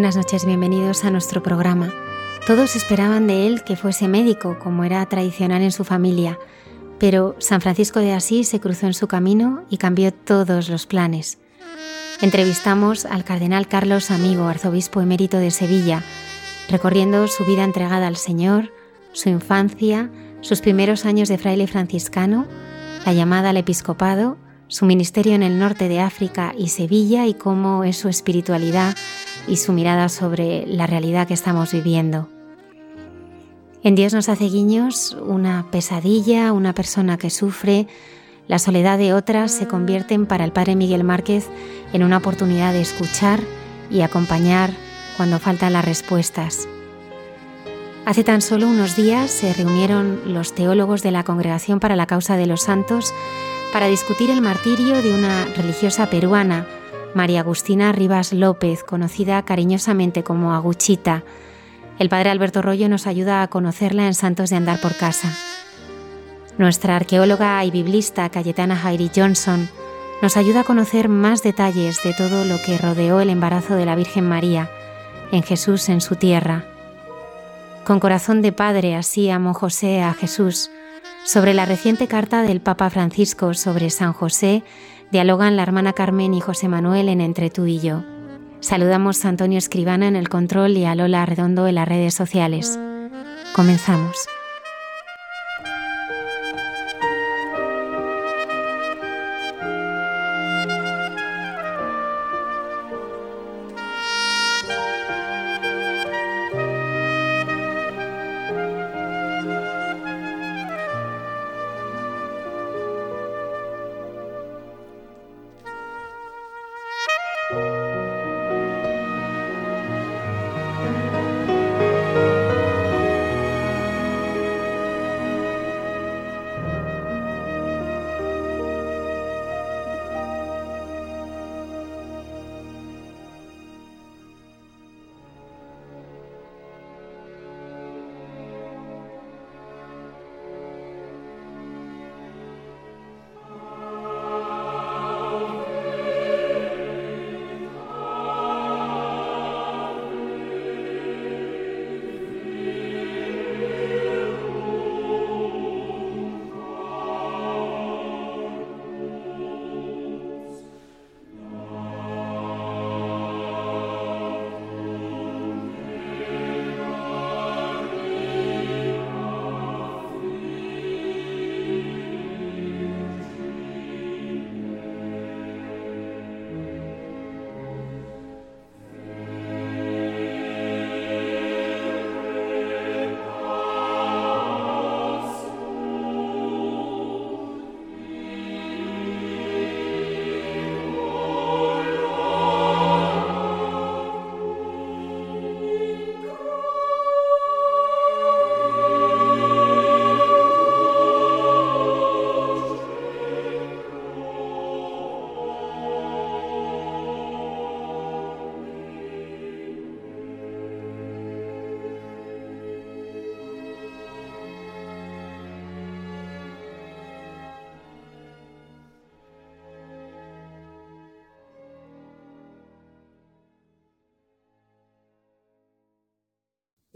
Buenas noches, bienvenidos a nuestro programa. Todos esperaban de él que fuese médico, como era tradicional en su familia, pero San Francisco de Asís se cruzó en su camino y cambió todos los planes. Entrevistamos al cardenal Carlos Amigo, arzobispo emérito de Sevilla, recorriendo su vida entregada al Señor, su infancia, sus primeros años de fraile franciscano, la llamada al episcopado, su ministerio en el norte de África y Sevilla y cómo es su espiritualidad y su mirada sobre la realidad que estamos viviendo. En Dios nos hace guiños una pesadilla, una persona que sufre, la soledad de otras se convierten para el padre Miguel Márquez en una oportunidad de escuchar y acompañar cuando faltan las respuestas. Hace tan solo unos días se reunieron los teólogos de la Congregación para la Causa de los Santos para discutir el martirio de una religiosa peruana, María Agustina Rivas López, conocida cariñosamente como Aguchita. El padre Alberto Rollo nos ayuda a conocerla en Santos de Andar por Casa. Nuestra arqueóloga y biblista Cayetana Jairi Johnson nos ayuda a conocer más detalles de todo lo que rodeó el embarazo de la Virgen María en Jesús en su tierra. Con corazón de padre así amó José a Jesús. Sobre la reciente carta del Papa Francisco sobre San José dialogan la hermana Carmen y José Manuel en Entre tú y yo. Saludamos a Antonio Escribana en el control y a Lola Redondo en las redes sociales. Comenzamos.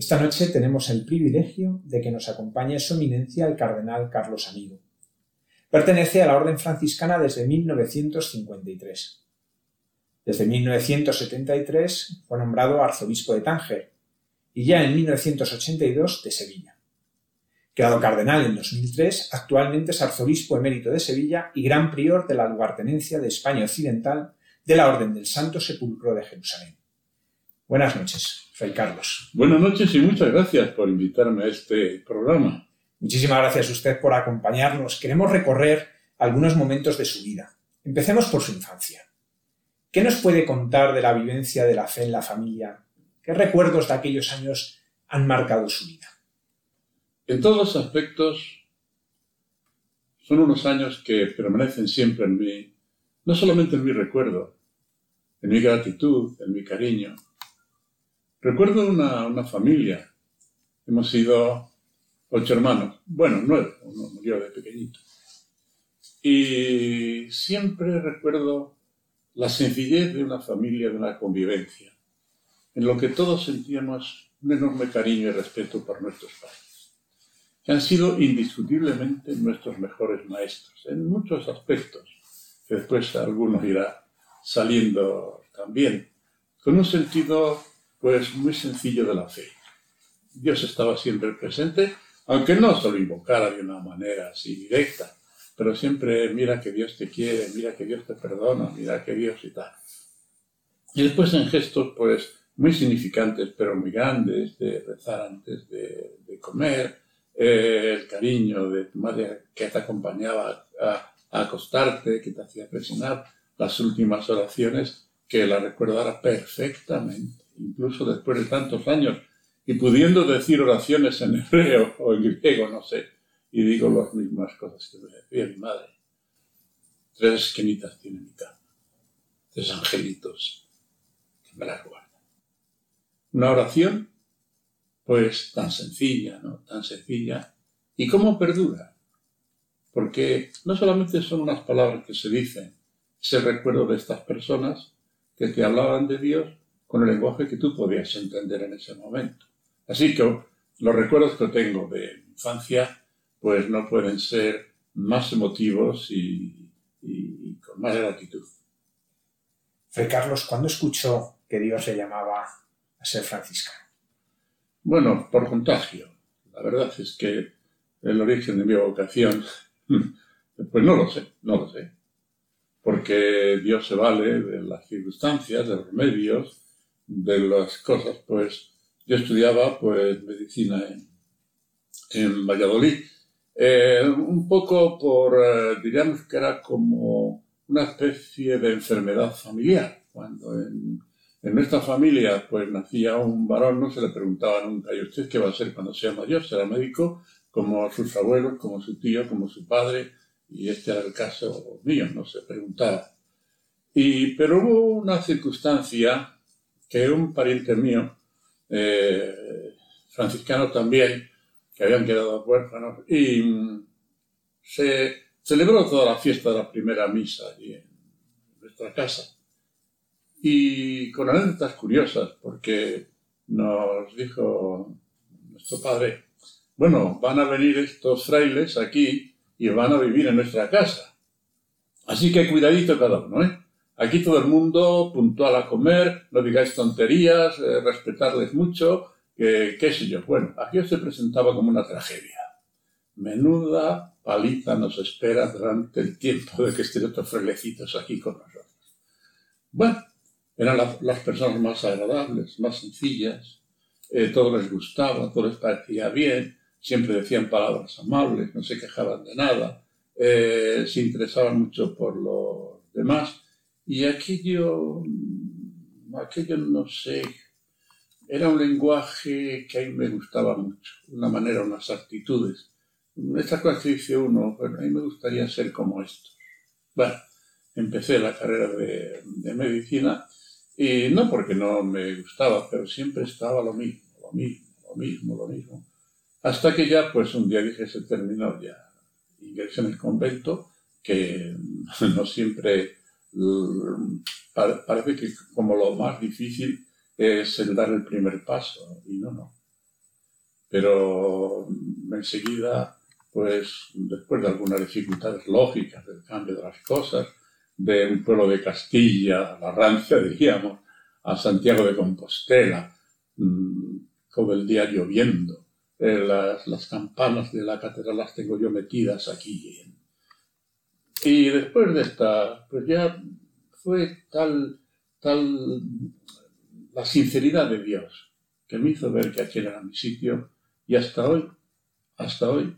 Esta noche tenemos el privilegio de que nos acompañe su eminencia el cardenal Carlos Amigo. Pertenece a la Orden franciscana desde 1953. Desde 1973 fue nombrado arzobispo de Tánger y ya en 1982 de Sevilla. Quedado cardenal en 2003, actualmente es arzobispo emérito de Sevilla y gran prior de la lugartenencia de España Occidental de la Orden del Santo Sepulcro de Jerusalén. Buenas noches, Fray Carlos. Buenas noches y muchas gracias por invitarme a este programa. Muchísimas gracias a usted por acompañarnos. Queremos recorrer algunos momentos de su vida. Empecemos por su infancia. ¿Qué nos puede contar de la vivencia de la fe en la familia? ¿Qué recuerdos de aquellos años han marcado su vida? En todos los aspectos son unos años que permanecen siempre en mí, no solamente en mi recuerdo, en mi gratitud, en mi cariño. Recuerdo una, una familia. Hemos sido ocho hermanos, bueno, nueve, uno murió de pequeñito. Y siempre recuerdo la sencillez de una familia, de una convivencia, en lo que todos sentíamos un enorme cariño y respeto por nuestros padres, que han sido indiscutiblemente nuestros mejores maestros, en muchos aspectos, que después algunos irá saliendo también, con un sentido pues muy sencillo de la fe. Dios estaba siempre presente aunque no se lo invocara de una manera así directa, pero siempre mira que Dios te quiere, mira que Dios te perdona, mira que Dios y tal. Y después en gestos, pues, muy significantes, pero muy grandes, de rezar antes de, comer, eh, el cariño de tu madre que te acompañaba a, acostarte, que te hacía presionar, las últimas oraciones, que la recordará perfectamente, incluso después de tantos años, y pudiendo decir oraciones en hebreo o en griego, no sé, y digo las mismas cosas que me decía mi madre. Tres esquinitas tiene mi cama, tres angelitos que me las guardan. Una oración, pues tan sencilla, ¿no? Tan sencilla. ¿Y cómo perdura? Porque no solamente son unas palabras que se dicen, es el recuerdo de estas personas que te hablaban de Dios con el lenguaje que tú podías entender en ese momento. Así que los recuerdos que tengo de infancia pues no pueden ser más emotivos y, con más gratitud. Fray Carlos, ¿cuándo escuchó que Dios le llamaba a ser franciscano? Bueno, por contagio. La verdad es que el origen de mi vocación, pues no lo sé, no lo sé. Porque Dios se vale de las circunstancias, de los medios, de las cosas, pues yo estudiaba pues medicina en, en Valladolid, eh, un poco por, eh, diríamos que era como una especie de enfermedad familiar. Cuando en, en, nuestra familia pues nacía un varón, no se le preguntaba nunca, ¿y usted qué va a ser cuando sea mayor? ¿Será médico? Como sus abuelos, como su tío, como su padre, y este era el caso mío, no se preguntaba. Y, pero hubo una circunstancia que un pariente mío, eh, franciscanos también, que habían quedado huérfanos, y mm, se celebró toda la fiesta de la primera misa allí en nuestra casa. Y con anécdotas curiosas, porque nos dijo nuestro padre, bueno, van a venir estos frailes aquí y van a vivir en nuestra casa. Así que cuidadito cada uno, ¿eh? Aquí todo el mundo puntual a comer, no digáis tonterías, eh, respetarles mucho, que, qué sé yo. Bueno, aquí se presentaba como una tragedia. Menuda paliza nos espera durante el tiempo de que estén otros frelecitos aquí con nosotros. Bueno, eran las personas más agradables, más sencillas, eh, todo les gustaba, todo les parecía bien, siempre decían palabras amables, no se quejaban de nada, eh, se interesaban mucho por los demás y aquello, aquello no sé, era un lenguaje que a mí me gustaba mucho, una manera, unas actitudes. Esta cosa que dice uno, bueno, a mí me gustaría ser como esto. Bueno, empecé la carrera de, de medicina y no porque no me gustaba, pero siempre estaba lo mismo, lo mismo, lo mismo, lo mismo. Hasta que ya, pues un día dije, se terminó ya. Ingresé en el convento, que no siempre parece que como lo más difícil es el dar el primer paso, y no, no. pero enseguida, pues después de algunas dificultades lógicas del cambio de las cosas, de un pueblo de Castilla, la rancia diríamos, a Santiago de Compostela, mm, con el día lloviendo. Eh, las, las, campanas de la catedral las tengo yo metidas aquí. Y después de esta, pues ya fue tal, tal la sinceridad de Dios que me hizo ver que aquel era mi sitio y hasta hoy, hasta hoy,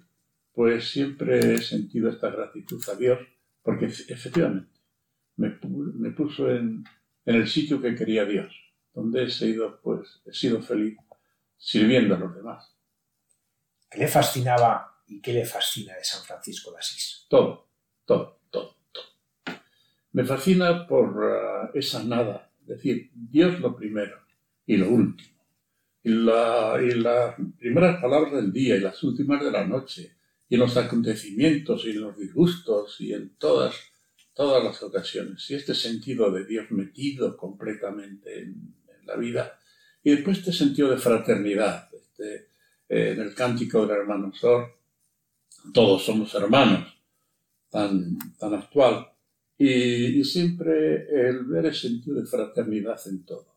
pues siempre he sentido esta gratitud a Dios porque efectivamente me, puso en, el sitio que quería Dios, donde he sido, pues, he sido feliz sirviendo a los demás. ¿Qué le fascinaba y qué le fascina de San Francisco de Asís? Todo, todo. Me fascina por ah, esa nada, es decir, Dios lo primero y lo último. Y, la, y las primeras palabras del día y las últimas de la noche, y en los acontecimientos y en los disgustos y en todas todas las ocasiones. Y este sentido de Dios metido completamente en, la vida. Y después este sentido de fraternidad. Este, eh, en el cántico del hermano Sor, todos somos hermanos, tan, tan actual. Y, siempre el ver el sentido de fraternidad en todo.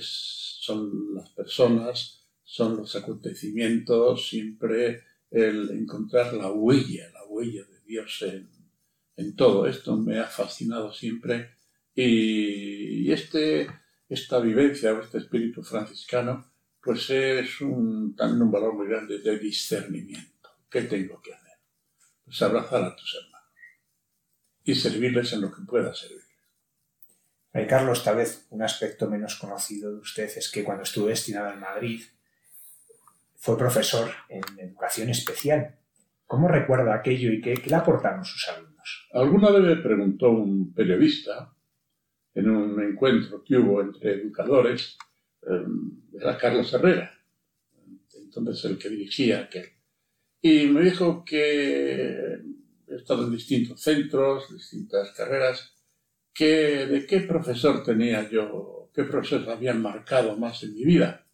son las personas, son los acontecimientos, siempre el encontrar la huella, la huella de Dios en, en todo esto me ha fascinado siempre y, este, esta vivencia o este espíritu franciscano pues es un, también un valor muy grande de discernimiento. ¿Qué tengo que hacer? Pues abrazar a tus hermanos y servirles en lo que pueda servirles. Hay Carlos, tal vez un aspecto menos conocido de usted es que cuando estuvo destinado en Madrid fue profesor en educación especial. ¿Cómo recuerda aquello y qué, qué le aportaron sus alumnos? Alguna vez me preguntó un periodista en un encuentro que hubo entre educadores, em, era Carlos Herrera, entonces el que dirigía aquel, y me dijo que estado en distintos centros, distintas carreras, que de qué profesor tenía yo, qué profesores habían marcado más en mi vida.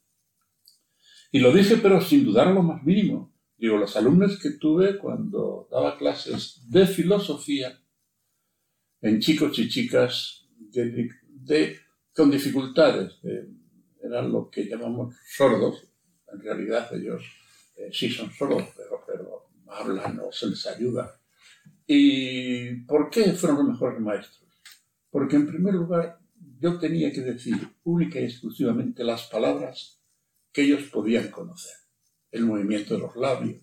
Y lo dije, pero sin dudar lo más mínimo. Digo, los alumnos que tuve cuando daba clases de filosofía en chicos y chicas de, con dificultades, eran lo que llamamos sordos, en realidad ellos eh, sí son sordos, pero, pero hablan o se les ayuda. ¿Y por qué fueron los mejores maestros? Porque en primer lugar yo tenía que decir única y exclusivamente las palabras que ellos podían conocer el movimiento de los labios,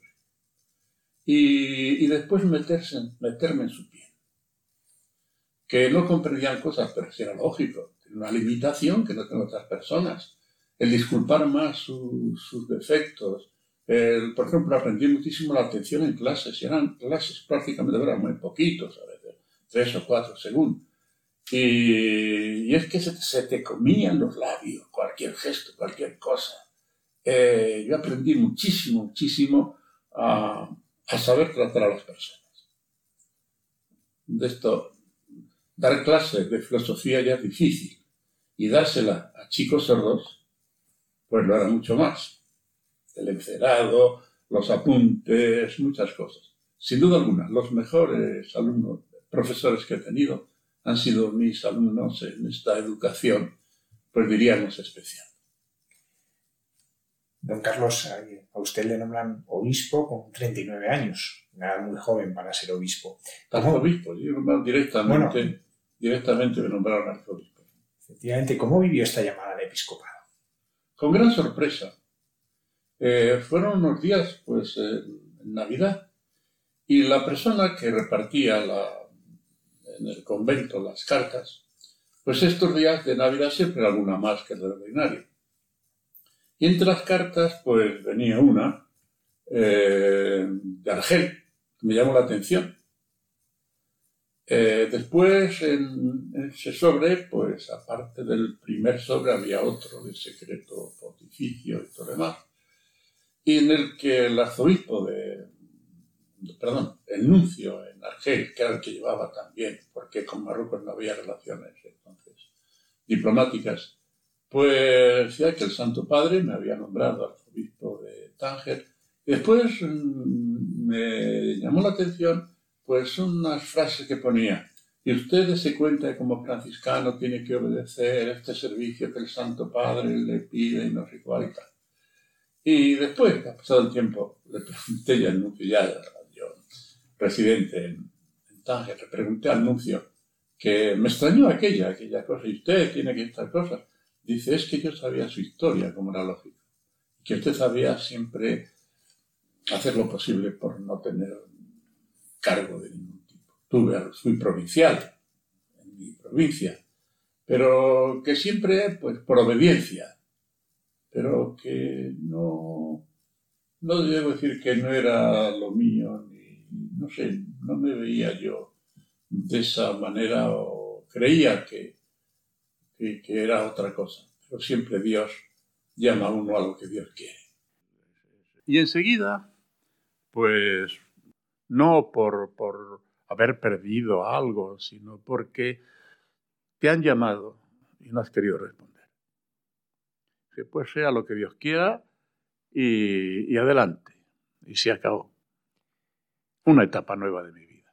y, después meterse, meterme en su piel. Que no comprendían cosas, pero era lógico, una limitación que no tienen otras personas, el disculpar más sus defectos. Por ejemplo, aprendí muchísimo la atención en clases, y eran clases prácticamente, eran muy poquitos a veces, tres o cuatro según. Y, es que se, se, te comían los labios, cualquier gesto, cualquier cosa. Eh, yo aprendí muchísimo, muchísimo a, saber tratar a las personas. De esto, dar clases de filosofía ya es difícil y dársela a chicos sordos, pues lo era mucho más. El encerado, los apuntes, muchas cosas. Sin duda alguna, los mejores alumnos, profesores que he tenido han sido mis alumnos en esta educación, pues diríamos especial. Don Carlos, a usted le nombran obispo con 39 años, nada muy joven para ser obispo. ¿Cómo obispo? Yo directamente, directamente me nombraron arzobispo. Efectivamente, ¿cómo vivió esta llamada al episcopado? Con gran sorpresa. Eh, fueron unos días, pues, en Navidad, y la persona que repartía en el convento las cartas, pues estos días de Navidad siempre alguna más que el ordinario. Y entre las cartas, pues venía una eh, de Argel, que me llamó la atención. Eh, después, en, ese sobre, pues aparte del primer sobre, había otro de secreto pontificio y todo demás, en el que el arzobispo de, perdón, el nuncio en Argel, que era el que llevaba también, porque con Marruecos no había relaciones entonces diplomáticas, Pues ya que el Santo Padre me había nombrado arzobispo de Tánger. Después mm, me llamó la atención pues unas frases que ponía. Y usted se cuenta de como franciscano tiene que obedecer este servicio que el Santo Padre le pide y no sé cuál y tal. Y después, ha pasado el tiempo, le pregunté al nuncio, ya yo, residente en, en le pregunté al nuncio que me extrañó aquella, aquella cosa, y usted tiene que estas cosas. Dice, es que yo sabía su historia, como era lógico, que usted sabía siempre hacer lo posible por no tener cargo de ningún tipo. Tuve, fui provincial en mi provincia, pero que siempre, pues, por obediencia, pero que no, no debo decir que no era lo mío, ni, no sé, no me veía yo de esa manera o creía que, que, era otra cosa. Pero siempre Dios llama a uno a lo que Dios quiere. Y enseguida, pues no por, por haber perdido algo, sino porque te han llamado y no has querido responder. Que pues sea lo que Dios quiera y, y adelante. Y se acabó. Una etapa nueva de mi vida.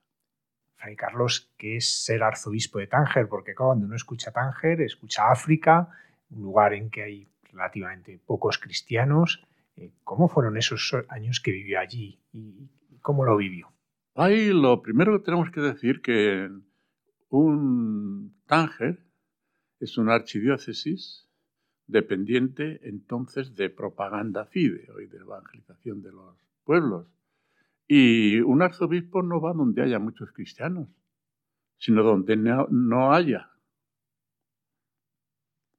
Fray Carlos, ¿qué es ser arzobispo de Tánger? Porque cuando uno escucha Tánger, escucha África, un lugar en que hay relativamente pocos cristianos. Eh, ¿Cómo fueron esos años que vivió allí y cómo lo vivió? Ahí lo primero que tenemos que decir que un Tánger es una archidiócesis dependiente entonces de propaganda fide y de evangelización de los pueblos. Y un arzobispo no va donde haya muchos cristianos, sino donde no, haya.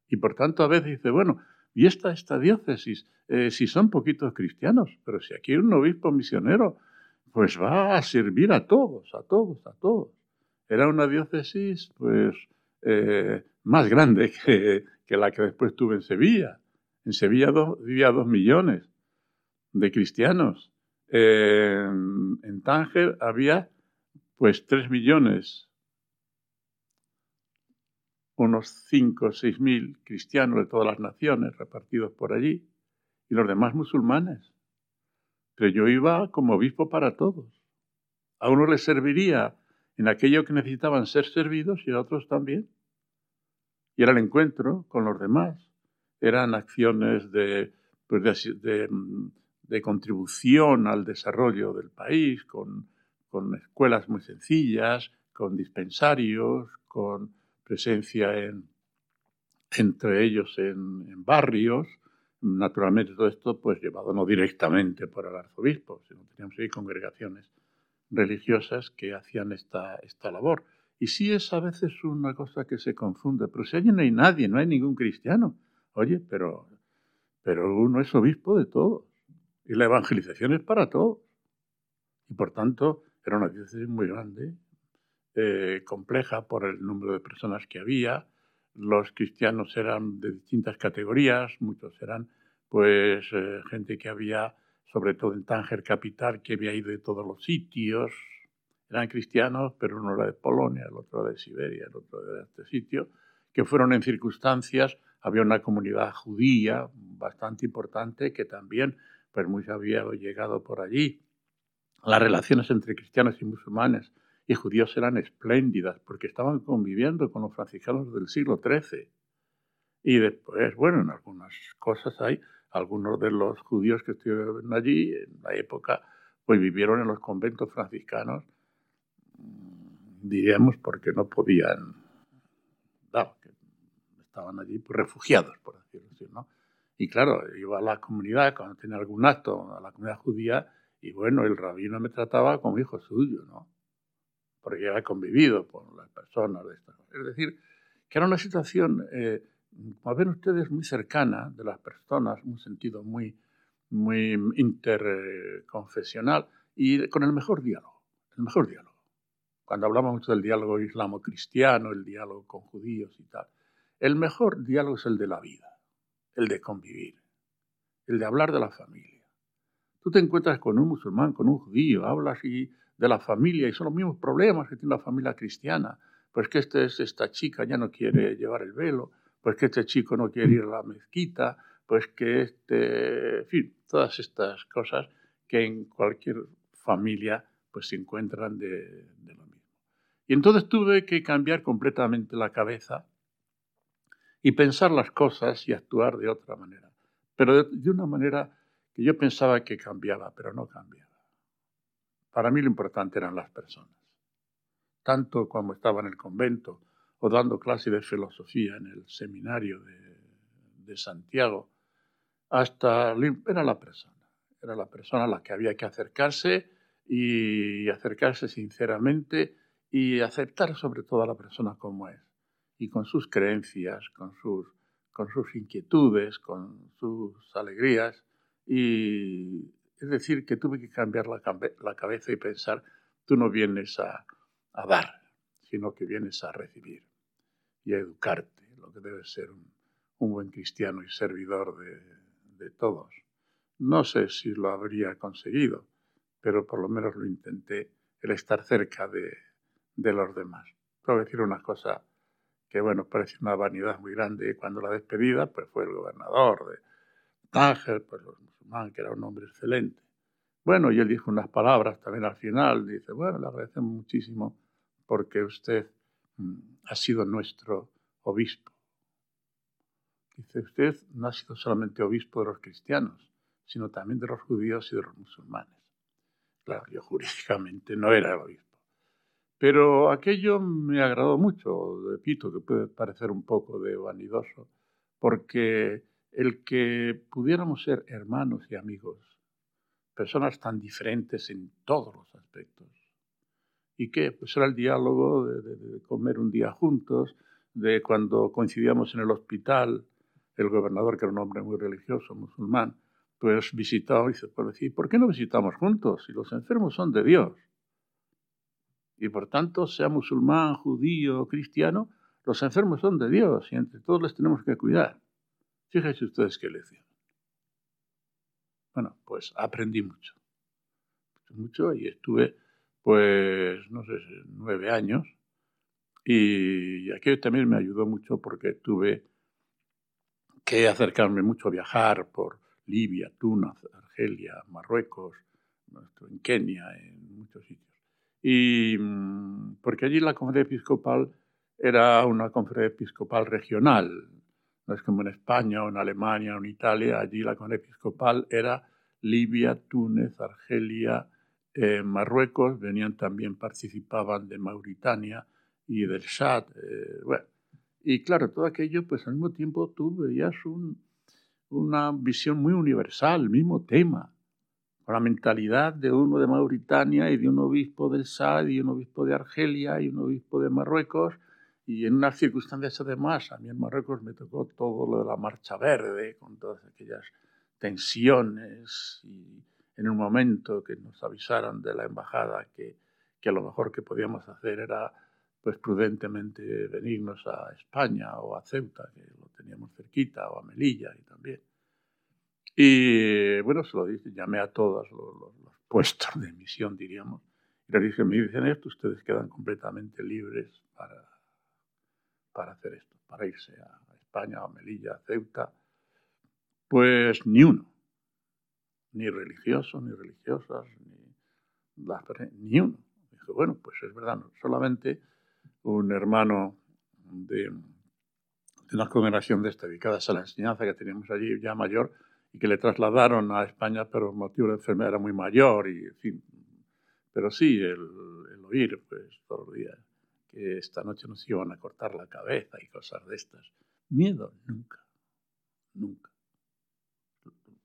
Y por tanto a veces dice, bueno, ¿y esta, esta diócesis? Eh, si son poquitos cristianos, pero si aquí hay un obispo misionero, pues va a servir a todos, a todos, a todos. Era una diócesis, pues, eh, más grande que, que, la que después tuve en Sevilla. En Sevilla vivía dos millones de cristianos en Tánger había pues 3 millones, unos 5 o 6 mil cristianos de todas las naciones repartidos por allí y los demás musulmanes. Pero yo iba como obispo para todos. A unos les serviría en aquello que necesitaban ser servidos y a otros también. Y era el encuentro con los demás. Eran acciones de, pues de de contribución al desarrollo del país, con, escuelas muy sencillas, con dispensarios, con presencia en, entre ellos en, barrios. Naturalmente todo esto pues llevado no directamente por el arzobispo, sino teníamos ahí congregaciones religiosas que hacían esta, esta labor. Y sí es a veces una cosa que se confunde, pero si allí no hay nadie, no hay ningún cristiano, oye, pero, pero uno es obispo de todos. Y la evangelización es para todos. Y por tanto, era una diócesis muy grande, eh, compleja por el número de personas que había. Los cristianos eran de distintas categorías, muchos eran pues eh, gente que había, sobre todo en Tánger capital, que había ido de todos los sitios. Eran cristianos, pero uno era de Polonia, el otro de Siberia, el otro de este sitio, que fueron en circunstancias, había una comunidad judía bastante importante que también pues muchos habían llegado por allí. Las relaciones entre cristianos y musulmanes y judíos eran espléndidas porque estaban conviviendo con los franciscanos del siglo XIII. Y después, bueno, en algunas cosas hay, algunos de los judíos que estuvieron allí en la época, pues vivieron en los conventos franciscanos, diríamos, porque no podían, estaban allí pues, refugiados, por decirlo así, ¿no? Y claro, iba a la comunidad cuando tenía algún acto, a la comunidad judía, y bueno, el rabino me trataba como hijo suyo, ¿no? Porque había convivido con las personas de esta Es decir, que era una situación, eh, como ven ustedes, muy cercana de las personas, un sentido muy, muy interconfesional y con el mejor diálogo, el mejor diálogo. Cuando hablamos mucho del diálogo islamo-cristiano, el diálogo con judíos y tal, el mejor diálogo es el de la vida el de convivir, el de hablar de la familia. Tú te encuentras con un musulmán, con un judío, hablas y de la familia y son los mismos problemas que tiene la familia cristiana. Pues que este esta chica ya no quiere llevar el velo pues que este chico no quiere ir a la mezquita, pues que este, en fin, todas estas cosas que en cualquier familia pues se encuentran de, lo mismo. Y entonces tuve que cambiar completamente la cabeza y pensar las cosas y actuar de otra manera, pero de una manera que yo pensaba que cambiaba, pero no cambiaba. Para mí lo importante eran las personas. Tanto cuando estaba en el convento o dando clase de filosofía en el seminario de, de Santiago, hasta era la persona. Era la persona a la que había que acercarse y acercarse sinceramente y aceptar sobre todo a la persona como es y con sus creencias, con sus, con sus inquietudes, con sus alegrías. Y es decir, que tuve que cambiar la, la cabeza y pensar, tú no vienes a, a, dar, sino que vienes a recibir y a educarte, lo que debe ser un, un buen cristiano y servidor de, de todos. No sé si lo habría conseguido, pero por lo menos lo intenté, el estar cerca de, de los demás. Tengo que decir una cosa que bueno, parece una vanidad muy grande. Cuando la despedida, pues fue el gobernador de Tánger, pues los musulmanes, que era un hombre excelente. Bueno, y él dijo unas palabras también al final, dice, bueno, le agradecemos muchísimo porque usted mm, ha sido nuestro obispo. Dice, usted no ha sido solamente obispo de los cristianos, sino también de los judíos y de los musulmanes. Claro, yo jurídicamente no era el obispo pero aquello me agradó mucho, repito, que puede parecer un poco de vanidoso, porque el que pudiéramos ser hermanos y amigos, personas tan diferentes en todos los aspectos, y que pues era el diálogo de, comer un día juntos, de cuando coincidíamos en el hospital, el gobernador, que era un hombre muy religioso, musulmán, pues visitaba y dice, ¿por qué no visitamos juntos? Si los enfermos son de Dios. Y por tanto, sea musulmán, judío, cristiano, los enfermos son de Dios y entre todos les tenemos que cuidar. Fíjense ustedes qué lección. Bueno, pues aprendí mucho. Mucho y estuve, pues, no sé, nueve años. Y aquello también me ayudó mucho porque tuve que acercarme mucho a viajar por Libia, Túnez, Argelia, Marruecos, en Kenia, en muchos sitios. Y mm, porque allí la conferencia episcopal era una conferencia episcopal regional, no es como en España o en Alemania o en Italia, allí la conferencia episcopal era Libia, Túnez, Argelia, eh, Marruecos, venían también, participaban de Mauritania y del Chad. Eh. Y claro, todo aquello, pues al mismo tiempo tú veías una visión muy universal, el mismo tema con la mentalidad de uno de Mauritania y de un obispo del Sad y un obispo de Argelia y un obispo de Marruecos. Y en unas circunstancias además, a mí en Marruecos me tocó todo lo de la Marcha Verde, con todas aquellas tensiones y en un momento que nos avisaron de la embajada que, que a lo mejor que podíamos hacer era pues prudentemente venirnos a España o a Ceuta, que lo teníamos cerquita, o a Melilla y también. Y bueno, se lo dije, llamé a todos los, puestos de emisión, diríamos, y les dije, me dicen esto, ustedes quedan completamente libres para, para hacer esto, para irse a España, a Melilla, a Ceuta. Pues ni uno, ni religiosos, ni religiosas, ni, ni uno. Dije, bueno, pues es verdad, solamente un hermano de, de una congregación de esta dedicada a la enseñanza que teníamos allí, ya mayor, y que le trasladaron a España, pero motivo de enfermedad era muy mayor y, en fin. Pero sí, el, el oír, pues, todos los días, que esta noche nos iban a cortar la cabeza y cosas de estas. Miedo, nunca, nunca.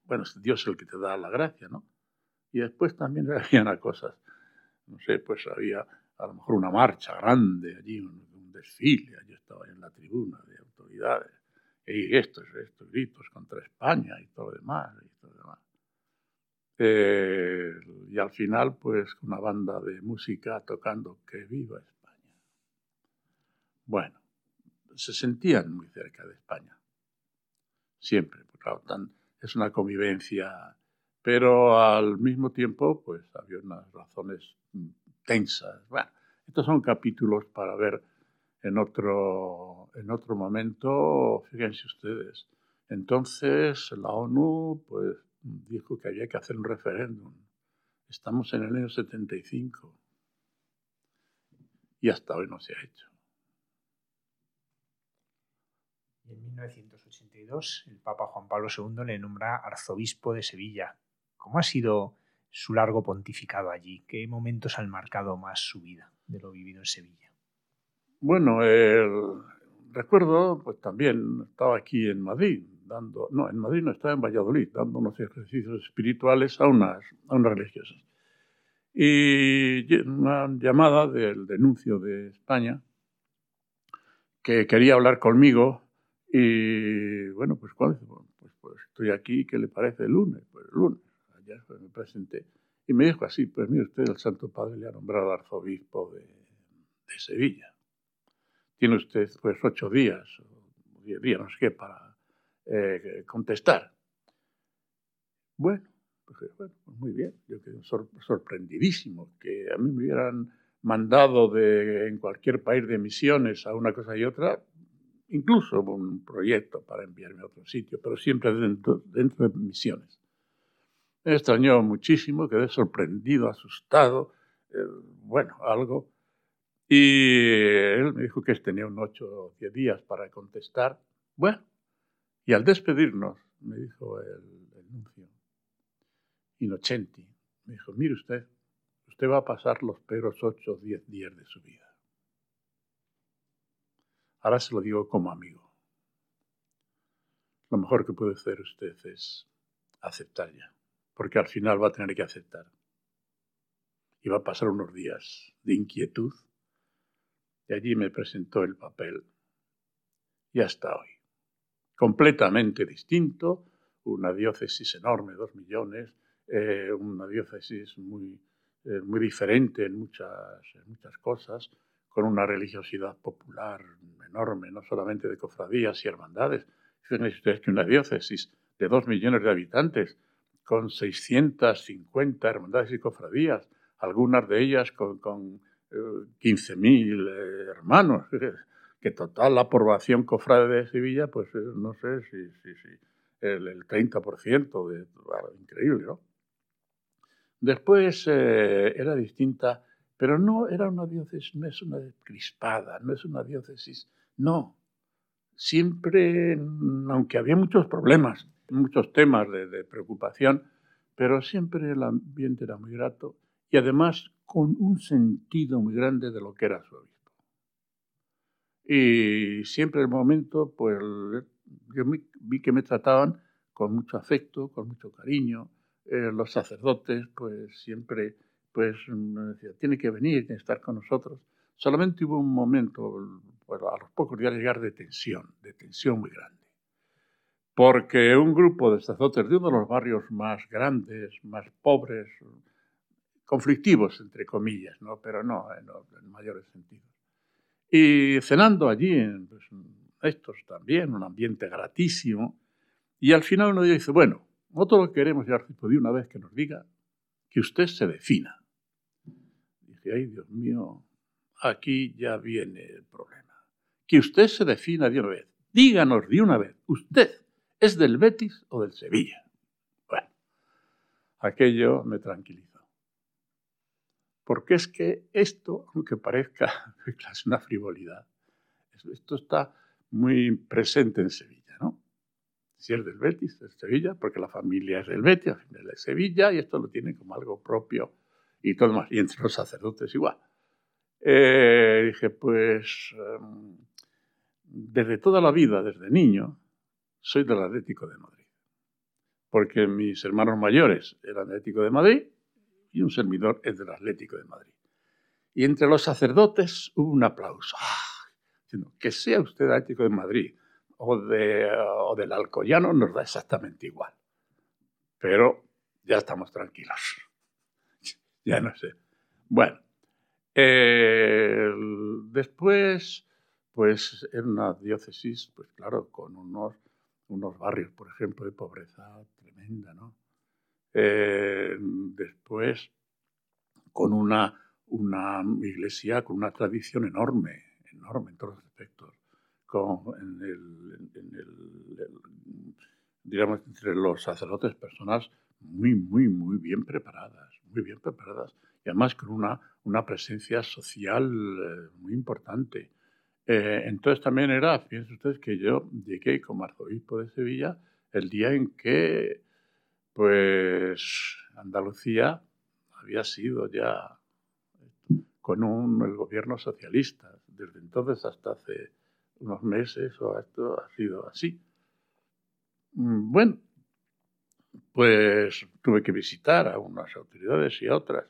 Bueno, Dios es el que te da la gracia, ¿no? Y después también había cosas, no sé, pues había a lo mejor una marcha grande allí, un, un desfile, yo estaba en la tribuna de autoridades y estos, estos gritos contra España y todo lo demás. Y, todo demás. Eh, y al final, pues, una banda de música tocando Que viva España. Bueno, se sentían muy cerca de España. Siempre, porque claro, tan, es una convivencia, pero al mismo tiempo, pues, había unas razones tensas. Bueno, estos son capítulos para ver en otro, en otro momento, fíjense ustedes, entonces la ONU pues, dijo que había que hacer un referéndum. Estamos en el año 75 y hasta hoy no se ha hecho. Y en 1982 el Papa Juan Pablo II le nombra arzobispo de Sevilla. ¿Cómo ha sido su largo pontificado allí? ¿Qué momentos han marcado más su vida de lo vivido en Sevilla? Bueno, recuerdo, pues también estaba aquí en Madrid, dando, no, en Madrid no estaba en Valladolid, dando unos ejercicios espirituales a unas, a unas religiosas y una llamada del denuncio de España que quería hablar conmigo y bueno, pues, ¿cuál? pues, pues estoy aquí, ¿qué le parece el lunes? Pues el lunes, ayer me presenté y me dijo así, pues mire usted, el Santo Padre le ha nombrado arzobispo de Sevilla. Tiene usted pues ocho días, diez días, no sé qué, para eh, contestar. Bueno, pues, bueno, pues muy bien, yo quedé sorprendidísimo que a mí me hubieran mandado de, en cualquier país de misiones a una cosa y otra, incluso un proyecto para enviarme a otro sitio, pero siempre dentro, dentro de misiones. Me extrañó muchísimo, quedé sorprendido, asustado, eh, bueno, algo. Y él me dijo que tenía un 8 o 10 días para contestar. Bueno, y al despedirnos, me dijo el, nuncio, Inocenti. Me dijo, mire usted, usted va a pasar los peores ocho o diez días de su vida. Ahora se lo digo como amigo. Lo mejor que puede hacer usted es aceptar ya, porque al final va a tener que aceptar. Y va a pasar unos días de inquietud. Y allí me presentó el papel. Y hasta hoy. Completamente distinto, una diócesis enorme, dos millones, eh, una diócesis muy, eh, muy diferente en muchas, muchas cosas, con una religiosidad popular enorme, no solamente de cofradías y hermandades. Fíjense ustedes que una diócesis de dos millones de habitantes, con 650 hermandades y cofradías, algunas de ellas con, con 15.000 eh, hermanos, que total la aprobación cofrade de Sevilla, pues no sé si, si, si el, el 30% de... increíble, ¿no? Después eh, era distinta, pero no era una diócesis, no es una crispada, no es una diócesis, no. Siempre, aunque había muchos problemas, muchos temas de, preocupación, pero siempre el ambiente era muy grato y además con un sentido muy grande de lo que era su obispo. Y siempre el momento, pues yo vi que me trataban con mucho afecto, con mucho cariño, eh, los sacerdotes, pues siempre, pues me decía, tiene que venir, tiene que estar con nosotros. Solamente hubo un momento, pues, a los pocos días llegar de tensión, de tensión muy grande. Porque un grupo de sacerdotes de uno de los barrios más grandes, más pobres, conflictivos, entre comillas, ¿no? pero no en, en mayores sentidos. Y cenando allí, en, pues, estos también, un ambiente gratísimo, y al final uno dice, bueno, nosotros lo que queremos, ya de una vez que nos diga que usted se defina. Dije, ay Dios mío, aquí ya viene el problema. Que usted se defina de una vez. Díganos de una vez, ¿usted es del Betis o del Sevilla? Bueno, aquello me tranquilizó. Porque es que esto, aunque parezca es una frivolidad, esto está muy presente en Sevilla si es del Betis, de Sevilla, porque la familia es del Betis, es de Sevilla, y esto lo tiene como algo propio y todo más. Y entre los sacerdotes igual. Eh, dije, pues em, desde toda la vida, desde niño, soy del Atlético de Madrid. Porque mis hermanos mayores eran del Atlético de Madrid y un servidor es del Atlético de Madrid. Y entre los sacerdotes hubo un aplauso. ¡Ah! que sea usted Atlético de Madrid o, de, o del Alcoyano nos da exactamente igual. Pero ya estamos tranquilos. ya no sé. Bueno, después, pues en una diócesis, pues claro, con unos, unos barrios, por ejemplo, de pobreza tremenda, ¿no? Eh, después, con una, una iglesia con una tradición enorme, enorme en todos los aspectos con, en el, en el, digamos, entre los sacerdotes personas muy, muy, muy bien preparadas, muy bien preparadas, y además con una, una presencia social eh, muy importante. Eh, entonces también era, fíjense ustedes que yo llegué como arzobispo de Sevilla el día en que, pues, Andalucía había sido ya con un, el gobierno socialista. Desde entonces hasta hace unos meses o esto ha sido así. Mm, bueno, pues tuve que visitar a unas autoridades y a otras.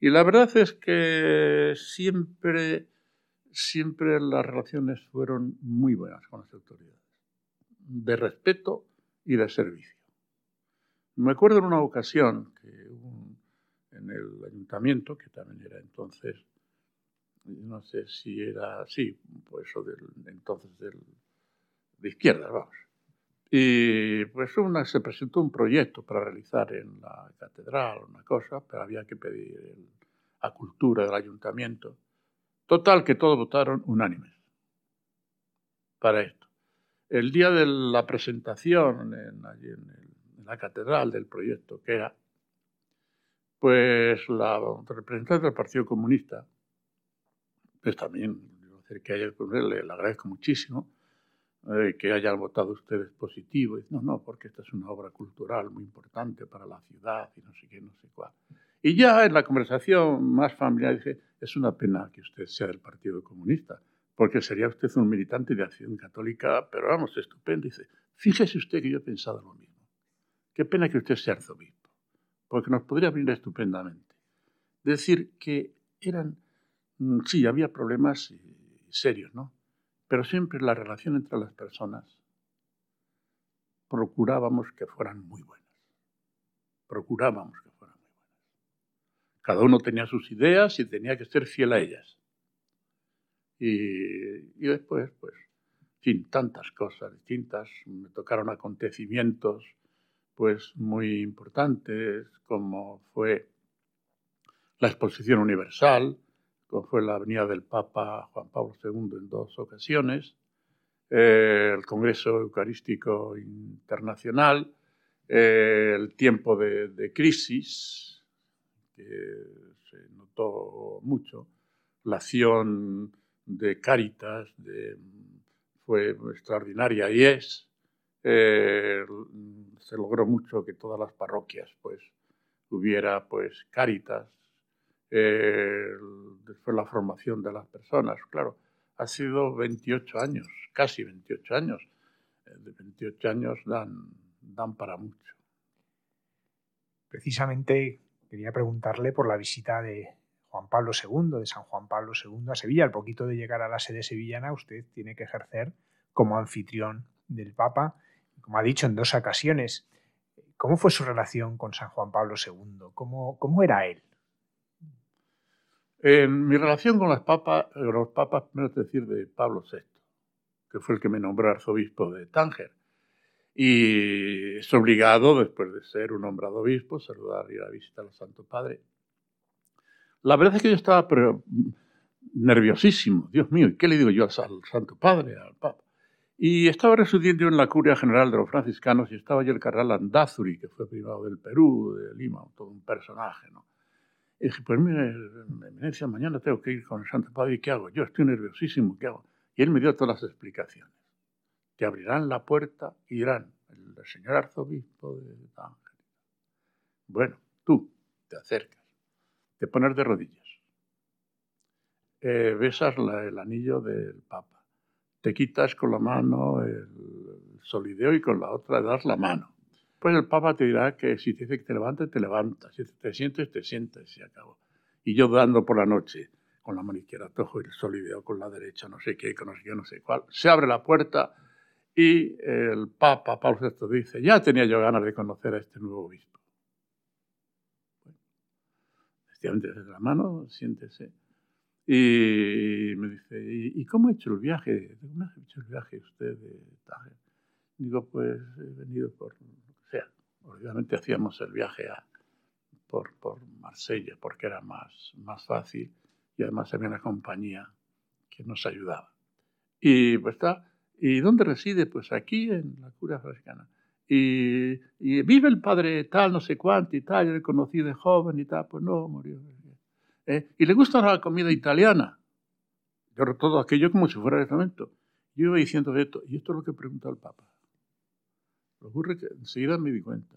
Y la verdad es que siempre, siempre las relaciones fueron muy buenas con las autoridades, de respeto y de servicio. Me acuerdo en una ocasión que en el ayuntamiento, que también era entonces, no sé si era, sí, pues eso del, entonces del, de izquierda, vamos. Y pues una, se presentó un proyecto para realizar en la catedral, una cosa, pero había que pedir a cultura del ayuntamiento. Total, que todos votaron unánimes para esto. El día de la presentación en, allí en, la catedral del proyecto, que era, pues la representante del Partido Comunista, pues también, que haya, le, le agradezco muchísimo, eh, que hayan votado ustedes positivo. Y, no, no, porque esta es una obra cultural muy importante para la ciudad y no sé qué, no sé cuál. Y ya en la conversación más familiar dice, es una pena que usted sea del Partido Comunista, porque sería usted un militante de acción católica, pero vamos, estupendo. Dice, fíjese usted que yo he pensado lo mismo. Qué pena que usted sea arzobispo, porque nos podría venir estupendamente. Decir que eran, mm, sí, había problemas eh, serios, ¿no? Pero siempre la relación entre las personas procurábamos que fueran muy buenas. Procurábamos que fueran muy buenas. Cada uno tenía sus ideas y tenía que ser fiel a ellas. Y, después, pues, sin tantas cosas distintas. Me tocaron acontecimientos, pues, muy importantes, como fue la Exposición Universal, como fue la venida del Papa Juan Pablo II en dos ocasiones, eh, el Congreso Eucarístico Internacional, eh, el tiempo de, crisis, que se notó mucho, la acción de Cáritas fue extraordinaria y es. Eh, se logró mucho que todas las parroquias pues hubiera pues Cáritas eh, la formación de las personas. Claro, ha sido 28 años, casi 28 años. Eh, de 28 años dan, dan para mucho. Precisamente quería preguntarle por la visita de Juan Pablo II, de San Juan Pablo II a Sevilla. Al poquito de llegar a la sede sevillana, usted tiene que ejercer como anfitrión del Papa, como ha dicho en dos ocasiones. ¿Cómo fue su relación con San Juan Pablo II? ¿Cómo, era él? En mi relación con los papas, los papas, primero es decir, de Pablo VI, que fue el que me nombró arzobispo de Tánger. Y es obligado, después de ser un nombrado obispo, saludar y ir a visitar al Santo Padre. La verdad es que yo estaba nerviosísimo. Dios mío, ¿y qué le digo yo al Santo Padre, al Papa? Y estaba residiendo en la curia general de los franciscanos y estaba yo el cardenal Andázuri, que fue privado del Perú, de Lima, todo un personaje, ¿no? Y dije, pues mire, eminencia, mañana tengo que ir con el Santo Padre, ¿y qué hago? Yo estoy nerviosísimo, ¿qué hago? Y él me dio todas las explicaciones. Te abrirán la puerta y dirán, el señor arzobispo de Ángel. Bueno, tú te acercas, te pones de rodillas, eh, besas el anillo del Papa, te quitas con la mano el solideo y con la otra das la mano pues el Papa te dirá que si te dice que te levantes, te levantas. Si te sientes, te sientes y acabó. Y yo dando por la noche, con la mano izquierda tojo el solideo, con la derecha no sé qué, con no sé qué, no sé cuál. Se abre la puerta y el Papa Pablo VI dice, ya tenía yo ganas de conocer a este nuevo obispo. Efectivamente, desde la mano, siéntese. Y me dice, ¿y, cómo ha hecho el viaje? ¿Cómo ha hecho el viaje usted de Tajer? Digo, pues he venido por obviamente hacíamos el viaje a, por, por, Marsella porque era más, más fácil y además había una compañía que nos ayudaba. Y pues está, ¿Y dónde reside? Pues aquí, en la cura franciscana. Y, vive el padre tal, no sé cuánto y tal, yo le conocí de joven y tal, pues no, murió. ¿Eh? Y le gusta la comida italiana. Yo todo aquello como si fuera el momento. Yo iba diciendo esto, y esto es lo que pregunta el Papa. Lo ocurre que enseguida me di cuenta.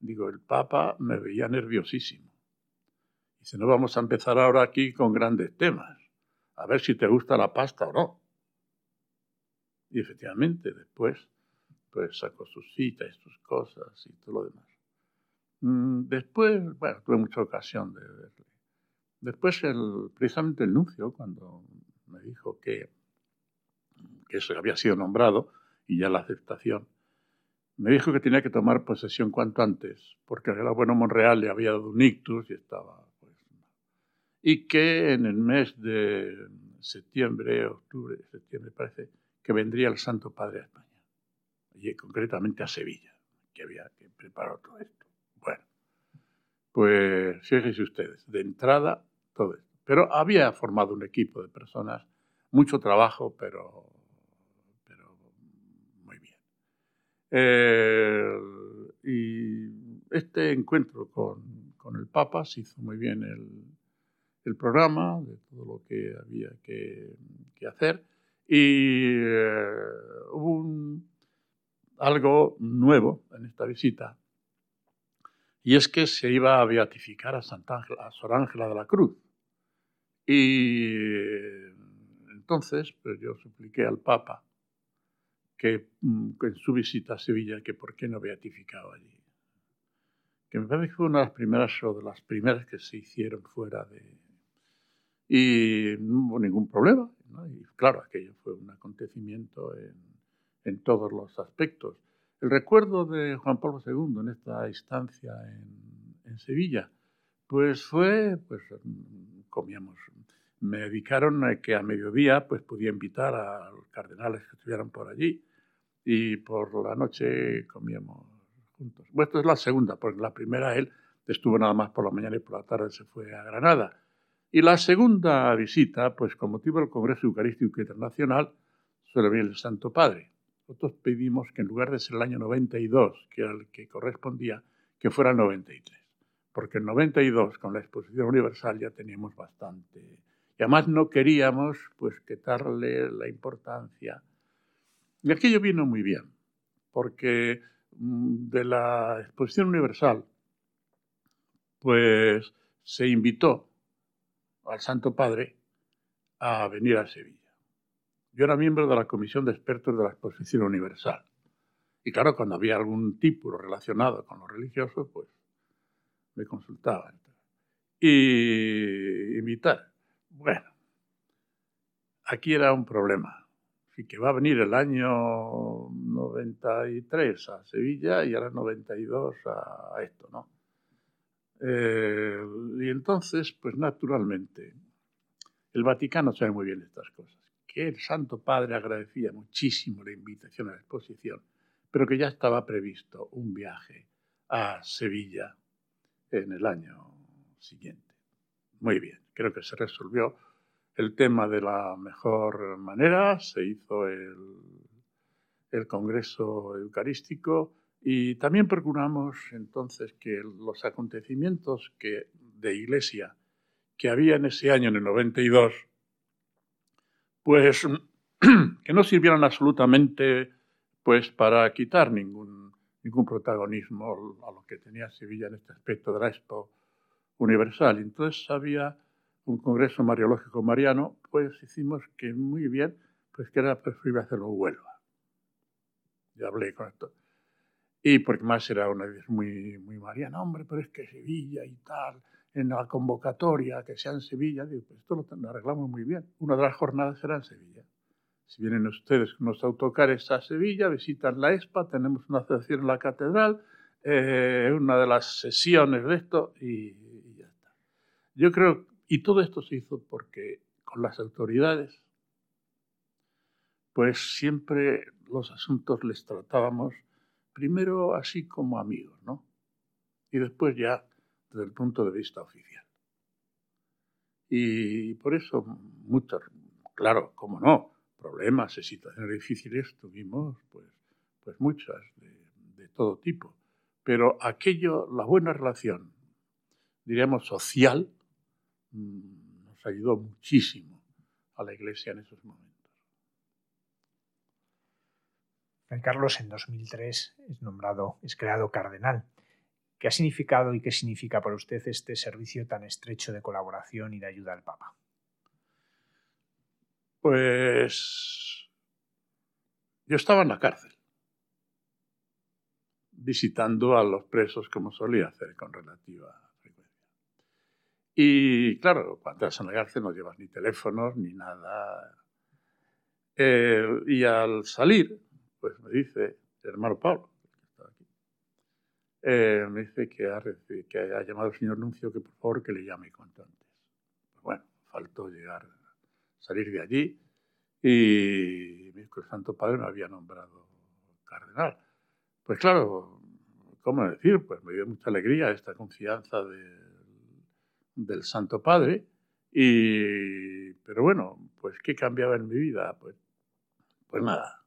Digo, el Papa me veía nerviosísimo. Dice, no vamos a empezar ahora aquí con grandes temas. A ver si te gusta la pasta o no. Y efectivamente, después, pues sacó sus citas y sus cosas y todo lo demás. Mm, después, bueno, tuve mucha ocasión de verle. Después, el, precisamente el nuncio, cuando me dijo que, que eso había sido nombrado y ya la aceptación, me dijo que tenía que tomar posesión cuanto antes, porque el abuelo Monreal le había dado un ictus y estaba pues, Y que en el mes de septiembre, octubre, septiembre parece, que vendría el Santo Padre a España, y concretamente a Sevilla, que había que preparar todo esto. Bueno, pues fíjense ustedes, de entrada todo esto. Pero había formado un equipo de personas, mucho trabajo, pero, muy bien. Eh, y este encuentro con, el Papa se hizo muy bien el, programa de todo lo que había que, hacer y eh, hubo algo nuevo en esta visita, y es que se iba a beatificar a, Santa a Sor Ángela de la Cruz. Y entonces pues yo supliqué al Papa que, mm, en su visita a Sevilla que por qué no beatificaba allí. Que me parece que fue una de las primeras o de las primeras que se hicieron fuera de... Y no hubo ningún problema. Y claro, aquello fue un acontecimiento en, en, todos los aspectos. El recuerdo de Juan Pablo II en esta instancia en, en Sevilla, pues fue, pues comíamos, me dedicaron a que a mediodía pues podía invitar a los cardenales que estuvieran por allí y por la noche comíamos juntos. Bueno, esto es la segunda, porque la primera él estuvo nada más por la mañana y por la tarde se fue a Granada. Y la segunda visita, pues con motivo del Congreso Eucarístico Internacional, suele venir el Santo Padre. Nosotros pedimos que en lugar de ser el año 92, que era el que correspondía, que fuera el 93. Porque el 92, con la exposición universal, ya teníamos bastante. Y además no queríamos, pues, quitarle la importancia. Y aquello vino muy bien, porque mm, de la exposición universal, pues se invitó al Santo Padre a venir a Sevilla. Yo era miembro de la Comisión de Expertos de la Exposición Universal. Y claro, cuando había algún título relacionado con lo religioso, pues me consultaban. Y invitar. Bueno, aquí era un problema. Así que va a venir el año 93 a Sevilla y ahora 92 a esto, ¿no? Eh, y entonces, pues naturalmente, el Vaticano sabe muy bien estas cosas, que el Santo Padre agradecía muchísimo la invitación a la exposición, pero que ya estaba previsto un viaje a Sevilla en el año siguiente. Muy bien, creo que se resolvió el tema de la mejor manera, se hizo el, Congreso Eucarístico, y también procuramos entonces que los acontecimientos que, de iglesia que había en ese año, en el 92, pues que no sirvieran absolutamente pues para quitar ningún, ningún protagonismo a lo que tenía Sevilla en este aspecto de la Expo Universal. Entonces había un congreso mariológico mariano, pues hicimos que muy bien, pues que era preferible hacerlo en Huelva. Ya hablé con esto. Y porque más era una vez muy, muy mariana, hombre, pero es que Sevilla y tal, en la convocatoria, que sea en Sevilla, digo, pues esto lo, arreglamos muy bien. Una de las jornadas será en Sevilla. Si vienen ustedes con los autocares a Sevilla, visitan la ESPA, tenemos una asociación en la catedral, eh, una de las sesiones de esto y, y ya está. Yo creo, y todo esto se hizo porque con las autoridades, pues siempre los asuntos les tratábamos primero así como amigos, ¿no? Y después ya desde el punto de vista oficial. Y por eso muchos, claro, cómo no, problemas y situaciones difíciles tuvimos pues, pues muchas, de, todo tipo. Pero aquello, la buena relación, diríamos, social, mm, nos ayudó muchísimo a la Iglesia en esos momentos. Fray Carlos en 2003 es nombrado, es creado cardenal. ¿Qué ha significado y qué significa para usted este servicio tan estrecho de colaboración y de ayuda al Papa? Pues yo estaba en la cárcel, visitando a los presos como solía hacer con relativa frecuencia. Y claro, cuando estás en la cárcel no llevas ni teléfonos ni nada. Eh, y al salir, pues me dice el hermano Pablo, eh, me dice que ha, que ha llamado al señor Nuncio que por favor que le llame cuanto antes. Pues bueno, faltó llegar salir de allí y el Santo Padre me había nombrado cardenal. Pues claro, ¿cómo decir? Pues me dio mucha alegría esta confianza del Santo Padre. Y, pero bueno, pues ¿qué cambiaba en mi vida? Pues, pues nada,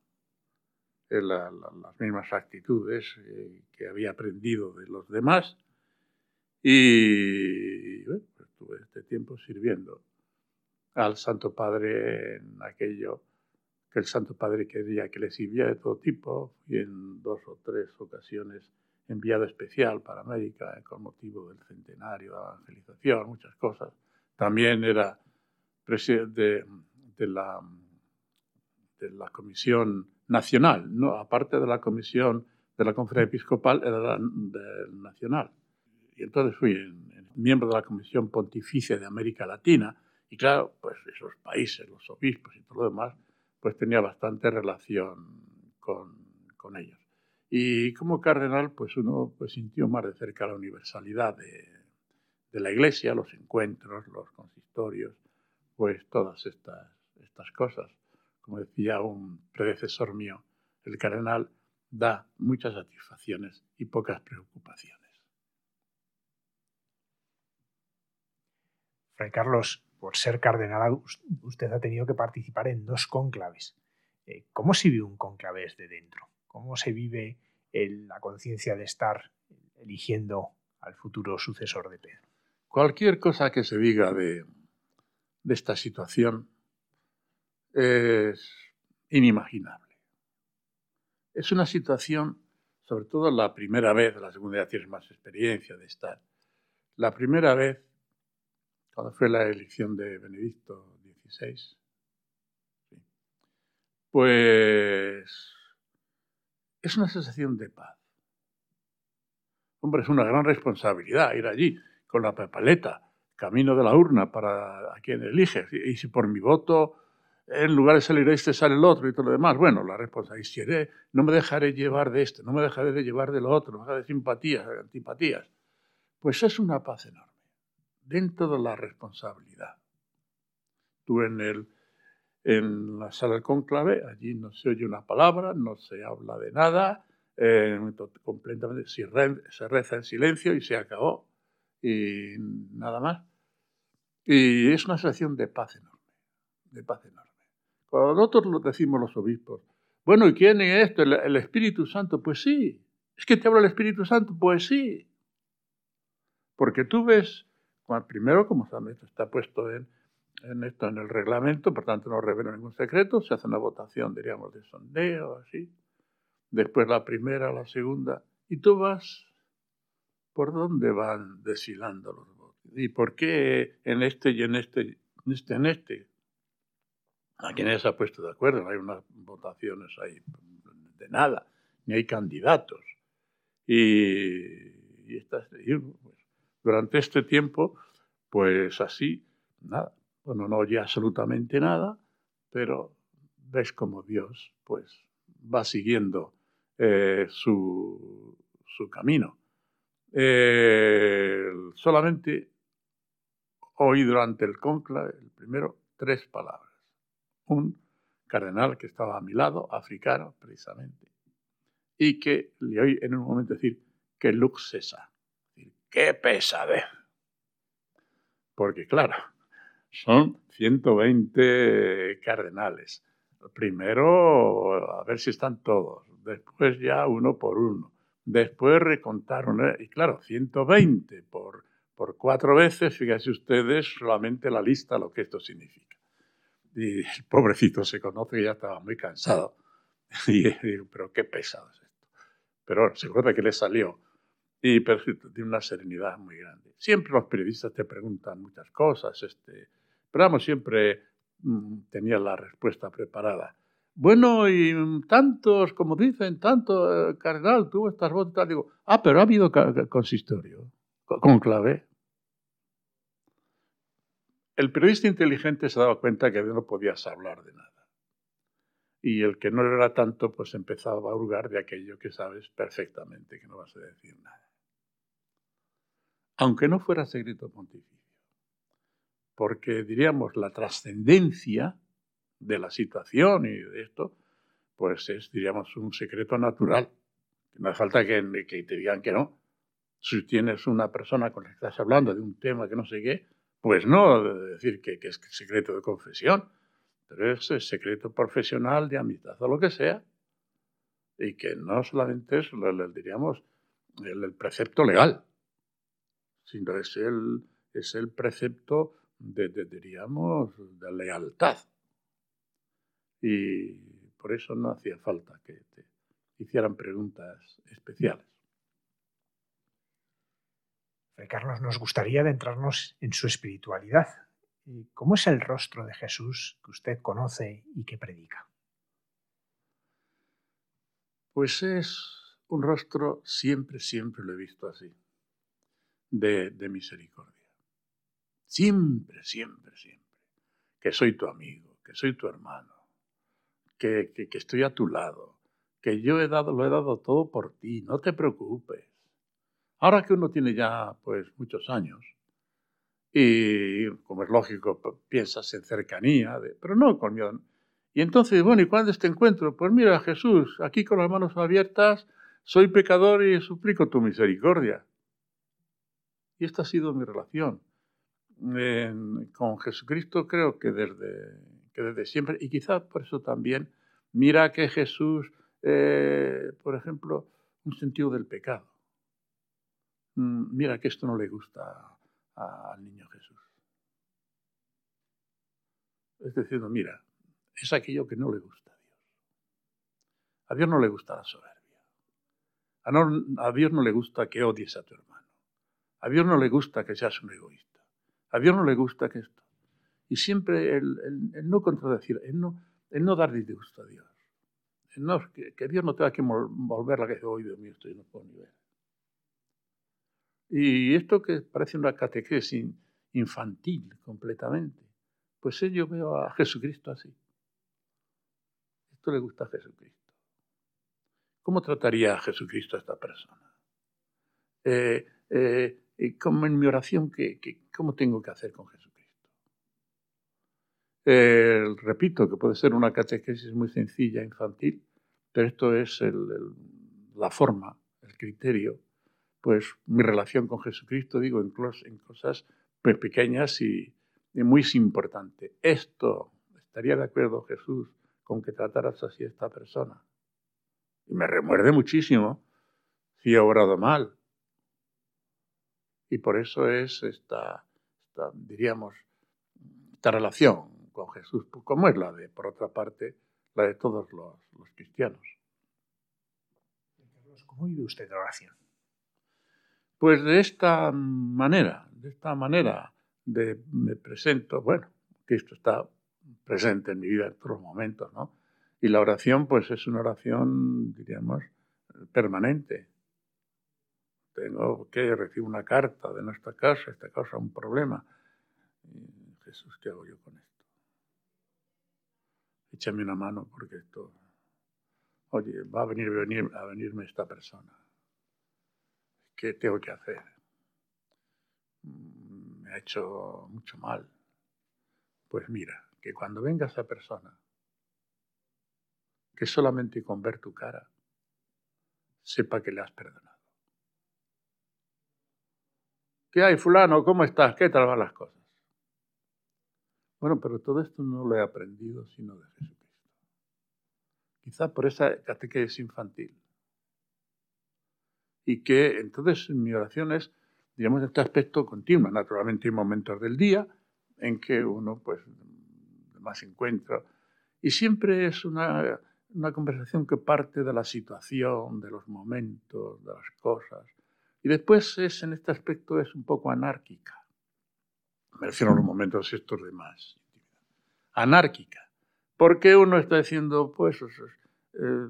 las mismas actitudes eh, que había aprendido de los demás. Y pues estuve este tiempo sirviendo al Santo Padre en aquello que el Santo Padre quería que le sirviera de todo tipo. y en dos o tres ocasiones enviado especial para América con motivo del centenario de evangelización, muchas cosas. También era presidente de, la, de la Comisión Nacional, ¿no? aparte de la Comisión de la Conferencia Episcopal, era la Nacional. Y entonces fui miembro de la Comisión Pontificia de América Latina, y claro, pues esos países, los obispos y todo lo demás, pues tenía bastante relación con, con ellos. Y como cardenal, pues uno pues, sintió más de cerca la universalidad de, de la Iglesia, los encuentros, los consistorios, pues todas estas, estas cosas. Como decía un predecesor mío, el cardenal da muchas satisfacciones y pocas preocupaciones. Fray Carlos, por ser cardenal, usted ha tenido que participar en dos cónclaves. Eh, ¿Cómo se vive un cónclave desde dentro? ¿Cómo se vive la conciencia de estar eligiendo al futuro sucesor de Pedro? Cualquier cosa que se diga de, esta situación es inimaginable. Es una situación, sobre todo la primera vez, la segunda ya tienes más experiencia de estar. La primera vez cuando fue la elección de Benedicto XVI, pues es una sensación de paz. Hombre, es una gran responsabilidad ir allí con la papaleta, camino de la urna para a quien eliges. Y, si por mi voto en lugar de salir este sale el otro y todo lo demás, bueno, la responsabilidad. no me dejaré llevar de este, no me dejaré de llevar del otro, no me dejaré de simpatías, de antipatías. Pues es una paz enorme dentro de la responsabilidad. Tú en, el, en la sala del conclave, allí no se oye una palabra, no se habla de nada, eh, completamente se, reza en silencio y se acabó, y nada más. Y es una sensación de paz enorme, de paz enorme. Cuando nosotros decimos los obispos, bueno, ¿y quién es esto? ¿El, el Espíritu Santo? Pues sí. ¿Es que te habla el Espíritu Santo? Pues sí. Porque tú ves primero, como está puesto en, esto en el reglamento, por tanto no revela ningún secreto, se hace una votación, diríamos, de sondeo, así. Después la primera, la segunda, y tú vas por dónde van deshilando los votos. ¿Y por qué en este y en este, en este, en este? A quienes se ha puesto de acuerdo, no hay unas votaciones ahí de nada, ni hay candidatos. Y, y, estas, durante este tiempo, pues así, nada, no oye absolutamente nada, pero ves como Dios, pues, va siguiendo eh, su, camino. Eh, solamente oí durante el conclave, el primero, tres palabras. Un cardenal que estaba a mi lado, africano precisamente, y que le oí en un momento decir que lux ¡Qué pesadez! Porque claro, son 120 cardenales. primero a ver si están todos, después ya uno por uno, después recontaron, y claro, 120 por, por cuatro veces, fíjense ustedes solamente la lista lo que esto significa. Y el pobrecito se conoce que ya estaba muy cansado. Y digo, pero qué pesado es esto. Pero bueno, seguro que le salió. Y pero, de una serenidad muy grande. Siempre los periodistas te preguntan muchas cosas, este, pero vamos, siempre mm, tenía la respuesta preparada. Bueno, y tantos, como dicen, tanto, eh, cardenal, tuvo estas votos, digo, ah, pero ha habido consistorio, con clave. El periodista inteligente se daba cuenta que no podías hablar de nada. Y el que no era tanto, pues empezaba a hurgar de aquello que sabes perfectamente que no vas a decir nada. Aunque no fuera secreto pontificio. Porque diríamos la trascendencia de la situación y de esto, pues es, diríamos, un secreto natural. No hace falta que, que te digan que no. Si tienes una persona con la que estás hablando de un tema que no sé qué, pues no decir que, es secreto de confesión, pero es secreto profesional, de amistad o lo que sea. Y que no solamente es, diríamos, el, precepto legal, sino es el, es el precepto de, diríamos, de lealtad. Y por eso no hacía falta que te hicieran preguntas especiales. Carlos, nos gustaría adentrarnos en su espiritualidad. ¿Cómo es el rostro de Jesús que usted conoce y que predica? Pues es un rostro, siempre, siempre lo he visto así, de, misericordia. Siempre, siempre, siempre. Que soy tu amigo, que soy tu hermano, que, que estoy a tu lado, que yo he dado, lo he dado todo por ti, no te preocupes Ahora que uno tiene ya pues muchos años y como es lógico piensas en cercanía, pero no con miedo. Y entonces, bueno, ¿y cuándo este encuentro? Pues mira, Jesús, aquí con las manos abiertas, soy pecador y suplico tu misericordia. Y esta ha sido mi relación con Jesucristo, creo que desde, que desde siempre, y quizás por eso también, mira que Jesús, eh, por ejemplo, un sentido del pecado. Mm, mira que esto no le gusta al niño Jesús. Es decir, mira, es aquello que no le gusta a Dios. A Dios no le gusta la soberbia. A, Dios no le gusta que odies a tu hermano. A Dios no le gusta que seas un egoísta. A Dios no le gusta que esto. Y siempre el, no contradecir, el no, el no dar disgusto a Dios. que, Dios no tenga que volver la que hoy de mí estoy no puedo ni ver. Y esto que parece una catequesis infantil completamente, pues yo veo a Jesucristo así. Esto le gusta a Jesucristo. ¿Cómo trataría a Jesucristo a esta persona? Eh, eh, como en mi oración, ¿qué, cómo tengo que hacer con Jesucristo? repito que puede ser una catequesis muy sencilla, infantil, pero esto es la forma, el criterio pues mi relación con Jesucristo, digo, en, cosas pues, pequeñas y, muy importantes. Esto, ¿estaría de acuerdo Jesús con que trataras así a esta persona? Y me remuerde muchísimo si he obrado mal. Y por eso es esta, diríamos, esta relación con Jesús, como es la de, por otra parte, la de todos los, los cristianos. ¿Cómo vive usted la oración? Pues de esta manera, de esta manera de, me presento, bueno, Cristo está presente en mi vida en todos los momentos, ¿no? Y la oración, pues es una oración, diríamos, permanente. Tengo que recibir una carta de nuestra casa, esta causa un problema. Jesús, ¿qué hago yo con esto? Échame una mano porque esto, oye, va a venir, venir a venirme esta persona ¿qué tengo que hacer? Mm, me ha hecho mucho mal. Pues mira, que cuando venga esa persona, que solamente con ver tu cara, sepa que le has perdonado. ¿Qué hay, fulano? ¿Cómo estás? ¿Qué tal van las cosas? Bueno, pero todo esto no lo he aprendido sino de Jesucristo. quizá por esa catequesis infantil. Y que entonces mi oración es, digamos, este aspecto continuo. Naturalmente hay momentos del día en que uno, pues, más encuentra. Y siempre es una, una conversación que parte de la situación, de los momentos, de las cosas. Y después es, en este aspecto, es un poco anárquica. Me refiero a los momentos estos de más Anárquica. Porque uno está diciendo, pues, eh,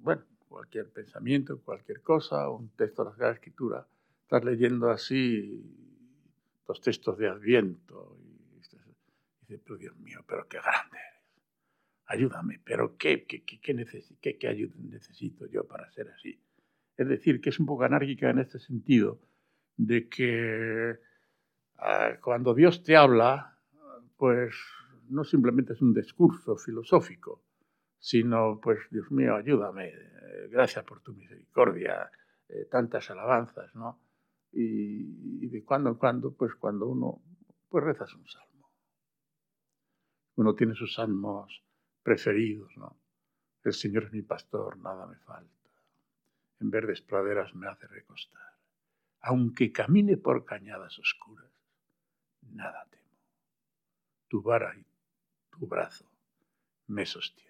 bueno, cualquier pensamiento, cualquier cosa, un texto de la Escritura, estás leyendo así los textos de Adviento y dices, pero Dios mío, pero qué grande eres. Ayúdame, pero ¿qué, qué, qué, qué, qué ayuda necesito yo para ser así? Es decir, que es un poco anárquica en este sentido, de que ah, cuando Dios te habla, pues no simplemente es un discurso filosófico, sino, pues, Dios mío, ayúdame, eh, gracias por tu misericordia, eh, tantas alabanzas, ¿no? Y, de cuando en cuando, pues, cuando uno, pues, rezas un salmo. Uno tiene sus salmos preferidos, ¿no? El Señor es mi pastor, nada me falta. En verdes praderas me hace recostar. Aunque camine por cañadas oscuras, nada temo. Tu vara y tu brazo me sostienen.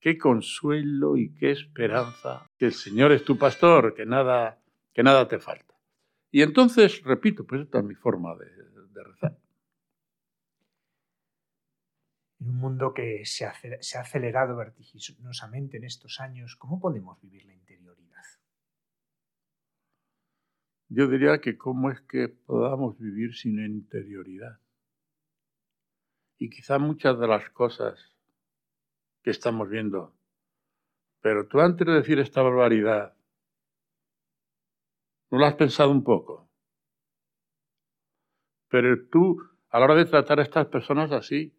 Qué consuelo y qué esperanza que el Señor es tu pastor, que nada, que nada te falta. Y entonces, repito, pues esta es mi forma de, de rezar. En un mundo que se ha acelerado vertiginosamente en estos años, ¿cómo podemos vivir la interioridad? Yo diría que cómo es que podamos vivir sin interioridad. Y quizá muchas de las cosas estamos viendo, pero tú antes de decir esta barbaridad, ¿no lo has pensado un poco? Pero tú, a la hora de tratar a estas personas así,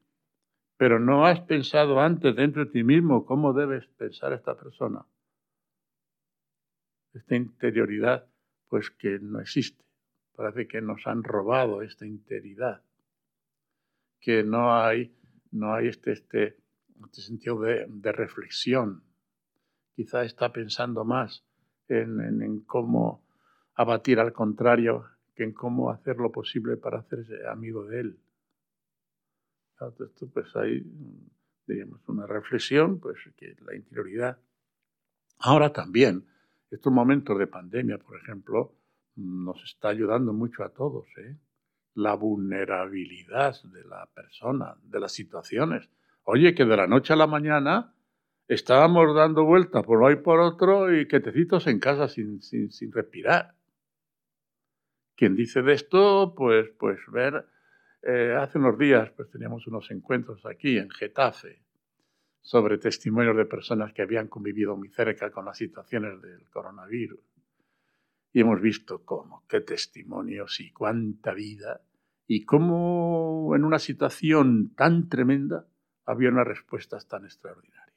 pero no has pensado antes dentro de ti mismo cómo debes pensar a esta persona. Esta interioridad, pues que no existe. Parece que nos han robado esta interioridad que no hay, no hay este, este, este sentido de, reflexión. Quizá está pensando más en, cómo abatir al contrario que en cómo hacer lo posible para hacerse amigo de él. Esto, pues hay, digamos, una reflexión, pues que la interioridad. Ahora también, estos momentos de pandemia, por ejemplo, nos está ayudando mucho a todos, ¿eh? la vulnerabilidad de la persona, de las situaciones. Oye, que de la noche a la mañana estábamos dando vueltas por uno y por otro y quietecitos en casa sin, sin, sin respirar. Quien dice de esto, pues, pues ver, eh, hace unos días pues teníamos unos encuentros aquí en Getafe sobre testimonios de personas que habían convivido muy cerca con las situaciones del coronavirus. Y hemos visto cómo, qué testimonios y cuánta vida, y cómo en una situación tan tremenda había unas respuestas tan extraordinarias.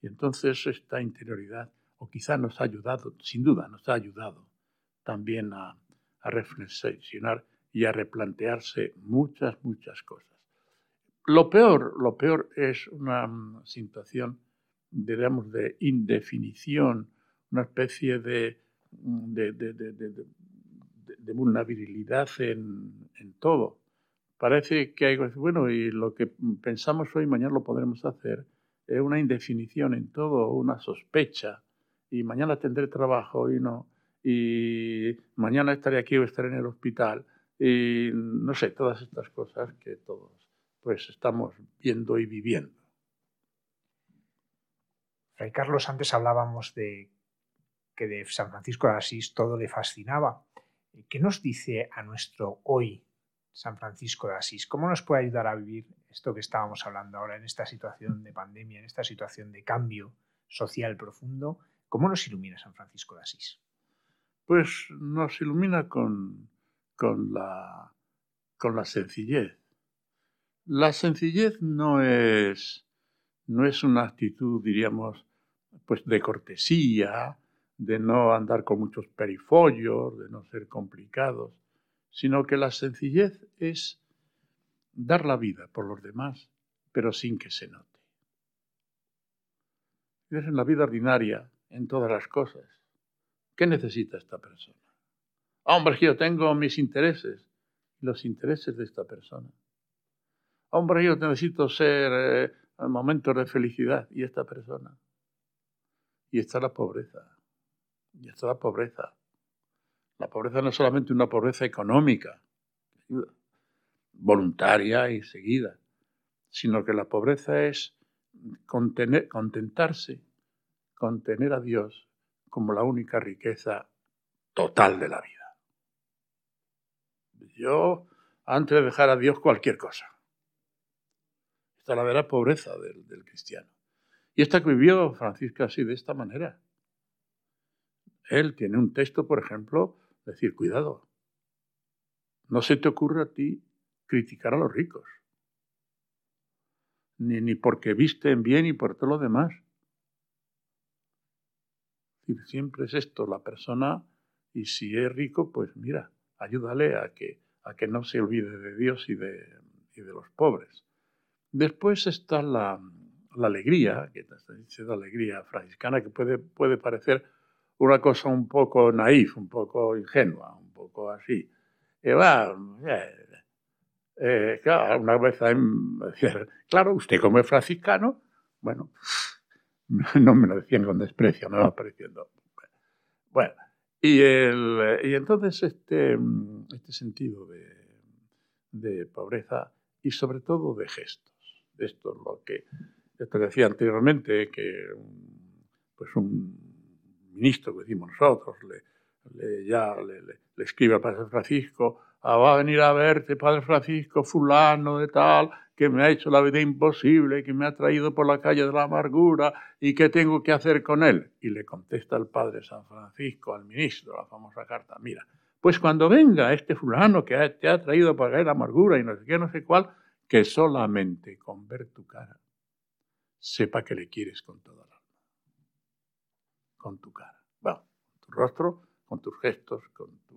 Y entonces esta interioridad, o quizá nos ha ayudado, sin duda nos ha ayudado también a, reflexionar y a replantearse muchas, muchas cosas. Lo peor, lo peor es una mm, situación, diríamos, de indefinición, una especie de de, de, de, de vulnerabilidad en, en, todo. Parece que hay, bueno, y lo que pensamos hoy, mañana lo podremos hacer, es una indefinición en todo, una sospecha, y mañana tendré trabajo y no, y mañana estaré aquí o estaré en el hospital, y no sé, todas estas cosas que todos pues estamos viendo y viviendo. Fray Carlos, antes hablábamos de que de San Francisco de Asís todo le fascinaba. ¿Qué nos dice a nuestro hoy San Francisco de Asís? ¿Cómo nos puede ayudar a vivir esto que estábamos hablando ahora en esta situación de pandemia, en esta situación de cambio social profundo? ¿Cómo nos ilumina San Francisco de Asís? Pues nos ilumina con, con, la, con la sencillez. La sencillez no es, no es una actitud, diríamos, pues de cortesía, de no andar con muchos perifollos, de no ser complicados, sino que la sencillez es dar la vida por los demás, pero sin que se note. vives en la vida ordinaria, en todas las cosas. ¿Qué necesita esta persona? Hombre, yo tengo mis intereses, los intereses de esta persona. Hombre, yo necesito ser eh, momentos de felicidad y esta persona. Y está la pobreza. Y está la pobreza. La pobreza no es solamente una pobreza económica, voluntaria y seguida, sino que la pobreza es contentarse con tener a Dios como la única riqueza total de la vida. Yo, antes de dejar a Dios cualquier cosa. Esta es la verdadera pobreza del, del cristiano. Y esta que vivió Francisco así, de esta manera. Él tiene un texto, por ejemplo, decir, cuidado, no se te ocurre a ti criticar a los ricos, ni, ni porque visten bien y por todo lo demás. Siempre es esto, la persona, y si es rico, pues mira, ayúdale a que, a que no se olvide de Dios y de, y de los pobres. Después está la, la alegría, que te dice la alegría franciscana, que puede, puede parecer una cosa un poco naif, un poco ingenua, un poco así. Y va, eh, eh, claro, una vez claro, usted como es franciscano, bueno, no me lo decían con desprecio, me va pareciendo. Bueno, y, el, y entonces este, este sentido de, de pobreza y sobre todo de gestos, esto es lo que, esto que decía anteriormente, que pues un ministro que decimos nosotros, le, ya le, escribe al Padre Francisco, ah, va a venir a verte, Padre Francisco, fulano de tal, que me ha hecho la vida imposible, que me ha traído por la calle de la amargura y qué tengo que hacer con él. Y le contesta el Padre San Francisco al ministro, la famosa carta, mira, pues cuando venga este fulano que te ha traído por la amargura y no sé qué, no sé cuál, que solamente con ver tu cara sepa que le quieres con toda la con tu cara. Bueno, tu rostro, con tus gestos, con tu...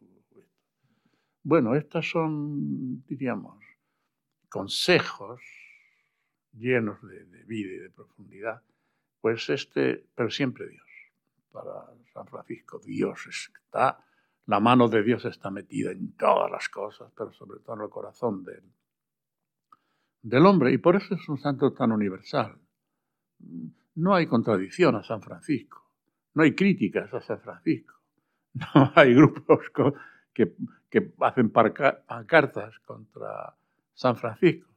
Bueno, estos son, diríamos, consejos llenos de, vida y de profundidad. Pues este, pero siempre Dios. Para San Francisco, Dios está, la mano de Dios está metida en todas las cosas, pero sobre todo en el corazón del hombre. Y por eso es un santo tan universal. No hay contradicción a San Francisco. No hay críticas a San Francisco. No hay grupos que, hacen pancartas contra San Francisco.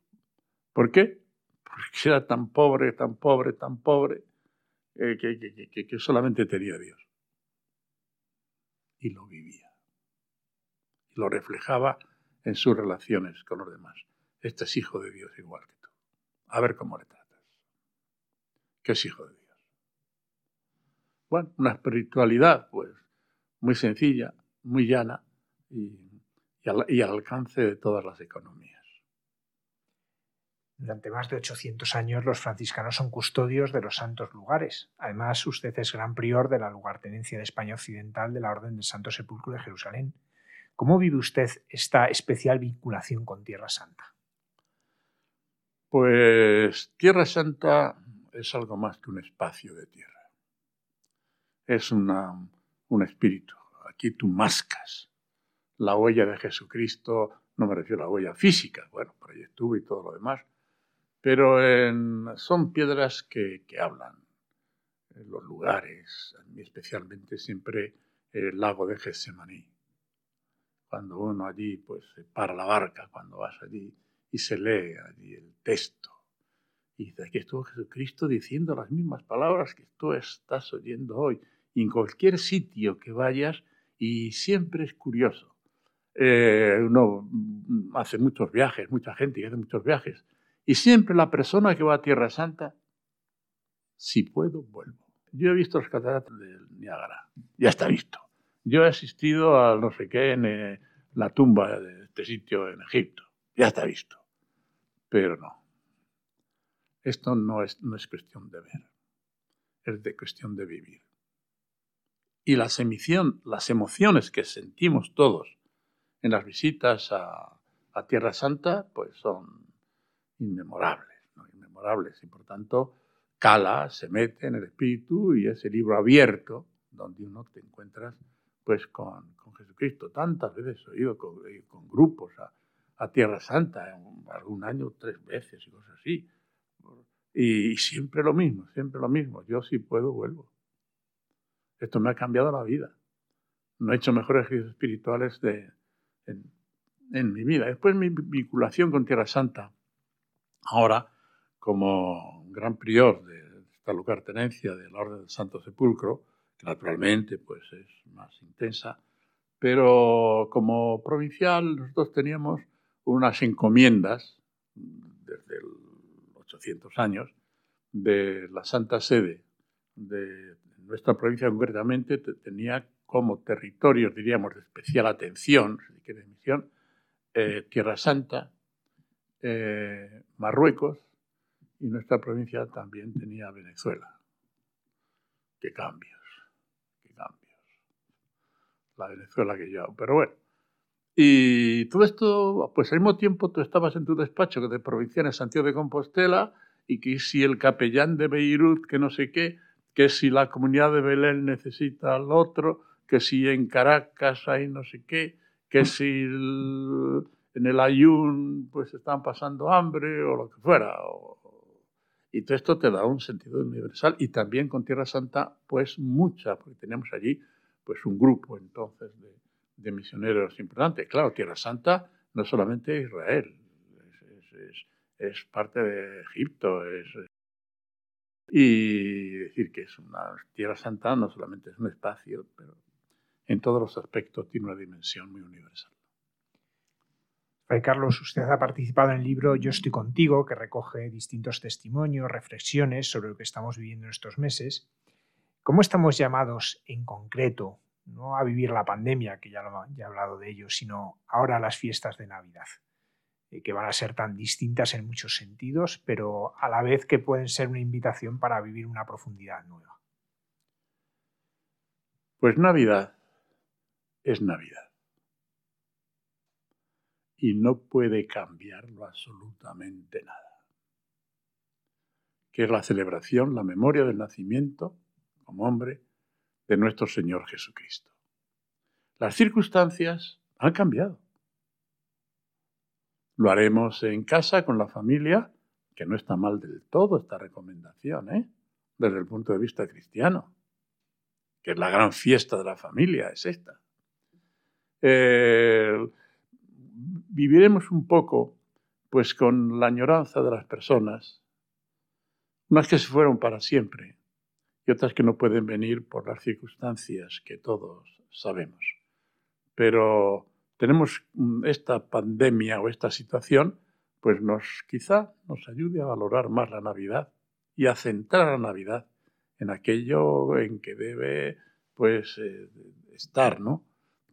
¿Por qué? Porque era tan pobre, tan pobre, tan pobre, eh, que, que solamente tenía Dios. Y lo vivía. Y lo reflejaba en sus relaciones con los demás. Este es hijo de Dios igual que tú. A ver cómo le tratas. Que es hijo de Dios. Bueno, una espiritualidad, pues, muy sencilla, muy llana y, al, alcance de todas las economías. Durante más de 800 años los franciscanos son custodios de los santos lugares. Además, usted es gran prior de la lugartenencia de España Occidental de la Orden del Santo Sepulcro de Jerusalén. ¿Cómo vive usted esta especial vinculación con Tierra Santa? Pues Tierra Santa es algo más que un espacio de tierra es un espíritu. Aquí tú mascas la huella de Jesucristo, no me refiero a la huella física, bueno, por ahí estuvo y todo lo demás, pero son piedras que, hablan. En los lugares, especialmente siempre el lago de Getsemaní. Cuando uno allí pues se para la barca, cuando vas allí y se lee allí el texto. Y dice, aquí estuvo Jesucristo diciendo las mismas palabras que tú estás oyendo hoy en cualquier sitio que vayas y siempre es curioso. Eh, uno hace muchos viajes, mucha gente hace muchos viajes, y siempre la persona que va a Tierra Santa, si puedo, vuelvo. Yo he visto los cataratas del Niágara, ya está visto. Yo he asistido a no sé qué en eh, la tumba de este sitio en Egipto, ya está visto. Pero no. Esto no es, no es cuestión de ver, es de cuestión de vivir y las, las emociones que sentimos todos en las visitas a, Tierra Santa, pues son inmemorables, ¿no? inmemorables. Y por tanto, cala, se mete en el espíritu y ese libro abierto donde uno te encuentras pues con, Jesucristo. Tantas veces he ido con, eh, grupos a, Tierra Santa, algún año tres veces y cosas así. Y, siempre lo mismo, siempre lo mismo. Yo si puedo vuelvo. Esto me ha cambiado la vida. No he hecho mejores ejercicios espirituales de, en, mi vida. Después mi vinculación con Tierra Santa. Ahora, como gran prior de esta lugartenencia de la Orden del Santo Sepulcro, que naturalmente pues, es más intensa, pero como provincial nosotros teníamos unas encomiendas desde los 800 años de la Santa Sede de nuestra provincia concretamente tenía como territorios, diríamos, de especial atención, si quiere eh, Tierra Santa, eh, Marruecos y nuestra provincia también tenía Venezuela. Qué cambios, qué cambios. La Venezuela que yo, pero bueno. Y todo esto, pues al mismo tiempo tú estabas en tu despacho que de provincia en Santiago de Compostela y que si el capellán de Beirut, que no sé qué, que si la comunidad de Belén necesita al otro, que si en Caracas hay no sé qué, que si en el Ayun pues están pasando hambre o lo que fuera. y todo esto te da un sentido universal y también con Tierra Santa pues mucha, porque tenemos allí pues un grupo entonces de, misioneros importantes. Claro, Tierra Santa no solamente Israel, es, es parte de Egipto, es, y decir que es una Tierra Santa no solamente es un espacio, pero en todos los aspectos tiene una dimensión muy universal. Fray Carlos, usted ha participado en el libro Yo estoy contigo, que recoge distintos testimonios, reflexiones sobre lo que estamos viviendo en estos meses. ¿Cómo estamos llamados en concreto, no a vivir la pandemia, que ya, lo, ya he hablado de ello, sino ahora las fiestas de Navidad, eh, que van a ser tan distintas en muchos sentidos, pero a la vez que pueden ser una invitación para vivir una profundidad nueva? Pues Navidad es Navidad. Y no puede cambiarlo absolutamente nada. Que es la celebración, la memoria del nacimiento, como hombre, de nuestro Señor Jesucristo. Las circunstancias han cambiado. Lo haremos en casa con la familia, que no está mal del todo esta recomendación, ¿eh? desde el punto de vista cristiano, que es la gran fiesta de la familia, es esta. Viviremos un poco pues con la añoranza de las personas, unas que se fueron para siempre y otras que no pueden venir por las circunstancias que todos sabemos. Pero tenemos esta pandemia o esta situación, pues nos quizá nos ayude a valorar más la Navidad y a centrar la Navidad en aquello en que debe pues eh, estar, ¿no?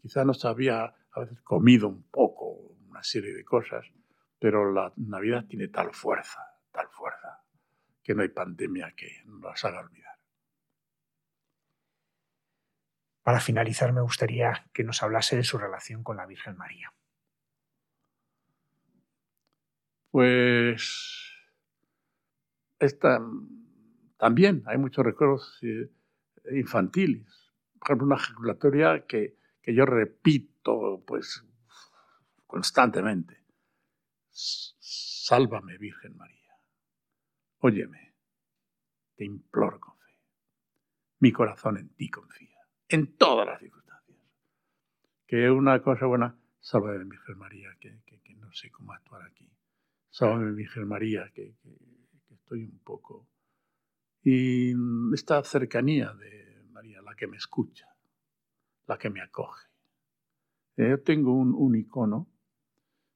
Quizá nos había a veces comido un poco una serie de cosas, pero la Navidad tiene tal fuerza, tal fuerza, que no hay pandemia que nos haga olvidar. Para finalizar, me gustaría que nos hablase de su relación con la Virgen María. Pues esta, también hay muchos recuerdos eh, infantiles. Por ejemplo, una ejaculatoria que que yo repito pues constantemente. Sálvame, Virgen María. Óyeme, te imploro con fe. Mi corazón en ti confía, en todas las circunstancias. Que una cosa buena, sálvame, Virgen María, que, no sé cómo actuar aquí. Sálvame, Virgen María, que, que estoy un poco... Y esta cercanía de María, la que me escucha, la que me acoge. Eh, yo tengo un, icono,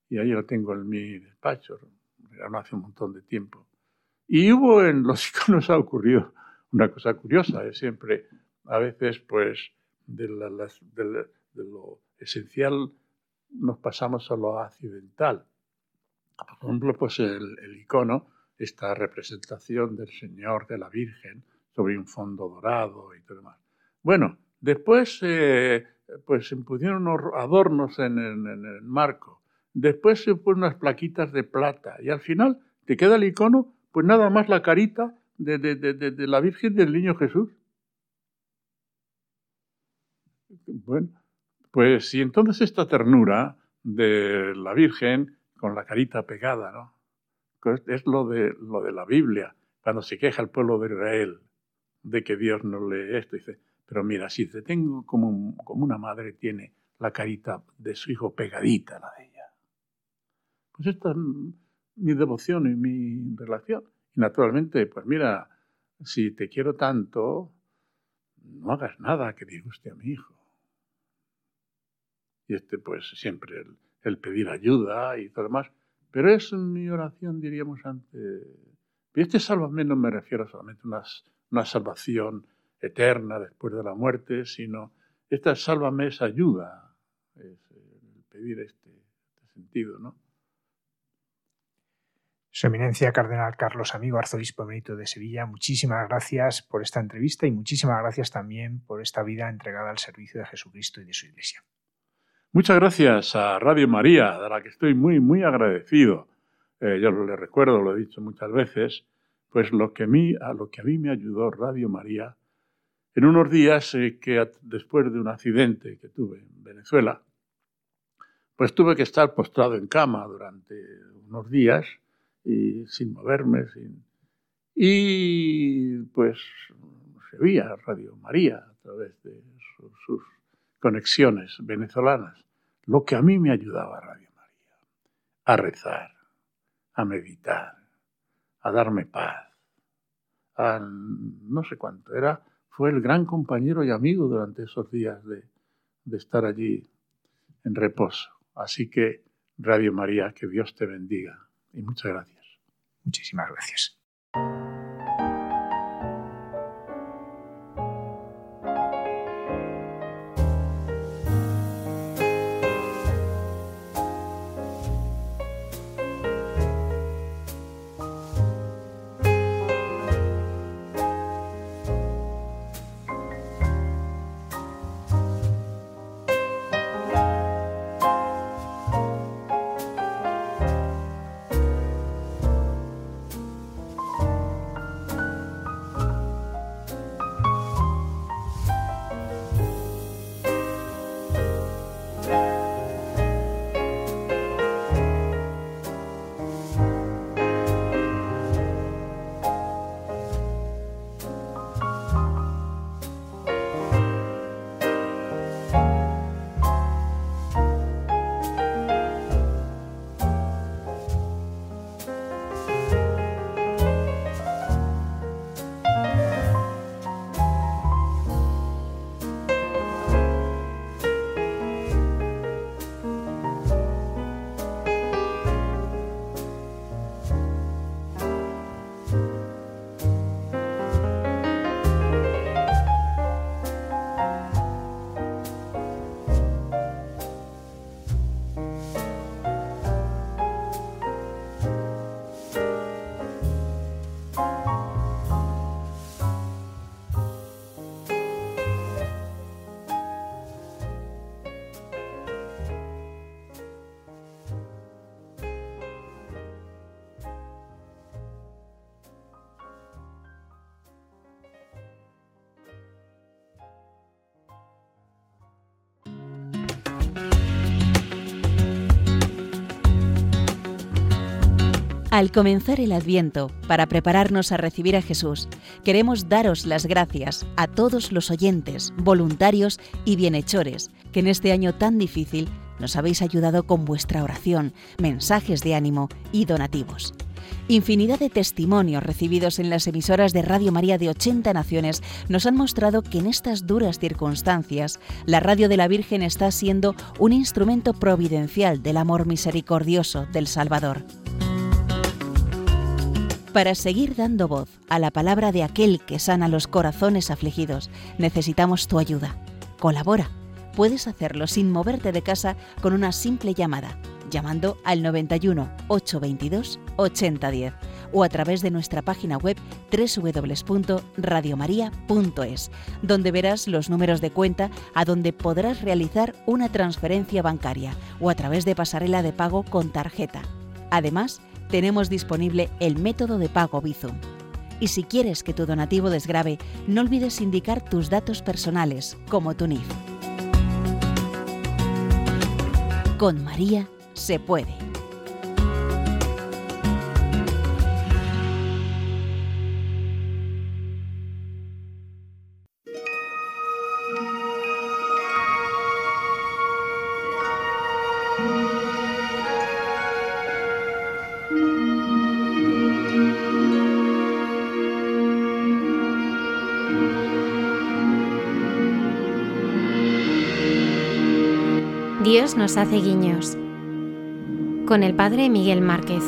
y ahí lo tengo en mi despacho, no hace un montón de tiempo. Y hubo en los iconos ha ocurrido una cosa curiosa, es siempre, a veces, pues, de, lo esencial nos pasamos a lo accidental. Por ejemplo, pues el, icono, esta representación del Señor, de la Virgen, sobre un fondo dorado y todo demás. Bueno, Después, eh, pues se pusieron unos adornos en, el marco. Después se pusieron unas plaquitas de plata. Y al final te queda el icono, pues nada más la carita de, de, la Virgen del Niño Jesús. Bueno, pues y entonces esta ternura de la Virgen con la carita pegada, ¿no? Es lo de, lo de la Biblia, cuando se queja el pueblo de Israel de que Dios no lee esto, dice, pero mira, si te tengo como, como una madre tiene la carita de su hijo pegadita la de ella. Pues esta es mi devoción y mi relación. Y naturalmente, pues mira, si te quiero tanto, no hagas nada que disguste a mi hijo. Y este, pues siempre el, pedir ayuda y todo lo demás. Pero es mi oración, diríamos antes. Y este sálvame no me refiero solamente a una, salvación eterna después de la muerte, sino esta sálvame es ayuda, es el pedir este, este sentido, ¿no? Su Eminencia Cardenal Carlos Amigo, Arzobispo Benito de Sevilla, muchísimas gracias por esta entrevista y muchísimas gracias también por esta vida entregada al servicio de Jesucristo y de su Iglesia. Muchas gracias a Radio María, de la que estoy muy, muy agradecido. Eh, yo le recuerdo, lo he dicho muchas veces, pues lo que a mí, a lo que a mí me ayudó Radio María en unos días eh, después de un accidente que tuve en Venezuela, pues tuve que estar postrado en cama durante unos días y sin moverme, sin... y pues se veía Radio María a través de sus, conexiones venezolanas, lo que a mí me ayudaba Radio María, a rezar, a meditar, a darme paz, a no sé cuánto, era, fue el gran compañero y amigo durante esos días de, de estar allí en reposo. Así que, Radio María, que Dios te bendiga y muchas gracias. Muchísimas gracias. Al comenzar el Adviento, para prepararnos a recibir a Jesús, queremos daros las gracias a todos los oyentes, voluntarios y bienhechores que en este año tan difícil nos habéis ayudado con vuestra oración, mensajes de ánimo y donativos. Infinidad de testimonios recibidos en las emisoras de Radio María de 80 naciones nos han mostrado que en estas duras circunstancias la radio de la Virgen está siendo un instrumento providencial del amor misericordioso del Salvador. Para seguir dando voz a la palabra de aquel que sana los corazones afligidos, necesitamos tu ayuda. Colabora. Puedes hacerlo sin moverte de casa con una simple llamada, llamando al 91 822 8010 o a través de nuestra página web www.radiomaria.es, donde verás los números de cuenta a donde podrás realizar una transferencia bancaria o a través de pasarela de pago con tarjeta. Además, tenemos disponible el método de pago Bizum. Y si quieres que tu donativo desgrabe, no olvides indicar tus datos personales, como tu NIF. Con María se puede. Dios nos hace guiños. Con el Padre Miguel Márquez.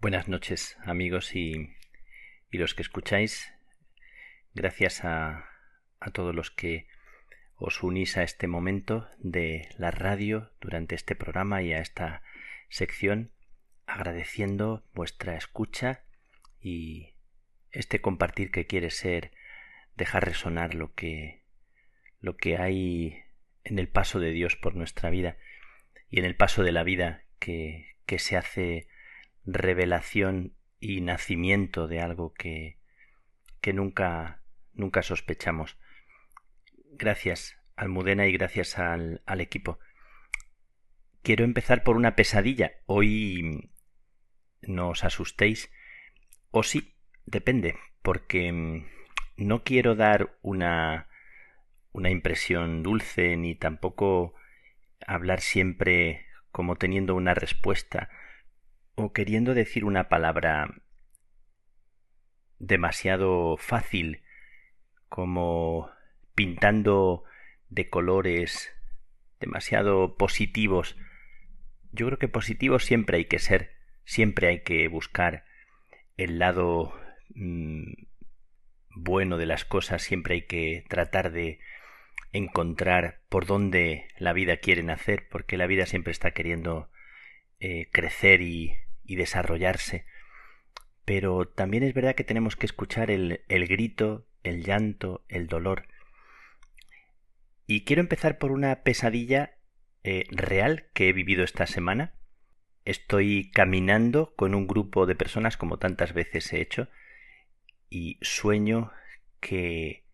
Buenas noches amigos y, y los que escucháis. Gracias a, a todos los que os unís a este momento de la radio durante este programa y a esta sección, agradeciendo vuestra escucha y este compartir que quiere ser dejar resonar lo que lo que hay en el paso de Dios por nuestra vida y en el paso de la vida que, que se hace revelación y nacimiento de algo que, que nunca nunca sospechamos Gracias, Almudena, y gracias al, al equipo. Quiero empezar por una pesadilla. Hoy no os asustéis. O sí, depende, porque mm, no quiero dar una, una impresión dulce ni tampoco hablar siempre como teniendo una respuesta o queriendo decir una palabra demasiado fácil como pintando de colores demasiado positivos. Yo creo que positivos siempre hay que ser, siempre hay que buscar el lado mm, bueno de las cosas, siempre hay que tratar de encontrar por dónde la vida quiere nacer, porque la vida siempre está queriendo eh, crecer y, desarrollarse. Pero también es verdad que tenemos que escuchar el grito, el llanto, el dolor y quiero empezar por una pesadilla eh, real que he vivido esta semana. Estoy caminando con un grupo de personas como tantas veces he hecho y sueño que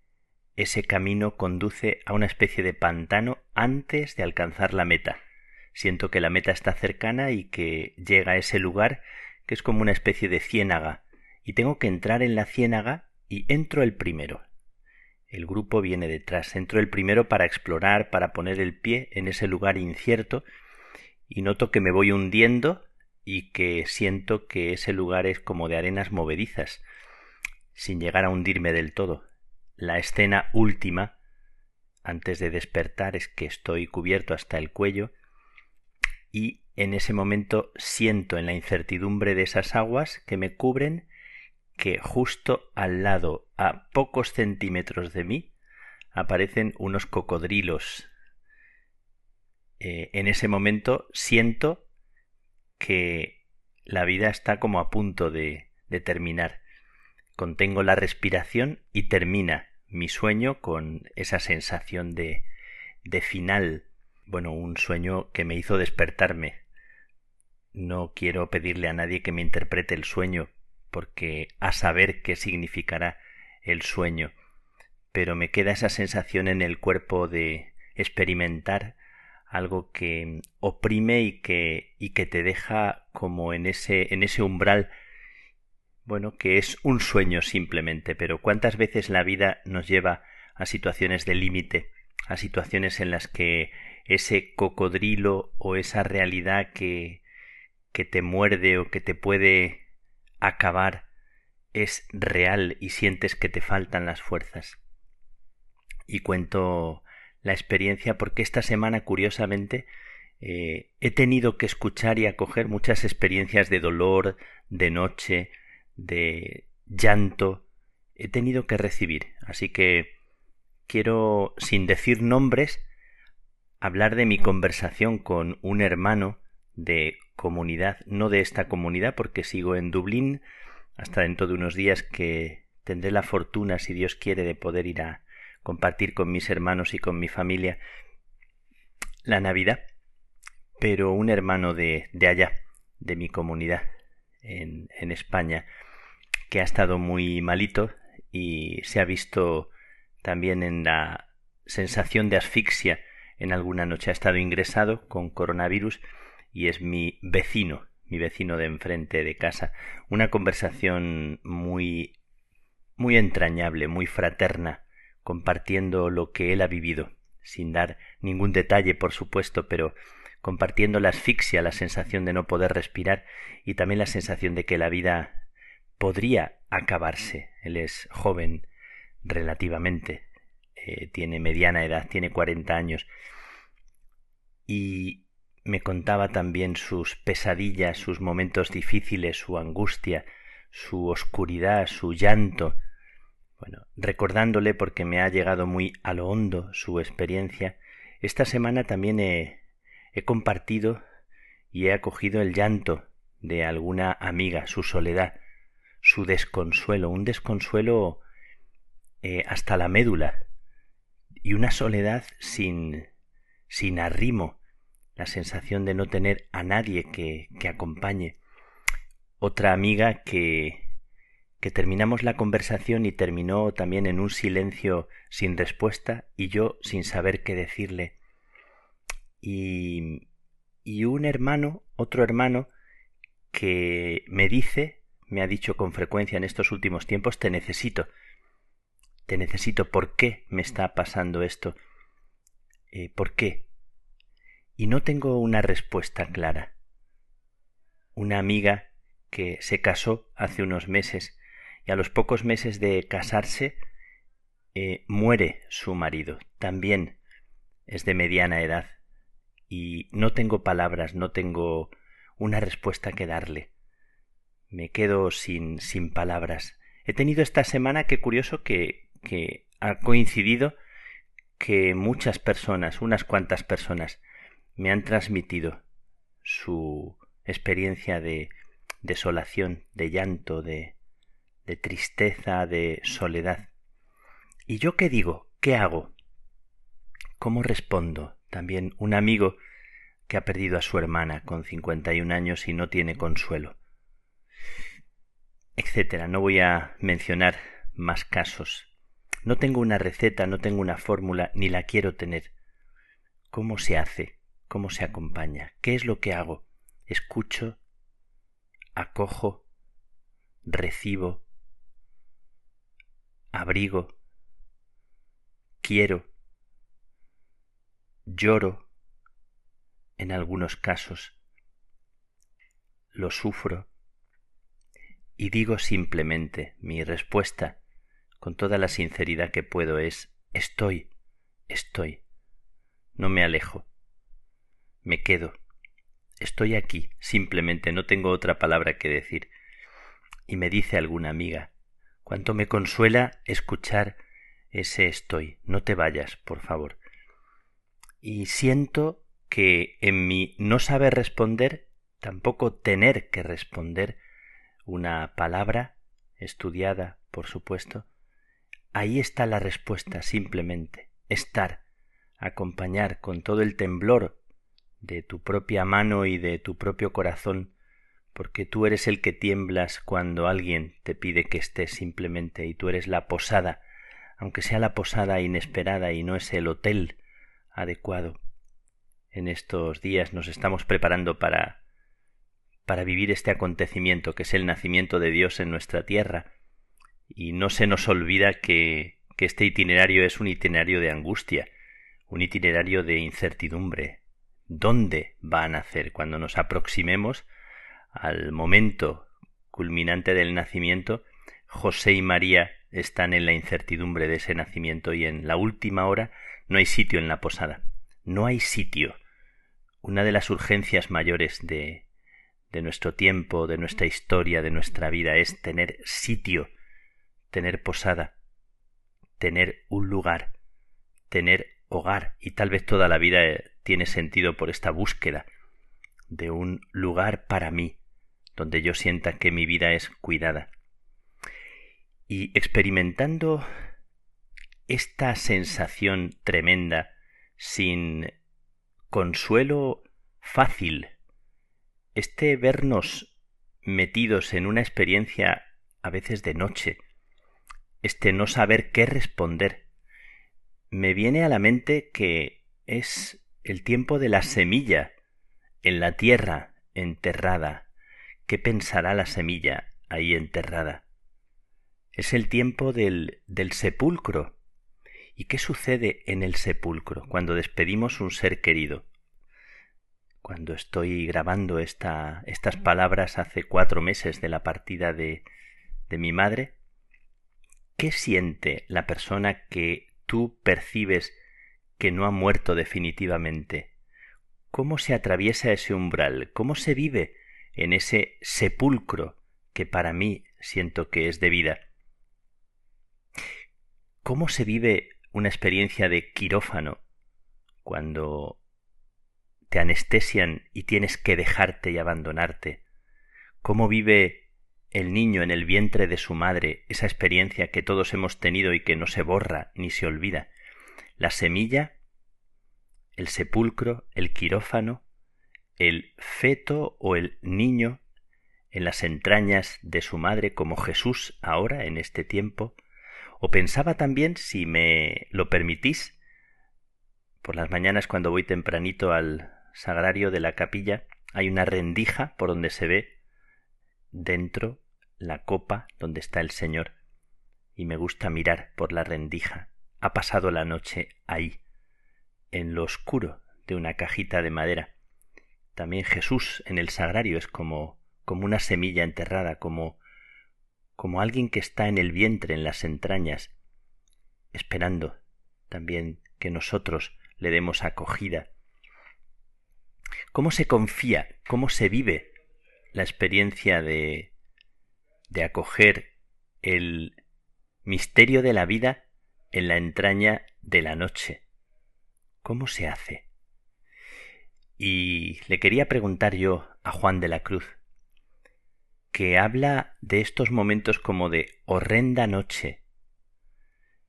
ese camino conduce a una especie de pantano antes de alcanzar la meta. Siento que la meta está cercana y que llega a ese lugar que es como una especie de ciénaga y tengo que entrar en la ciénaga y entro el primero. El grupo viene detrás. Entro el primero para explorar, para poner el pie en ese lugar incierto y noto que me voy hundiendo y que siento que ese lugar es como de arenas movedizas, sin llegar a hundirme del todo. La escena última, antes de despertar, es que estoy cubierto hasta el cuello y en ese momento siento en la incertidumbre de esas aguas que me cubren que justo al lado, a pocos centímetros de mí, aparecen unos cocodrilos. Eh, en ese momento siento que la vida está como a punto de, de terminar. Contengo la respiración y termina mi sueño con esa sensación de, de final. Bueno, un sueño que me hizo despertarme. No quiero pedirle a nadie que me interprete el sueño, porque a saber qué significará el sueño, pero me queda esa sensación en el cuerpo de experimentar algo que oprime y que, y que te deja como en ese, en ese umbral bueno, que es un sueño simplemente, pero cuántas veces la vida nos lleva a situaciones de límite, a situaciones en las que ese cocodrilo o esa realidad que, que te muerde o que te puede acabar es real y sientes que te faltan las fuerzas. Y cuento la experiencia porque esta semana, curiosamente, eh, he tenido que escuchar y acoger muchas experiencias de dolor, de noche, de llanto. He tenido que recibir. Así que quiero, sin decir nombres, hablar de mi conversación con un hermano de comunidad, no de esta comunidad porque sigo en Dublín hasta dentro de unos días que tendré la fortuna, si Dios quiere, de poder ir a compartir con mis hermanos y con mi familia la Navidad, pero un hermano de, de allá, de mi comunidad en, en España, que ha estado muy malito y se ha visto también en la sensación de asfixia en alguna noche. Ha estado ingresado con coronavirus y es mi vecino, mi vecino de enfrente de casa. Una conversación muy muy entrañable, muy fraterna, compartiendo lo que él ha vivido, sin dar ningún detalle, por supuesto, pero compartiendo la asfixia, la sensación de no poder respirar y también la sensación de que la vida podría acabarse. Él es joven relativamente, eh, tiene mediana edad, tiene cuarenta años y me contaba también sus pesadillas, sus momentos difíciles, su angustia, su oscuridad, su llanto, bueno, recordándole porque me ha llegado muy a lo hondo su experiencia, esta semana también he, compartido y he acogido el llanto de alguna amiga, su soledad, su desconsuelo, un desconsuelo eh, hasta la médula y una soledad sin, sin arrimo, la sensación de no tener a nadie que, que acompañe. Otra amiga que, que terminamos la conversación y terminó también en un silencio sin respuesta y yo sin saber qué decirle. Y, y un hermano, otro hermano, que me dice, me ha dicho con frecuencia en estos últimos tiempos, te necesito, te necesito, ¿por qué me está pasando esto? Eh, ¿Por qué? Y no tengo una respuesta clara. Una amiga que se casó hace unos meses y a los pocos meses de casarse eh, muere su marido. También es de mediana edad y no tengo palabras, no tengo una respuesta que darle. Me quedo sin, sin palabras. He tenido esta semana, qué curioso, que, que ha coincidido que muchas personas, unas cuantas personas, me han transmitido su experiencia de desolación, de llanto, de, tristeza, de soledad. ¿Y yo qué digo? ¿Qué hago? ¿Cómo respondo? También un amigo que ha perdido a su hermana con cincuenta y un años y no tiene consuelo. Etcétera. No voy a mencionar más casos. No tengo una receta, no tengo una fórmula, ni la quiero tener. ¿Cómo se hace? ¿Cómo se acompaña? ¿Qué es lo que hago? Escucho, acojo, recibo, abrigo, quiero, lloro, en algunos casos, lo sufro, y digo simplemente mi respuesta con toda la sinceridad que puedo es estoy, estoy, no me alejo, me quedo, estoy aquí, simplemente no tengo otra palabra que decir. Y me dice alguna amiga, Cuánto me consuela escuchar ese estoy. No te vayas, por favor. Y siento que en mi no saber responder, tampoco tener que responder una palabra estudiada, por supuesto, ahí está la respuesta simplemente, estar, acompañar con todo el temblor de tu propia mano y de tu propio corazón porque tú eres el que tiemblas cuando alguien te pide que estés simplemente y tú eres la posada, aunque sea la posada inesperada y no es el hotel adecuado. En estos días nos estamos preparando para para vivir este acontecimiento que es el nacimiento de Dios en nuestra tierra y no se nos olvida que, que este itinerario es un itinerario de angustia, un itinerario de incertidumbre. ¿Dónde va a nacer cuando nos aproximemos al momento culminante del nacimiento, José y María están en la incertidumbre de ese nacimiento y en la última hora no hay sitio en la posada. No hay sitio. Una de las urgencias mayores de, de nuestro tiempo, de nuestra historia, de nuestra vida es tener sitio, tener posada, tener un lugar, tener hogar y tal vez toda la vida eh, tiene sentido por esta búsqueda de un lugar para mí, donde yo sienta que mi vida es cuidada. Y experimentando esta sensación tremenda sin consuelo fácil, este vernos metidos en una experiencia a veces de noche, este no saber qué responder, me viene a la mente que es el tiempo de la semilla en la tierra enterrada. ¿Qué pensará la semilla ahí enterrada? Es el tiempo del, del sepulcro. ¿Y qué sucede en el sepulcro cuando despedimos un ser querido? Cuando estoy grabando esta, estas palabras hace cuatro meses de la partida de, de mi madre, ¿qué siente la persona que tú percibes que no ha muerto definitivamente? ¿Cómo se atraviesa ese umbral? ¿Cómo se vive en ese sepulcro que para mí siento que es de vida? ¿Cómo se vive una experiencia de quirófano cuando te anestesian y tienes que dejarte y abandonarte? ¿Cómo vive el niño en el vientre de su madre esa experiencia que todos hemos tenido y que no se borra ni se olvida? La semilla, el sepulcro, el quirófano, el feto o el niño en las entrañas de su madre como Jesús ahora en este tiempo, o pensaba también, si me lo permitís, por las mañanas cuando voy tempranito al sagrario de la capilla, hay una rendija por donde se ve dentro la copa donde está el Señor, y me gusta mirar por la rendija ha pasado la noche ahí, en lo oscuro de una cajita de madera. También Jesús en el sagrario es como como una semilla enterrada, como como alguien que está en el vientre, en las entrañas, esperando también que nosotros le demos acogida. ¿Cómo se confía, cómo se vive la experiencia de, de acoger el misterio de la vida en la entraña de la noche. ¿Cómo se hace? Y le quería preguntar yo a Juan de la Cruz, que habla de estos momentos como de horrenda noche,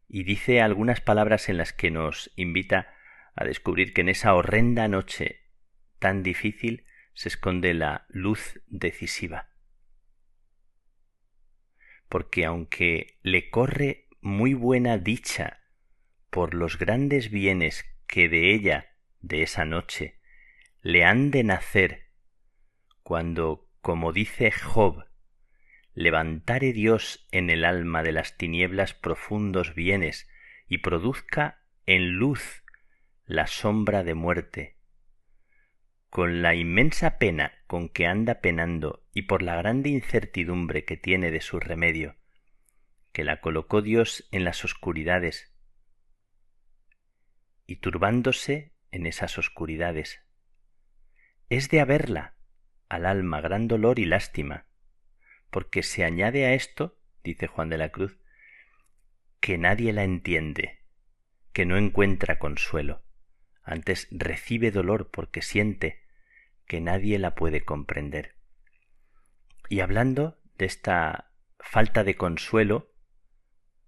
y dice algunas palabras en las que nos invita a descubrir que en esa horrenda noche tan difícil se esconde la luz decisiva. Porque aunque le corre muy buena dicha por los grandes bienes que de ella, de esa noche, le han de nacer, cuando, como dice Job, levantare Dios en el alma de las tinieblas profundos bienes y produzca en luz la sombra de muerte. Con la inmensa pena con que anda penando y por la grande incertidumbre que tiene de su remedio, que la colocó Dios en las oscuridades, y turbándose en esas oscuridades. Es de haberla al alma gran dolor y lástima, porque se añade a esto, dice Juan de la Cruz, que nadie la entiende, que no encuentra consuelo, antes recibe dolor porque siente que nadie la puede comprender. Y hablando de esta falta de consuelo,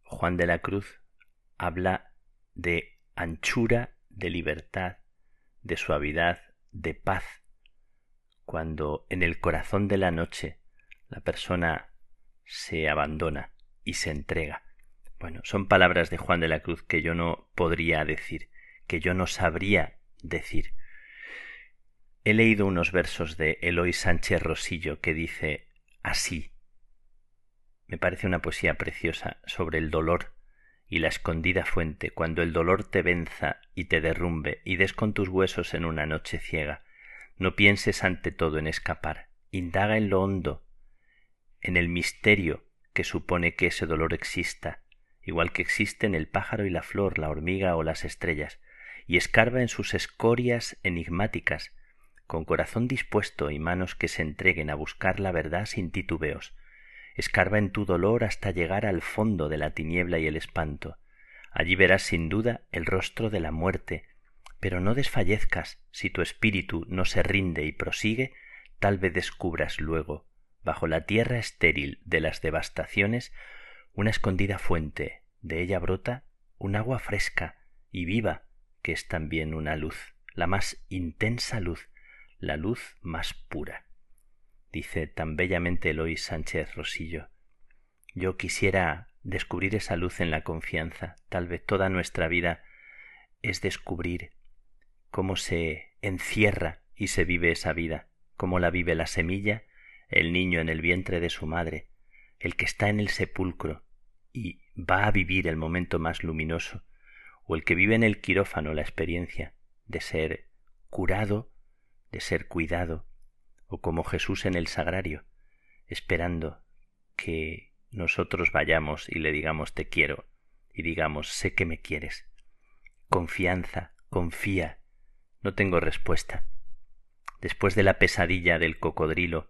Juan de la Cruz habla de anchura, de libertad, de suavidad, de paz, cuando en el corazón de la noche la persona se abandona y se entrega. Bueno, son palabras de Juan de la Cruz que yo no podría decir, que yo no sabría decir. He leído unos versos de Eloy Sánchez Rosillo que dice así me parece una poesía preciosa sobre el dolor y la escondida fuente, cuando el dolor te venza y te derrumbe y des con tus huesos en una noche ciega. No pienses ante todo en escapar, indaga en lo hondo, en el misterio que supone que ese dolor exista, igual que existen el pájaro y la flor, la hormiga o las estrellas, y escarba en sus escorias enigmáticas, con corazón dispuesto y manos que se entreguen a buscar la verdad sin titubeos, Escarba en tu dolor hasta llegar al fondo de la tiniebla y el espanto. Allí verás sin duda el rostro de la muerte, Pero no desfallezcas si tu espíritu no se rinde y prosigue, tal vez descubras luego, bajo la tierra estéril de las devastaciones, una escondida fuente, de ella brota un agua fresca y viva, que es también una luz, la más intensa luz, la luz más pura. Dice tan bellamente Eloy Sánchez Rosillo. Yo quisiera descubrir esa luz en la confianza. Tal vez toda nuestra vida es descubrir cómo se encierra y se vive esa vida, cómo la vive la semilla, el niño en el vientre de su madre, el que está en el sepulcro y va a vivir el momento más luminoso, o el que vive en el quirófano la experiencia de ser curado, de ser cuidado, o como Jesús en el sagrario, esperando que nosotros vayamos y le digamos te quiero, y digamos sé que me quieres. Confianza, confía, no tengo respuesta. Después de la pesadilla del cocodrilo,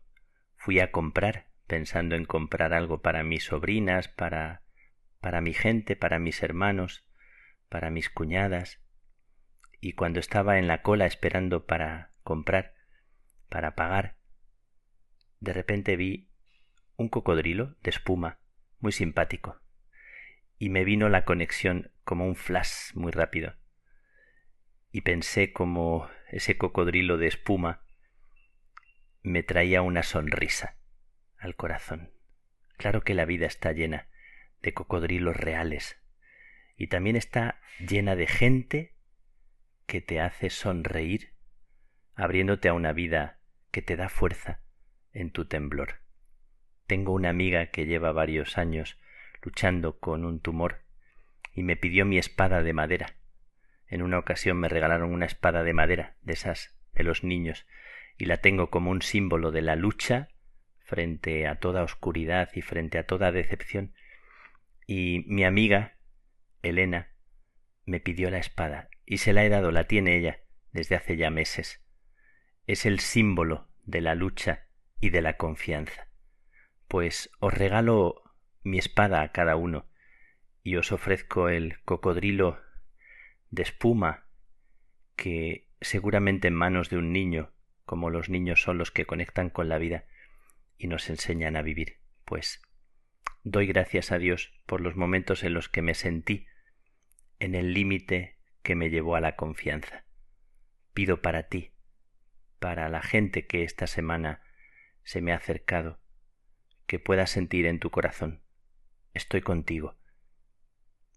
fui a comprar, pensando en comprar algo para mis sobrinas, para para mi gente, para mis hermanos, para mis cuñadas, y cuando estaba en la cola esperando para comprar, para pagar, de repente vi un cocodrilo de espuma muy simpático, y me vino la conexión como un flash muy rápido, y pensé como ese cocodrilo de espuma me traía una sonrisa al corazón. Claro que la vida está llena de cocodrilos reales y también está llena de gente que te hace sonreír, abriéndote a una vida que te da fuerza en tu temblor. Tengo una amiga que lleva varios años luchando con un tumor y me pidió mi espada de madera. En una ocasión me regalaron una espada de madera, de esas de los niños, y la tengo como un símbolo de la lucha frente a toda oscuridad y frente a toda decepción y mi amiga, Elena, me pidió la espada y se la he dado, la tiene ella desde hace ya meses. Es el símbolo de la lucha y de la confianza. Pues os regalo mi espada a cada uno y os ofrezco el cocodrilo de espuma que seguramente en manos de un niño, como los niños son los que conectan con la vida y nos enseñan a vivir, pues Doy gracias a Dios por los momentos en los que me sentí en el límite que me llevó a la confianza. Pido para ti, para la gente que esta semana se me ha acercado, que puedas sentir en tu corazón, estoy contigo.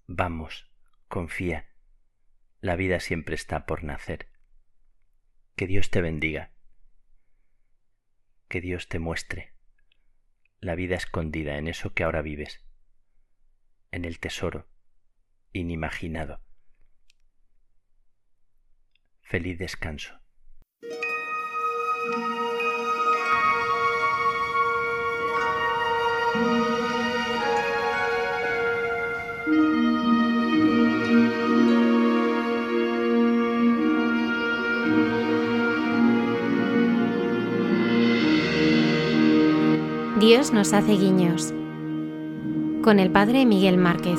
Vamos, confía, la vida siempre está por nacer. Que Dios te bendiga, que Dios te muestre la vida escondida en eso que ahora vives, en el tesoro inimaginado. Feliz descanso. Dios nos hace guiños. Con el Padre Miguel Márquez.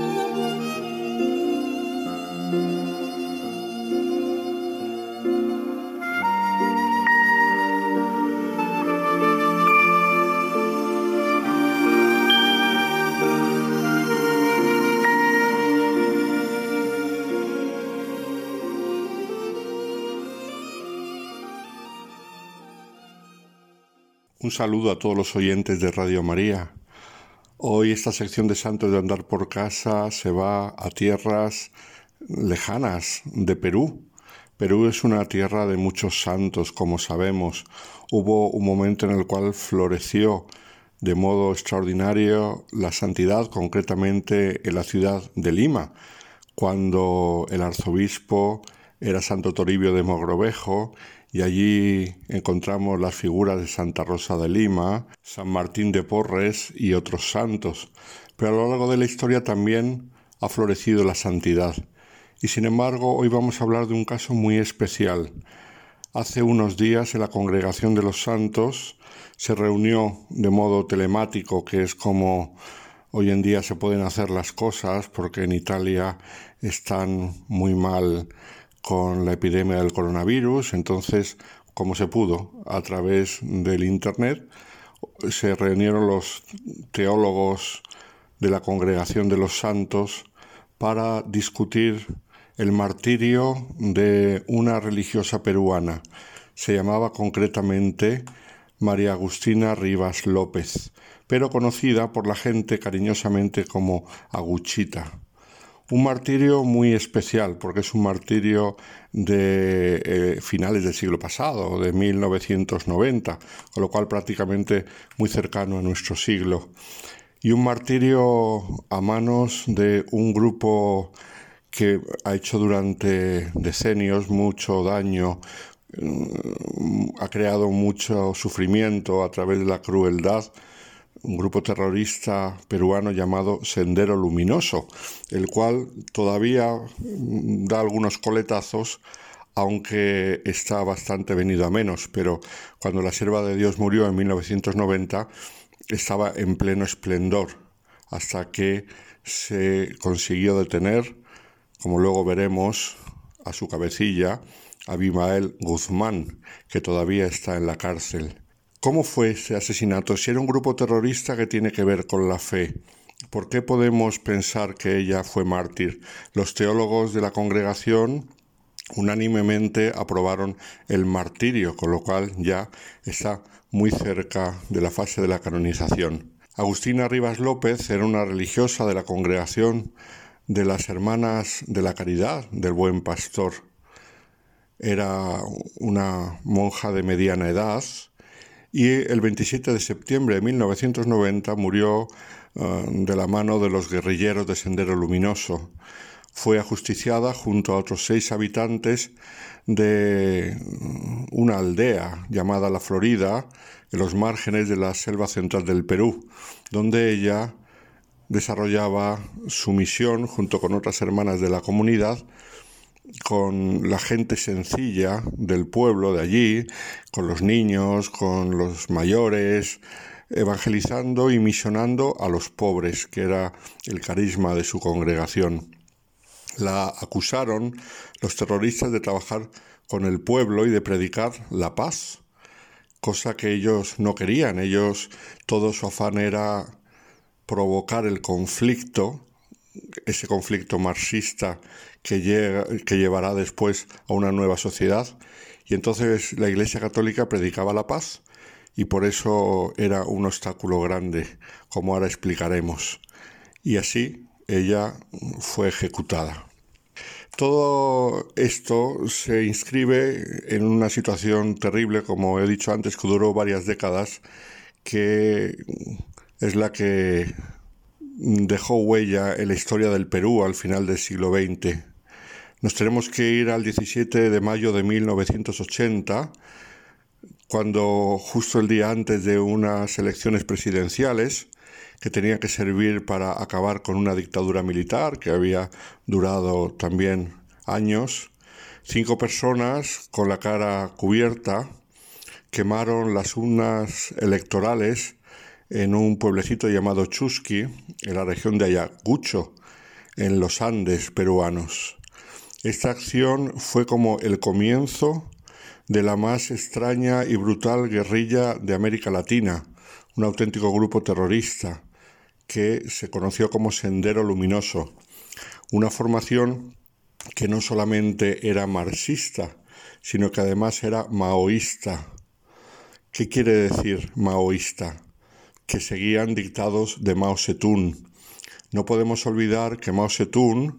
Un saludo a todos los oyentes de Radio María. Hoy esta sección de Santos de Andar por Casa se va a tierras lejanas de Perú. Perú es una tierra de muchos santos, como sabemos. Hubo un momento en el cual floreció de modo extraordinario la santidad, concretamente en la ciudad de Lima, cuando el arzobispo era Santo Toribio de Mogrovejo y allí encontramos las figuras de Santa Rosa de Lima, San Martín de Porres y otros santos. Pero a lo largo de la historia también ha florecido la santidad. Y sin embargo, hoy vamos a hablar de un caso muy especial. Hace unos días en la Congregación de los Santos se reunió de modo telemático, que es como hoy en día se pueden hacer las cosas, porque en Italia están muy mal con la epidemia del coronavirus, entonces, como se pudo, a través del Internet, se reunieron los teólogos de la Congregación de los Santos para discutir el martirio de una religiosa peruana. Se llamaba concretamente María Agustina Rivas López, pero conocida por la gente cariñosamente como Aguchita. Un martirio muy especial, porque es un martirio de eh, finales del siglo pasado, de 1990, con lo cual prácticamente muy cercano a nuestro siglo. Y un martirio a manos de un grupo que ha hecho durante decenios mucho daño, mm, ha creado mucho sufrimiento a través de la crueldad un grupo terrorista peruano llamado Sendero Luminoso, el cual todavía mm, da algunos coletazos, aunque está bastante venido a menos, pero cuando la Sierva de Dios murió en 1990 estaba en pleno esplendor, hasta que se consiguió detener, como luego veremos, a su cabecilla, Abimael Guzmán, que todavía está en la cárcel. ¿Cómo fue ese asesinato? Si era un grupo terrorista que tiene que ver con la fe, ¿por qué podemos pensar que ella fue mártir? Los teólogos de la congregación unánimemente aprobaron el martirio, con lo cual ya está muy cerca de la fase de la canonización. Agustina Rivas López era una religiosa de la congregación de las Hermanas de la Caridad del Buen Pastor. Era una monja de mediana edad, y el 27 de septiembre de 1990 murió eh, de la mano de los guerrilleros de Sendero Luminoso. Fue ajusticiada junto a otros seis habitantes de una aldea llamada La Florida, en los márgenes de la selva central del Perú, donde ella desarrollaba su misión junto con otras hermanas de la comunidad con la gente sencilla del pueblo de allí, con los niños, con los mayores, evangelizando y misionando a los pobres, que era el carisma de su congregación. La acusaron los terroristas de trabajar con el pueblo y de predicar la paz, cosa que ellos no querían. Ellos, todo su afán era provocar el conflicto, ese conflicto marxista que, que llevará después a una nueva sociedad. Y entonces la Iglesia Católica predicaba la paz y por eso era un obstáculo grande, como ahora explicaremos. Y así ella fue ejecutada. Todo esto se inscribe en una situación terrible, como he dicho antes, que duró varias décadas, que es la que dejó huella en la historia del Perú al final del siglo XX. Nos tenemos que ir al 17 de mayo de 1980, cuando justo el día antes de unas elecciones presidenciales, que tenían que servir para acabar con una dictadura militar que había durado también años, cinco personas con la cara cubierta quemaron las urnas electorales en un pueblecito llamado Chusqui, en la región de Ayacucho, en los Andes peruanos. Esta acción fue como el comienzo de la más extraña y brutal guerrilla de América Latina, un auténtico grupo terrorista que se conoció como Sendero Luminoso, una formación que no solamente era marxista, sino que además era maoísta. ¿Qué quiere decir maoísta? Que seguían dictados de Mao Zedong. No podemos olvidar que Mao Zedong,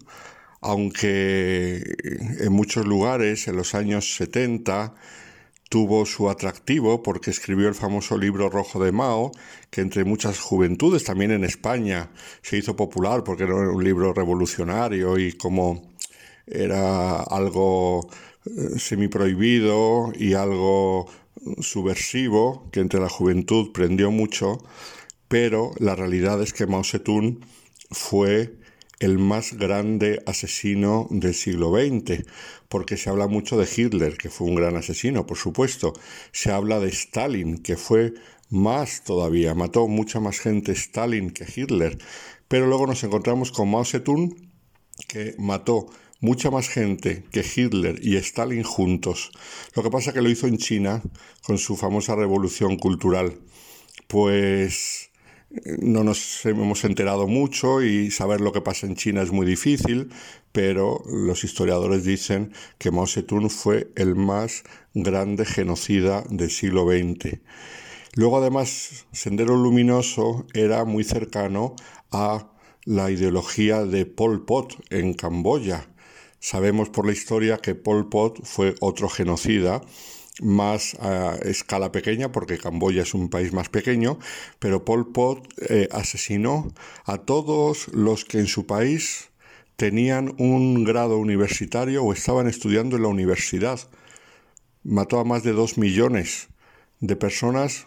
aunque en muchos lugares en los años 70 tuvo su atractivo porque escribió el famoso libro rojo de Mao, que entre muchas juventudes, también en España, se hizo popular porque era un libro revolucionario y como era algo eh, semiprohibido y algo subversivo, que entre la juventud prendió mucho, pero la realidad es que Mao Zedong fue el más grande asesino del siglo XX, porque se habla mucho de Hitler, que fue un gran asesino, por supuesto. Se habla de Stalin, que fue más todavía, mató mucha más gente Stalin que Hitler. Pero luego nos encontramos con Mao Zedong, que mató mucha más gente que Hitler y Stalin juntos. Lo que pasa es que lo hizo en China con su famosa revolución cultural. Pues no nos hemos enterado mucho y saber lo que pasa en China es muy difícil, pero los historiadores dicen que Mao Zedong fue el más grande genocida del siglo XX. Luego además Sendero Luminoso era muy cercano a la ideología de Pol Pot en Camboya. Sabemos por la historia que Pol Pot fue otro genocida más a escala pequeña, porque Camboya es un país más pequeño, pero Pol Pot eh, asesinó a todos los que en su país tenían un grado universitario o estaban estudiando en la universidad. Mató a más de dos millones de personas.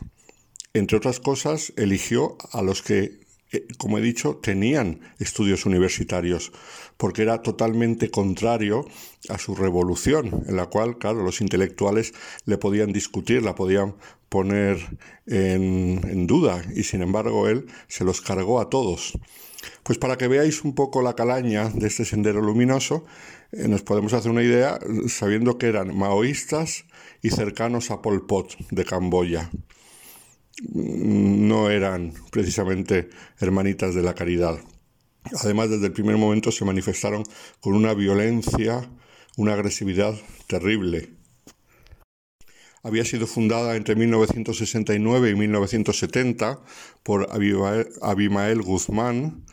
Entre otras cosas, eligió a los que eh, como he dicho, tenían estudios universitarios, porque era totalmente contrario a su revolución, en la cual, claro, los intelectuales le podían discutir, la podían poner en, duda, y sin embargo él se los cargó a todos. Pues para que veáis un poco la calaña de este sendero luminoso, eh, nos podemos hacer una idea sabiendo que eran maoístas y cercanos a Pol Pot de Camboya no eran precisamente hermanitas de la caridad. Además, desde el primer momento se manifestaron con una violencia, una agresividad terrible. Había sido fundada entre 1969 y 1970 por Abimael Guzmán,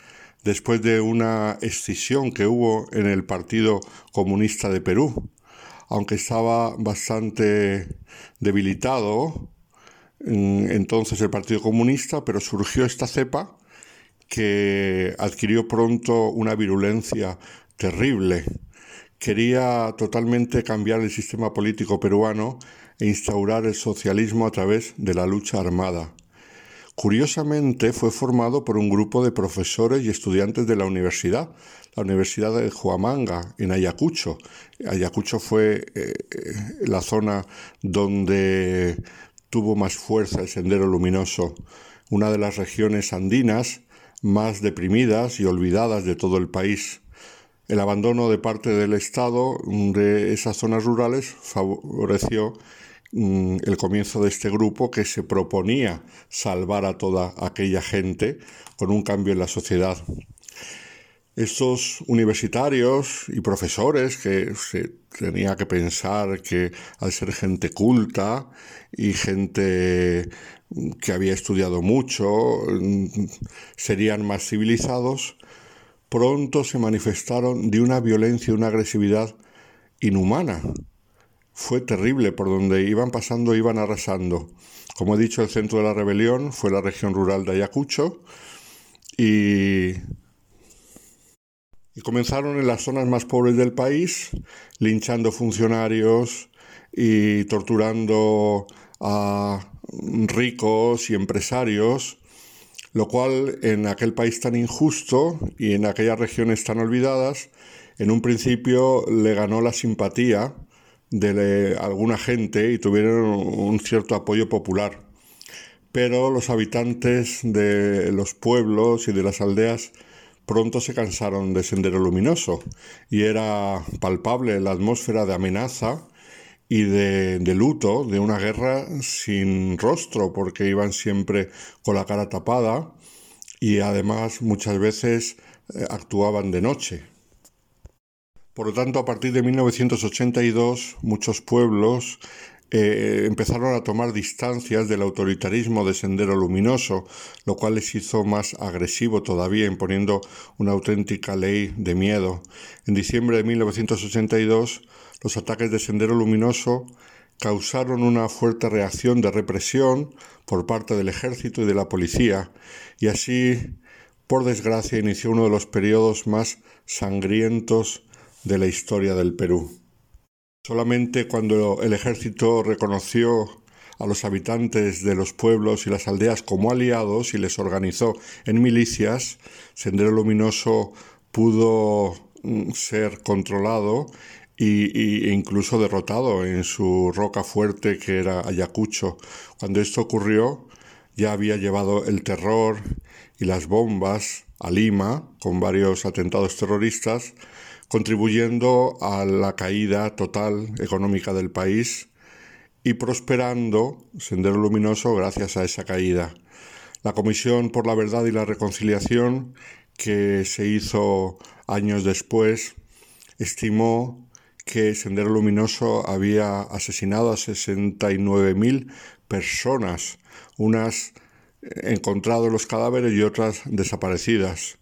después de una escisión que hubo en el Partido Comunista de Perú. Aunque estaba bastante debilitado, entonces el Partido Comunista, pero surgió esta cepa que adquirió pronto una virulencia terrible. Quería totalmente cambiar el sistema político peruano e instaurar el socialismo a través de la lucha armada. Curiosamente fue formado por un grupo de profesores y estudiantes de la universidad, la Universidad de Huamanga, en Ayacucho. Ayacucho fue eh, la zona donde tuvo más fuerza el Sendero Luminoso, una de las regiones andinas más deprimidas y olvidadas de todo el país. El abandono de parte del Estado de esas zonas rurales favoreció mm, el comienzo de este grupo que se proponía salvar a toda aquella gente con un cambio en la sociedad. Estos universitarios y profesores que se tenía que pensar que al ser gente culta y gente que había estudiado mucho serían más civilizados, pronto se manifestaron de una violencia y una agresividad inhumana. Fue terrible, por donde iban pasando iban arrasando. Como he dicho, el centro de la rebelión fue la región rural de Ayacucho y y comenzaron en las zonas más pobres del país, linchando funcionarios y torturando a ricos y empresarios, lo cual en aquel país tan injusto y en aquellas regiones tan olvidadas, en un principio le ganó la simpatía de alguna gente y tuvieron un cierto apoyo popular. pero los habitantes de los pueblos y de las aldeas pronto se cansaron de Sendero Luminoso y era palpable la atmósfera de amenaza y de, luto de una guerra sin rostro porque iban siempre con la cara tapada y además muchas veces eh, actuaban de noche. Por lo tanto, a partir de 1982, muchos pueblos eh, empezaron a tomar distancias del autoritarismo de Sendero Luminoso, lo cual les hizo más agresivo todavía, imponiendo una auténtica ley de miedo. En diciembre de 1982, los ataques de Sendero Luminoso causaron una fuerte reacción de represión por parte del ejército y de la policía, y así, por desgracia, inició uno de los periodos más sangrientos de la historia del Perú. Solamente cuando el ejército reconoció a los habitantes de los pueblos y las aldeas como aliados y les organizó en milicias, Sendero Luminoso pudo mm, ser controlado e incluso derrotado en su roca fuerte que era Ayacucho. Cuando esto ocurrió, ya había llevado el terror y las bombas a Lima con varios atentados terroristas contribuyendo a la caída total económica del país y prosperando Sendero Luminoso gracias a esa caída. La Comisión por la Verdad y la Reconciliación, que se hizo años después, estimó que Sendero Luminoso había asesinado a 69.000 personas, unas encontrado los cadáveres y otras desaparecidas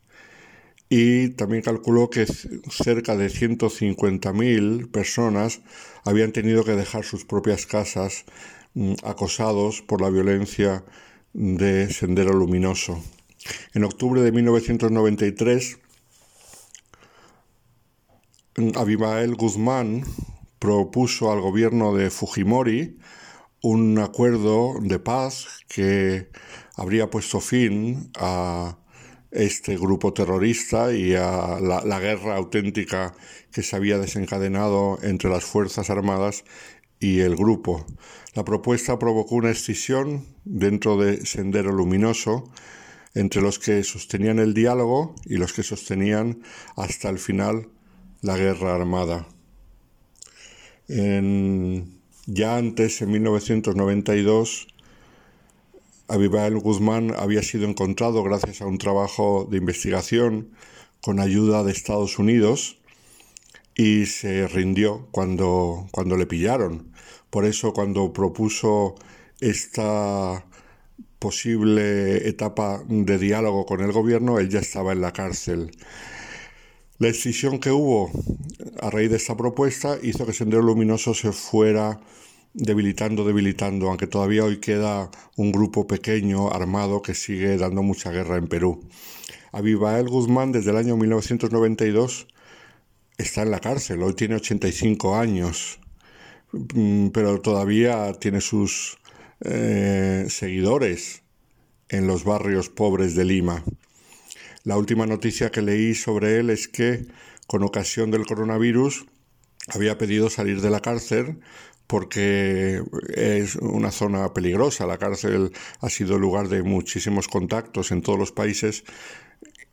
y también calculó que cerca de 150.000 personas habían tenido que dejar sus propias casas mm, acosados por la violencia de Sendero Luminoso. En octubre de 1993, mm, Abimael Guzmán propuso al gobierno de Fujimori un acuerdo de paz que habría puesto fin a este grupo terrorista y a la, guerra auténtica que se había desencadenado entre las Fuerzas Armadas y el grupo. La propuesta provocó una escisión dentro de Sendero Luminoso entre los que sostenían el diálogo y los que sostenían hasta el final la guerra armada. ya antes, en 1992, Abimael Guzmán había sido encontrado gracias a un trabajo de investigación con ayuda de Estados Unidos y se rindió cuando, cuando le pillaron. Por eso cuando propuso esta posible etapa de diálogo con el gobierno, él ya estaba en la cárcel. La decisión que hubo a raíz de esta propuesta hizo que Sendero Luminoso se fuera debilitando, debilitando, aunque todavía hoy queda un grupo pequeño armado que sigue dando mucha guerra en Perú. Abibael Guzmán desde el año 1992 está en la cárcel, hoy tiene 85 años, mm, pero todavía tiene sus eh, seguidores en los barrios pobres de Lima. La última noticia que leí sobre él es que con ocasión del coronavirus había pedido salir de la cárcel porque es una zona peligrosa. La cárcel ha sido lugar de muchísimos contactos en todos los países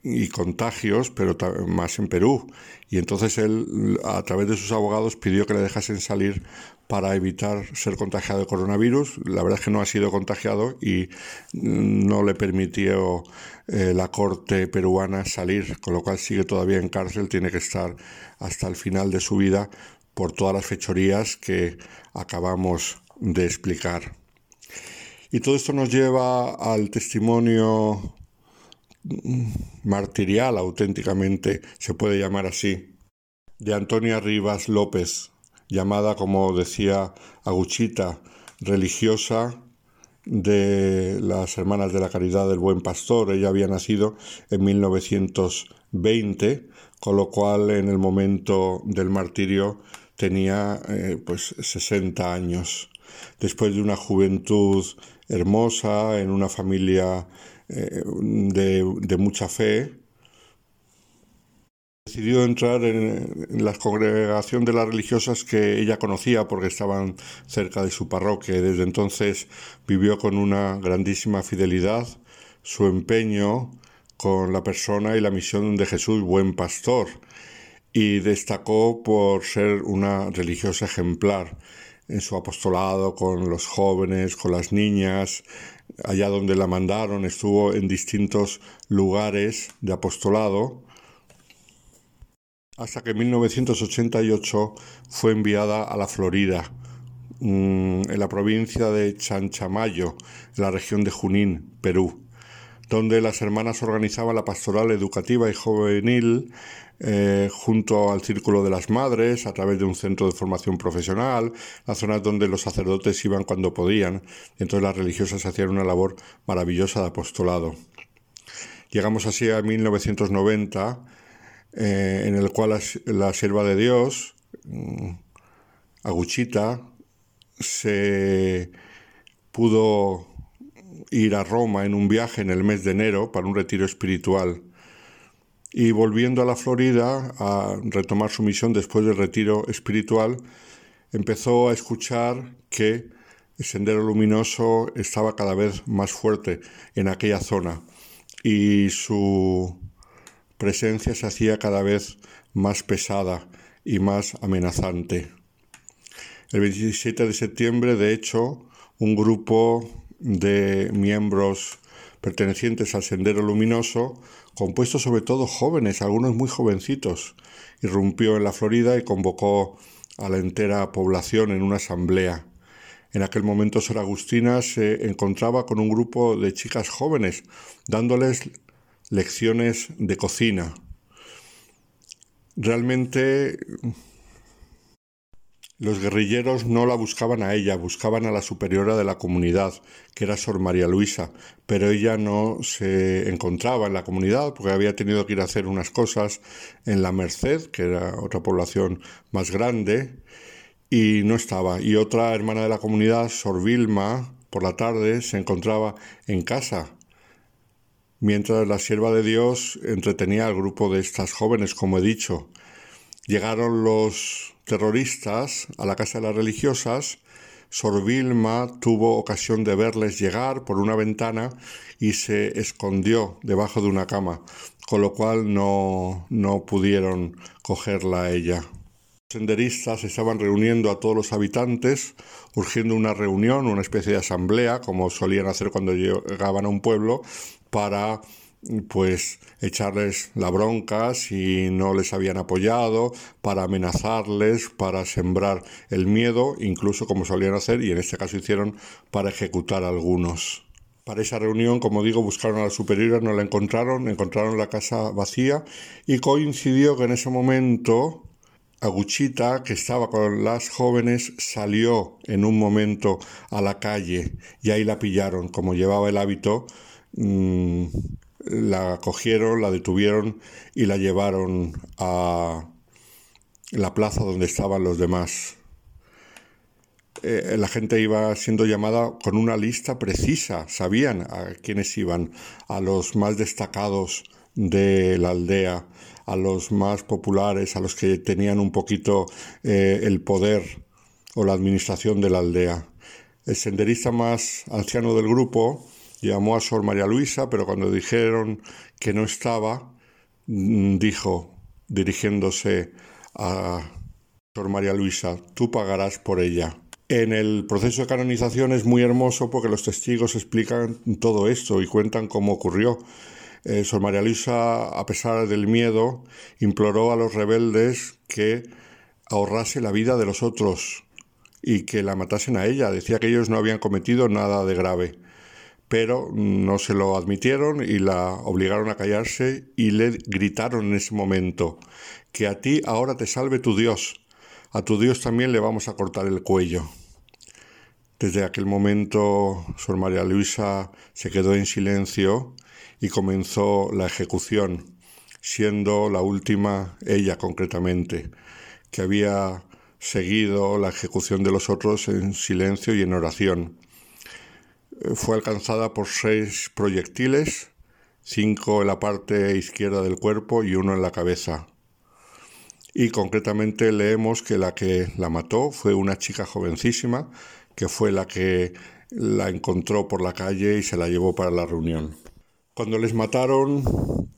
y contagios, pero más en Perú. Y entonces él, a través de sus abogados, pidió que le dejasen salir para evitar ser contagiado de coronavirus. La verdad es que no ha sido contagiado y no le permitió eh, la corte peruana salir, con lo cual sigue todavía en cárcel, tiene que estar hasta el final de su vida por todas las fechorías que acabamos de explicar. Y todo esto nos lleva al testimonio martirial, auténticamente se puede llamar así, de Antonia Rivas López, llamada, como decía Aguchita, religiosa de las Hermanas de la Caridad del Buen Pastor. Ella había nacido en 1920, con lo cual en el momento del martirio tenía eh, pues 60 años. Después de una juventud hermosa, en una familia eh, de, mucha fe, Decidió entrar en, la congregación de las religiosas que ella conocía porque estaban cerca de su parroquia desde entonces vivió con una grandísima fidelidad su empeño con la persona y la misión de Jesús, buen pastor, y destacó por ser una religiosa ejemplar en su apostolado con los jóvenes, con las niñas, allá donde la mandaron, estuvo en distintos lugares de apostolado hasta que en 1988 fue enviada a la Florida, mm, en la provincia de Chanchamayo, en la región de Junín, Perú, donde las hermanas organizaban la pastoral educativa y juvenil eh, junto al Círculo de las Madres, a través de un centro de formación profesional, las zonas donde los sacerdotes iban cuando podían, entonces las religiosas hacían una labor maravillosa de apostolado. Llegamos así a 1990 eh, en el cual la, sierva de Dios, mm, Aguchita, se pudo ir a Roma en un viaje en el mes de enero para un retiro espiritual. Y volviendo a la Florida a retomar su misión después del retiro espiritual, empezó a escuchar que el sendero luminoso estaba cada vez más fuerte en aquella zona y su presencia se hacía cada vez más pesada y más amenazante. El 27 de septiembre, de hecho, un grupo de miembros pertenecientes al Sendero Luminoso, compuesto sobre todo jóvenes, algunos muy jovencitos, irrumpió en la Florida y convocó a la entera población en una asamblea. En aquel momento Sor Agustina se encontraba con un grupo de chicas jóvenes, dándoles lecciones de cocina. Realmente los guerrilleros no la buscaban a ella, buscaban a la superiora de la comunidad, que era Sor María Luisa, pero ella no se encontraba en la comunidad porque había tenido que ir a hacer unas cosas en la Merced, que era otra población más grande, y no estaba. Y otra hermana de la comunidad, Sor Vilma, por la tarde se encontraba en casa mientras la sierva de Dios entretenía al grupo de estas jóvenes, como he dicho. Llegaron los terroristas a la casa de las religiosas, Sor Vilma tuvo ocasión de verles llegar por una ventana y se escondió debajo de una cama, con lo cual no, no pudieron cogerla a ella. Los senderistas estaban reuniendo a todos los habitantes, urgiendo una reunión, una especie de asamblea, como solían hacer cuando llegaban a un pueblo, para pues echarles la bronca si no les habían apoyado, para amenazarles, para sembrar el miedo, incluso como solían hacer, y en este caso hicieron para ejecutar a algunos. Para esa reunión, como digo, buscaron a la superiora, no la encontraron, encontraron la casa vacía y coincidió que en ese momento Aguchita, que estaba con las jóvenes, salió en un momento a la calle y ahí la pillaron, como llevaba el hábito Mm, la cogieron, la detuvieron y la llevaron a la plaza donde estaban los demás. Eh, la gente iba siendo llamada con una lista precisa, sabían a quiénes iban, a los más destacados de la aldea, a los más populares, a los que tenían un poquito eh, el poder o la administración de la aldea. El senderista más anciano del grupo llamó a Sor María Luisa, pero cuando dijeron que no estaba, mm, dijo, dirigiéndose a Sor María Luisa, tú pagarás por ella. En el proceso de canonización es muy hermoso porque los testigos explican todo esto y cuentan cómo ocurrió. Eh, Sor María Luisa, a pesar del miedo, imploró a los rebeldes que ahorrase la vida de los otros y que la matasen a ella. Decía que ellos no habían cometido nada de grave pero no se lo admitieron y la obligaron a callarse y le gritaron en ese momento que a ti ahora te salve tu Dios, a tu Dios también le vamos a cortar el cuello. Desde aquel momento, Sor María Luisa se quedó en silencio y comenzó la ejecución, siendo la última ella concretamente, que había seguido la ejecución de los otros en silencio y en oración fue alcanzada por seis proyectiles, cinco en la parte izquierda del cuerpo y uno en la cabeza. y concretamente leemos que la que la mató fue una chica jovencísima que fue la que la encontró por la calle y se la llevó para la reunión. Cuando les mataron,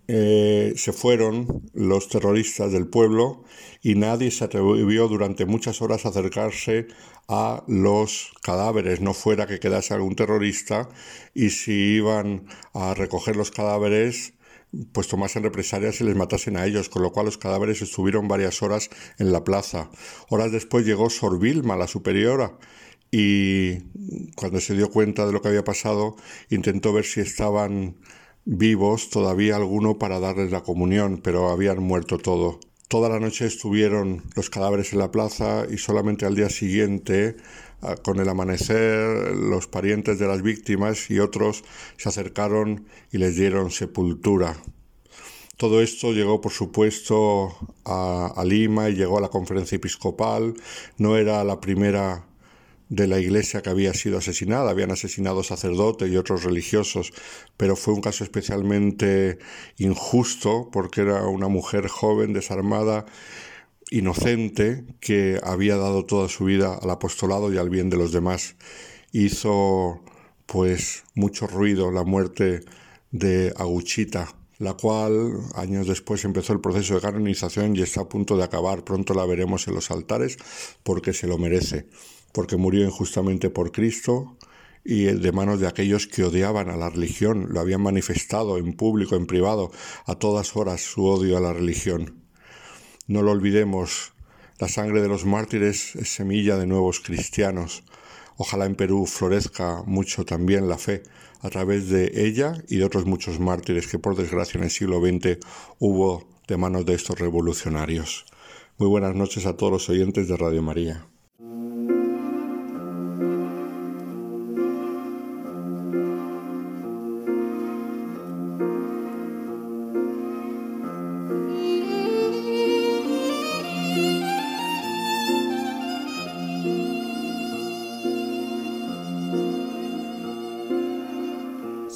eh, se fueron los terroristas del pueblo y nadie se atrevió durante muchas horas a acercarse a los cadáveres, no fuera que quedase algún terrorista y si iban a recoger los cadáveres, pues tomasen represalias y les matasen a ellos, con lo cual los cadáveres estuvieron varias horas en la plaza. Horas después llegó Sor Vilma, la superiora, y cuando se dio cuenta de lo que había pasado, intentó ver si estaban vivos todavía alguno para darles la comunión, pero habían muerto todo. Toda la noche estuvieron los cadáveres en la plaza y solamente al día siguiente, ah, con el amanecer, los parientes de las víctimas y otros se acercaron y les dieron sepultura. Todo esto llegó, por supuesto, a, a Lima y llegó a la conferencia episcopal. No era la primera de la iglesia que había sido asesinada. Habían asesinado sacerdotes y otros religiosos, pero fue un caso especialmente injusto porque era una mujer joven, desarmada, inocente, que había dado toda su vida al apostolado y al bien de los demás. Hizo pues mucho ruido la muerte de Aguchita, la cual años después empezó el proceso de canonización y está a punto de acabar. Pronto la veremos en los altares porque se lo merece porque murió injustamente por Cristo y de manos de aquellos que odiaban a la religión, lo habían manifestado en público, en privado, a todas horas su odio a la religión. No lo olvidemos, la sangre de los mártires es semilla de nuevos cristianos. Ojalá en Perú florezca mucho también la fe a través de ella y de otros muchos mártires que por desgracia en el siglo XX hubo de manos de estos revolucionarios. Muy buenas noches a todos los oyentes de Radio María.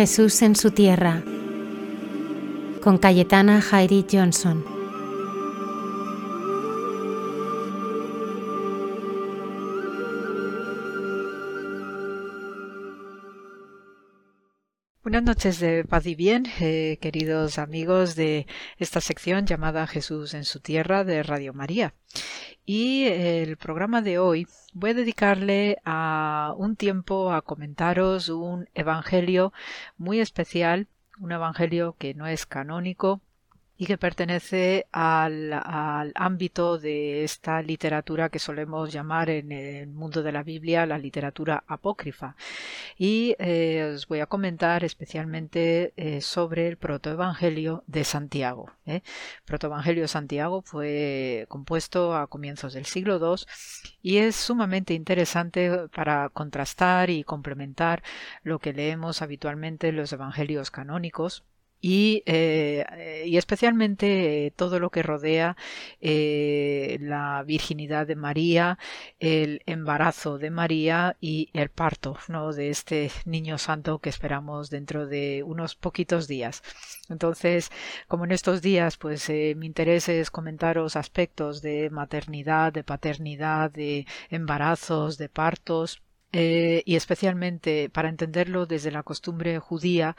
Jesús en su tierra, con Cayetana Jairi Johnson. Buenas noches de paz y bien, eh, queridos amigos de esta sección llamada Jesús en su tierra de Radio María. Y el programa de hoy voy a dedicarle a un tiempo a comentaros un evangelio muy especial, un evangelio que no es canónico, y que pertenece al, ámbito de esta literatura que solemos llamar en el mundo de la Biblia la literatura apócrifa. Y eh, os voy a comentar especialmente eh, sobre el protoevangelio de Santiago. ¿eh? Protoevangelio de Santiago fue compuesto a comienzos del siglo II y es sumamente interesante para contrastar y complementar lo que leemos habitualmente en los evangelios canónicos y, eh, y especialmente eh, todo lo que rodea eh, la virginidad de María, el embarazo de María y el parto ¿no? de este niño santo que esperamos dentro de unos poquitos días. Entonces, como en estos días, pues mi interés es comentaros aspectos de maternidad, de paternidad, de embarazos, de partos eh, y especialmente para entenderlo desde la costumbre judía,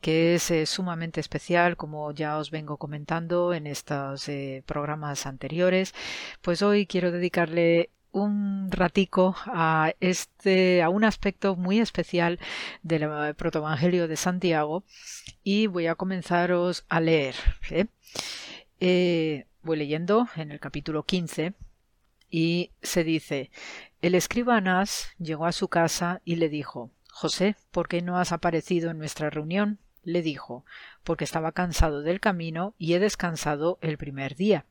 que es eh, sumamente especial, como ya os vengo comentando en estos eh, programas anteriores, pues hoy quiero dedicarle un ratico a este a un aspecto muy especial del protoevangelio de Santiago y voy a comenzaros a leer. voy leyendo en el capítulo 15 y se dice el escriba Anás llegó a su casa y le dijo José, ¿por qué no has aparecido en nuestra reunión? le dijo porque estaba cansado del camino y he descansado el primer día.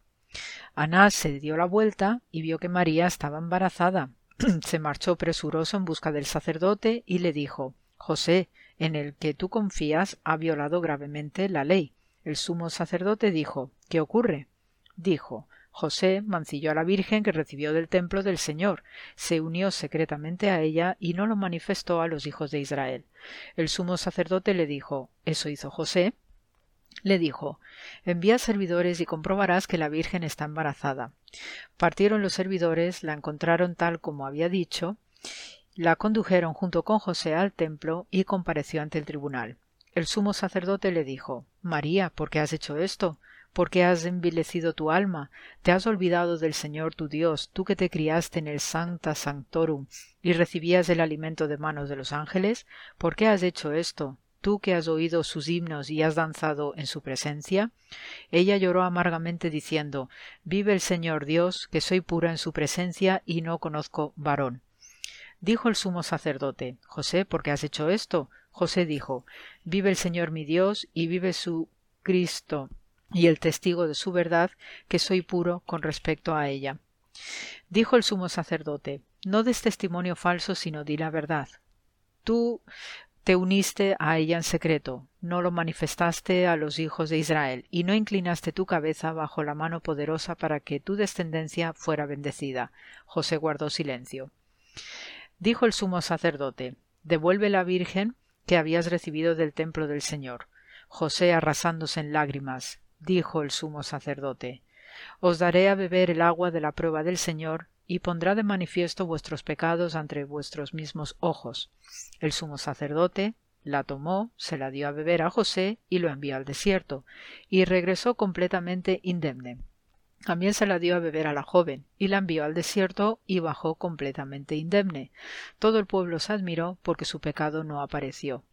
Anás se dio la vuelta y vio que María estaba embarazada. se marchó presuroso en busca del sacerdote y le dijo José, en el que tú confías, ha violado gravemente la ley. El sumo sacerdote dijo ¿Qué ocurre? dijo José mancilló a la Virgen que recibió del templo del Señor, se unió secretamente a ella y no lo manifestó a los hijos de Israel. El sumo sacerdote le dijo ¿Eso hizo José? Le dijo Envía servidores y comprobarás que la Virgen está embarazada. Partieron los servidores, la encontraron tal como había dicho, la condujeron junto con José al templo y compareció ante el tribunal. El sumo sacerdote le dijo María, ¿por qué has hecho esto? ¿Por qué has envilecido tu alma? ¿Te has olvidado del Señor tu Dios, tú que te criaste en el Sancta Sanctorum y recibías el alimento de manos de los ángeles? ¿Por qué has hecho esto? tú que has oído sus himnos y has danzado en su presencia? Ella lloró amargamente diciendo Vive el Señor Dios, que soy pura en su presencia y no conozco varón. Dijo el sumo sacerdote José, ¿por qué has hecho esto? José dijo Vive el Señor mi Dios y vive su Cristo y el testigo de su verdad, que soy puro con respecto a ella. Dijo el sumo sacerdote, no des testimonio falso, sino di la verdad. Tú te uniste a ella en secreto, no lo manifestaste a los hijos de Israel, y no inclinaste tu cabeza bajo la mano poderosa para que tu descendencia fuera bendecida. José guardó silencio. Dijo el sumo sacerdote, devuelve la Virgen que habías recibido del templo del Señor. José arrasándose en lágrimas, dijo el sumo sacerdote, Os daré a beber el agua de la prueba del Señor, y pondrá de manifiesto vuestros pecados ante vuestros mismos ojos. El sumo sacerdote la tomó, se la dio a beber a José y lo envió al desierto, y regresó completamente indemne. También se la dio a beber a la joven, y la envió al desierto y bajó completamente indemne. Todo el pueblo se admiró porque su pecado no apareció.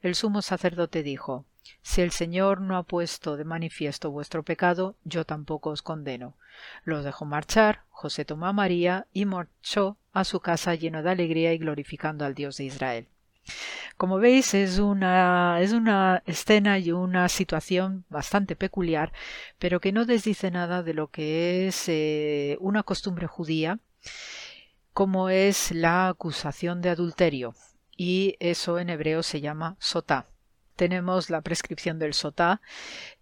El sumo sacerdote dijo Si el Señor no ha puesto de manifiesto vuestro pecado, yo tampoco os condeno. Los dejó marchar, José tomó a María y marchó a su casa lleno de alegría y glorificando al Dios de Israel. Como veis, es una, es una escena y una situación bastante peculiar, pero que no desdice nada de lo que es eh, una costumbre judía, como es la acusación de adulterio, y eso en hebreo se llama sotá. Tenemos la prescripción del sotá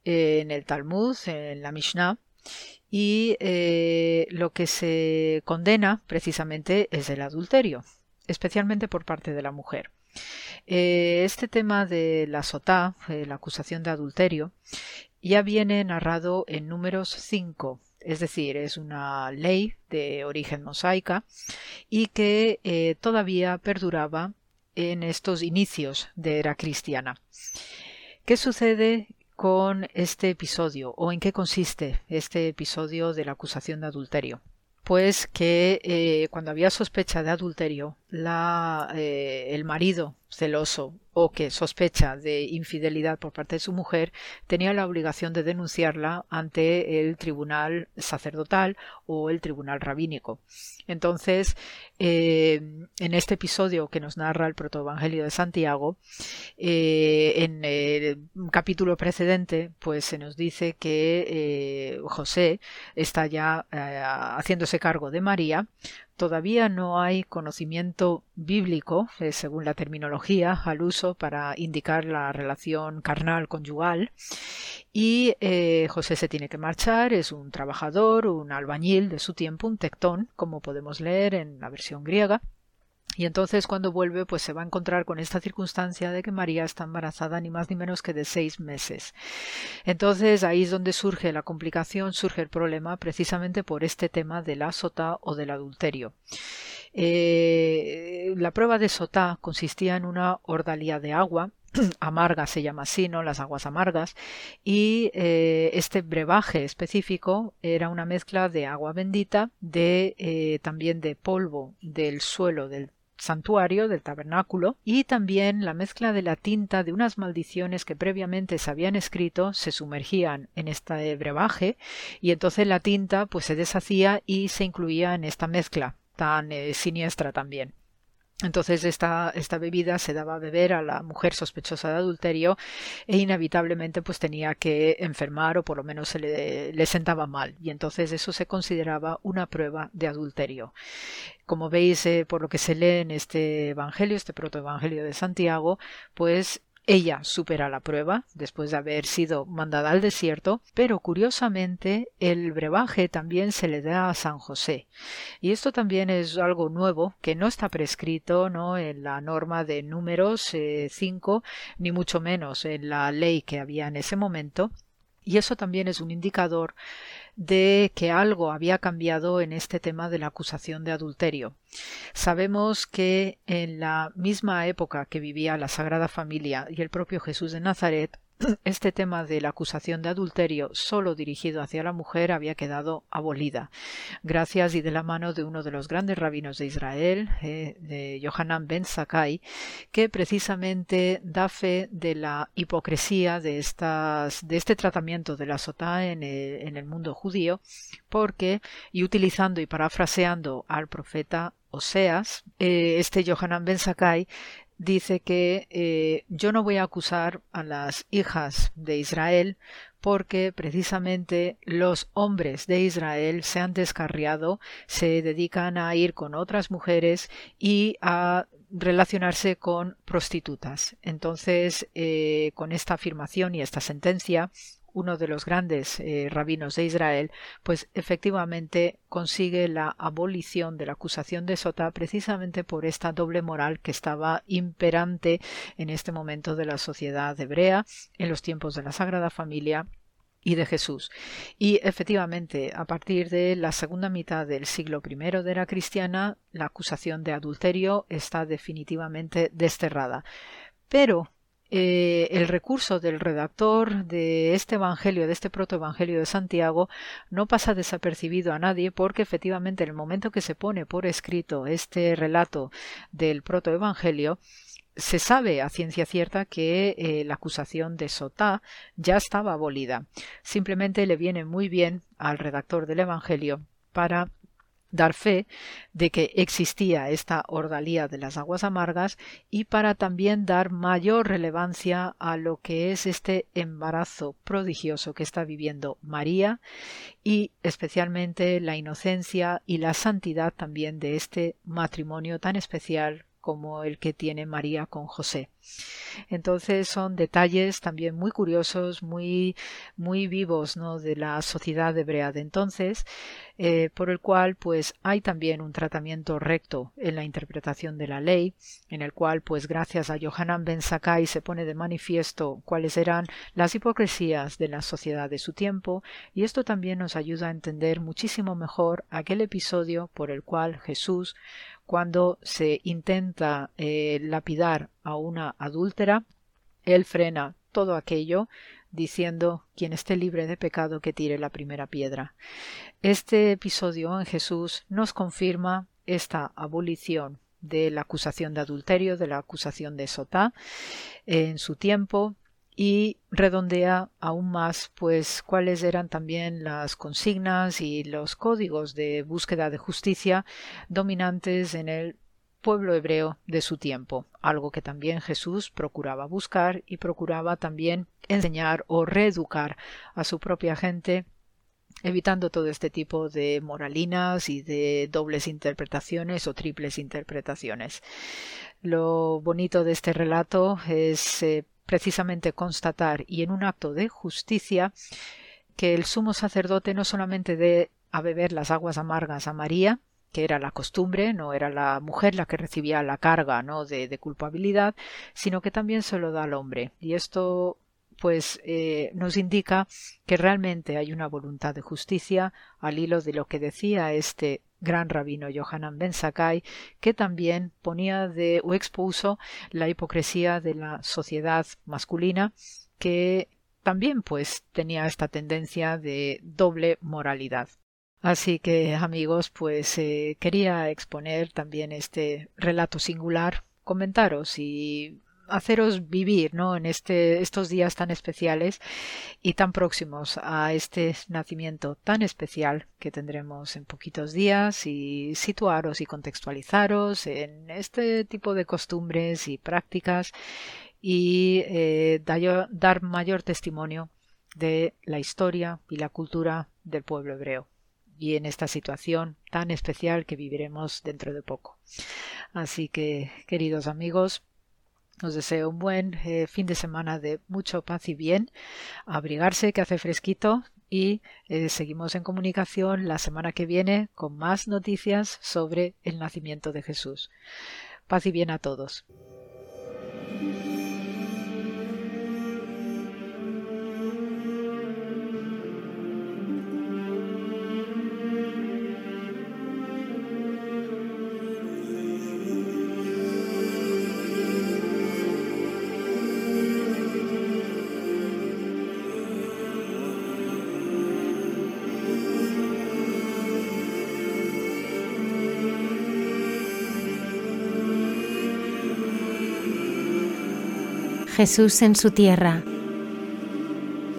eh, en el Talmud, en la Mishnah, y eh, lo que se condena precisamente es el adulterio, especialmente por parte de la mujer. Eh, este tema de la sotá, la acusación de adulterio, ya viene narrado en números 5, es decir, es una ley de origen mosaica y que todavía perduraba en estos inicios de era cristiana. ¿Qué sucede con este episodio o en qué consiste este episodio de la acusación de adulterio? Pues que cuando había sospecha de adulterio, la, el marido celoso o que sospecha de infidelidad por parte de su mujer, tenía la obligación de denunciarla ante el tribunal sacerdotal o el tribunal rabínico. Entonces, eh, en este episodio que nos narra el protoevangelio de Santiago, eh, en el capítulo precedente, pues se nos dice que eh, José está ya haciéndose cargo de María, Todavía no hay conocimiento bíblico, eh, según la terminología, al uso para indicar la relación carnal conyugal. Y eh, José se tiene que marchar, es un trabajador, un albañil de su tiempo, un tectón, como podemos leer en la versión griega. Y entonces cuando vuelve, pues se va a encontrar con esta circunstancia de que María está embarazada ni más ni menos que de seis meses. Entonces ahí es donde surge la complicación, surge el problema precisamente por este tema de la sota o del adulterio. Eh, la prueba de sotá consistía en una ordalía de agua amarga se llama así, ¿no? Las aguas amargas. Y eh, este brebaje específico era una mezcla de agua bendita, de eh, también de polvo del suelo del santuario del tabernáculo y también la mezcla de la tinta de unas maldiciones que previamente se habían escrito se sumergían en este brebaje y entonces la tinta pues se deshacía y se incluía en esta mezcla tan eh, siniestra también. Entonces esta, esta, bebida se daba a beber a la mujer sospechosa de adulterio e inevitablemente pues tenía que enfermar o por lo menos se le, le, sentaba mal y entonces eso se consideraba una prueba de adulterio. Como veis eh, por lo que se lee en este evangelio, este protoevangelio de Santiago, pues ella supera la prueba después de haber sido mandada al desierto, pero curiosamente el brebaje también se le da a San José. Y esto también es algo nuevo que no está prescrito ¿no? en la norma de números 5, eh, ni mucho menos en la ley que había en ese momento. Y eso también es un indicador de que algo había cambiado en este tema de la acusación de adulterio. Sabemos que en la misma época que vivía la Sagrada Familia y el propio Jesús de Nazaret, este tema de la acusación de adulterio solo dirigido hacia la mujer había quedado abolida, gracias y de la mano de uno de los grandes rabinos de Israel, eh, de Yohanan ben Sakai, que precisamente da fe de la hipocresía de, estas, de este tratamiento de la sotá en el, mundo judío, porque, y utilizando y parafraseando al profeta Oseas, eh, este Yohanan ben Sakai dice que eh, yo no voy a acusar a las hijas de Israel porque precisamente los hombres de Israel se han descarriado, se dedican a ir con otras mujeres y a relacionarse con prostitutas. Entonces, eh, con esta afirmación y esta sentencia, uno de los grandes eh, rabinos de Israel, pues efectivamente consigue la abolición de la acusación de Sota precisamente por esta doble moral que estaba imperante en este momento de la sociedad hebrea en los tiempos de la Sagrada Familia y de Jesús. Y efectivamente, a partir de la segunda mitad del siglo I de era cristiana, la acusación de adulterio está definitivamente desterrada. Pero eh, el recurso del redactor de este Evangelio, de este protoevangelio de Santiago, no pasa desapercibido a nadie porque efectivamente en el momento que se pone por escrito este relato del protoevangelio, se sabe a ciencia cierta que eh, la acusación de Sotá ya estaba abolida. Simplemente le viene muy bien al redactor del Evangelio para dar fe de que existía esta ordalía de las aguas amargas y para también dar mayor relevancia a lo que es este embarazo prodigioso que está viviendo María y especialmente la inocencia y la santidad también de este matrimonio tan especial como el que tiene María con José. Entonces son detalles también muy curiosos, muy, muy vivos ¿no? de la sociedad hebrea de entonces, eh, por el cual pues hay también un tratamiento recto en la interpretación de la ley, en el cual pues gracias a Johanan Ben Sakai se pone de manifiesto cuáles eran las hipocresías de la sociedad de su tiempo, y esto también nos ayuda a entender muchísimo mejor aquel episodio por el cual Jesús cuando se intenta eh, lapidar a una adúltera, él frena todo aquello diciendo quien esté libre de pecado que tire la primera piedra. Este episodio en Jesús nos confirma esta abolición de la acusación de adulterio, de la acusación de sotá en su tiempo, y redondea aún más pues cuáles eran también las consignas y los códigos de búsqueda de justicia dominantes en el pueblo hebreo de su tiempo, algo que también Jesús procuraba buscar y procuraba también enseñar o reeducar a su propia gente evitando todo este tipo de moralinas y de dobles interpretaciones o triples interpretaciones. Lo bonito de este relato es eh, precisamente constatar y en un acto de justicia que el sumo sacerdote no solamente dé a beber las aguas amargas a María, que era la costumbre, no era la mujer la que recibía la carga ¿no? de, de culpabilidad, sino que también se lo da al hombre. Y esto pues eh, nos indica que realmente hay una voluntad de justicia al hilo de lo que decía este gran rabino Johanan Ben Sakai, que también ponía de o expuso la hipocresía de la sociedad masculina que también pues tenía esta tendencia de doble moralidad. Así que amigos, pues eh, quería exponer también este relato singular, comentaros y haceros vivir ¿no? en este, estos días tan especiales y tan próximos a este nacimiento tan especial que tendremos en poquitos días y situaros y contextualizaros en este tipo de costumbres y prácticas y eh, dar mayor testimonio de la historia y la cultura del pueblo hebreo y en esta situación tan especial que viviremos dentro de poco. Así que, queridos amigos, os deseo un buen eh, fin de semana de mucho paz y bien. Abrigarse que hace fresquito y eh, seguimos en comunicación la semana que viene con más noticias sobre el nacimiento de Jesús. Paz y bien a todos. Jesús en su tierra,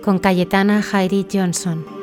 con Cayetana Jairi Johnson.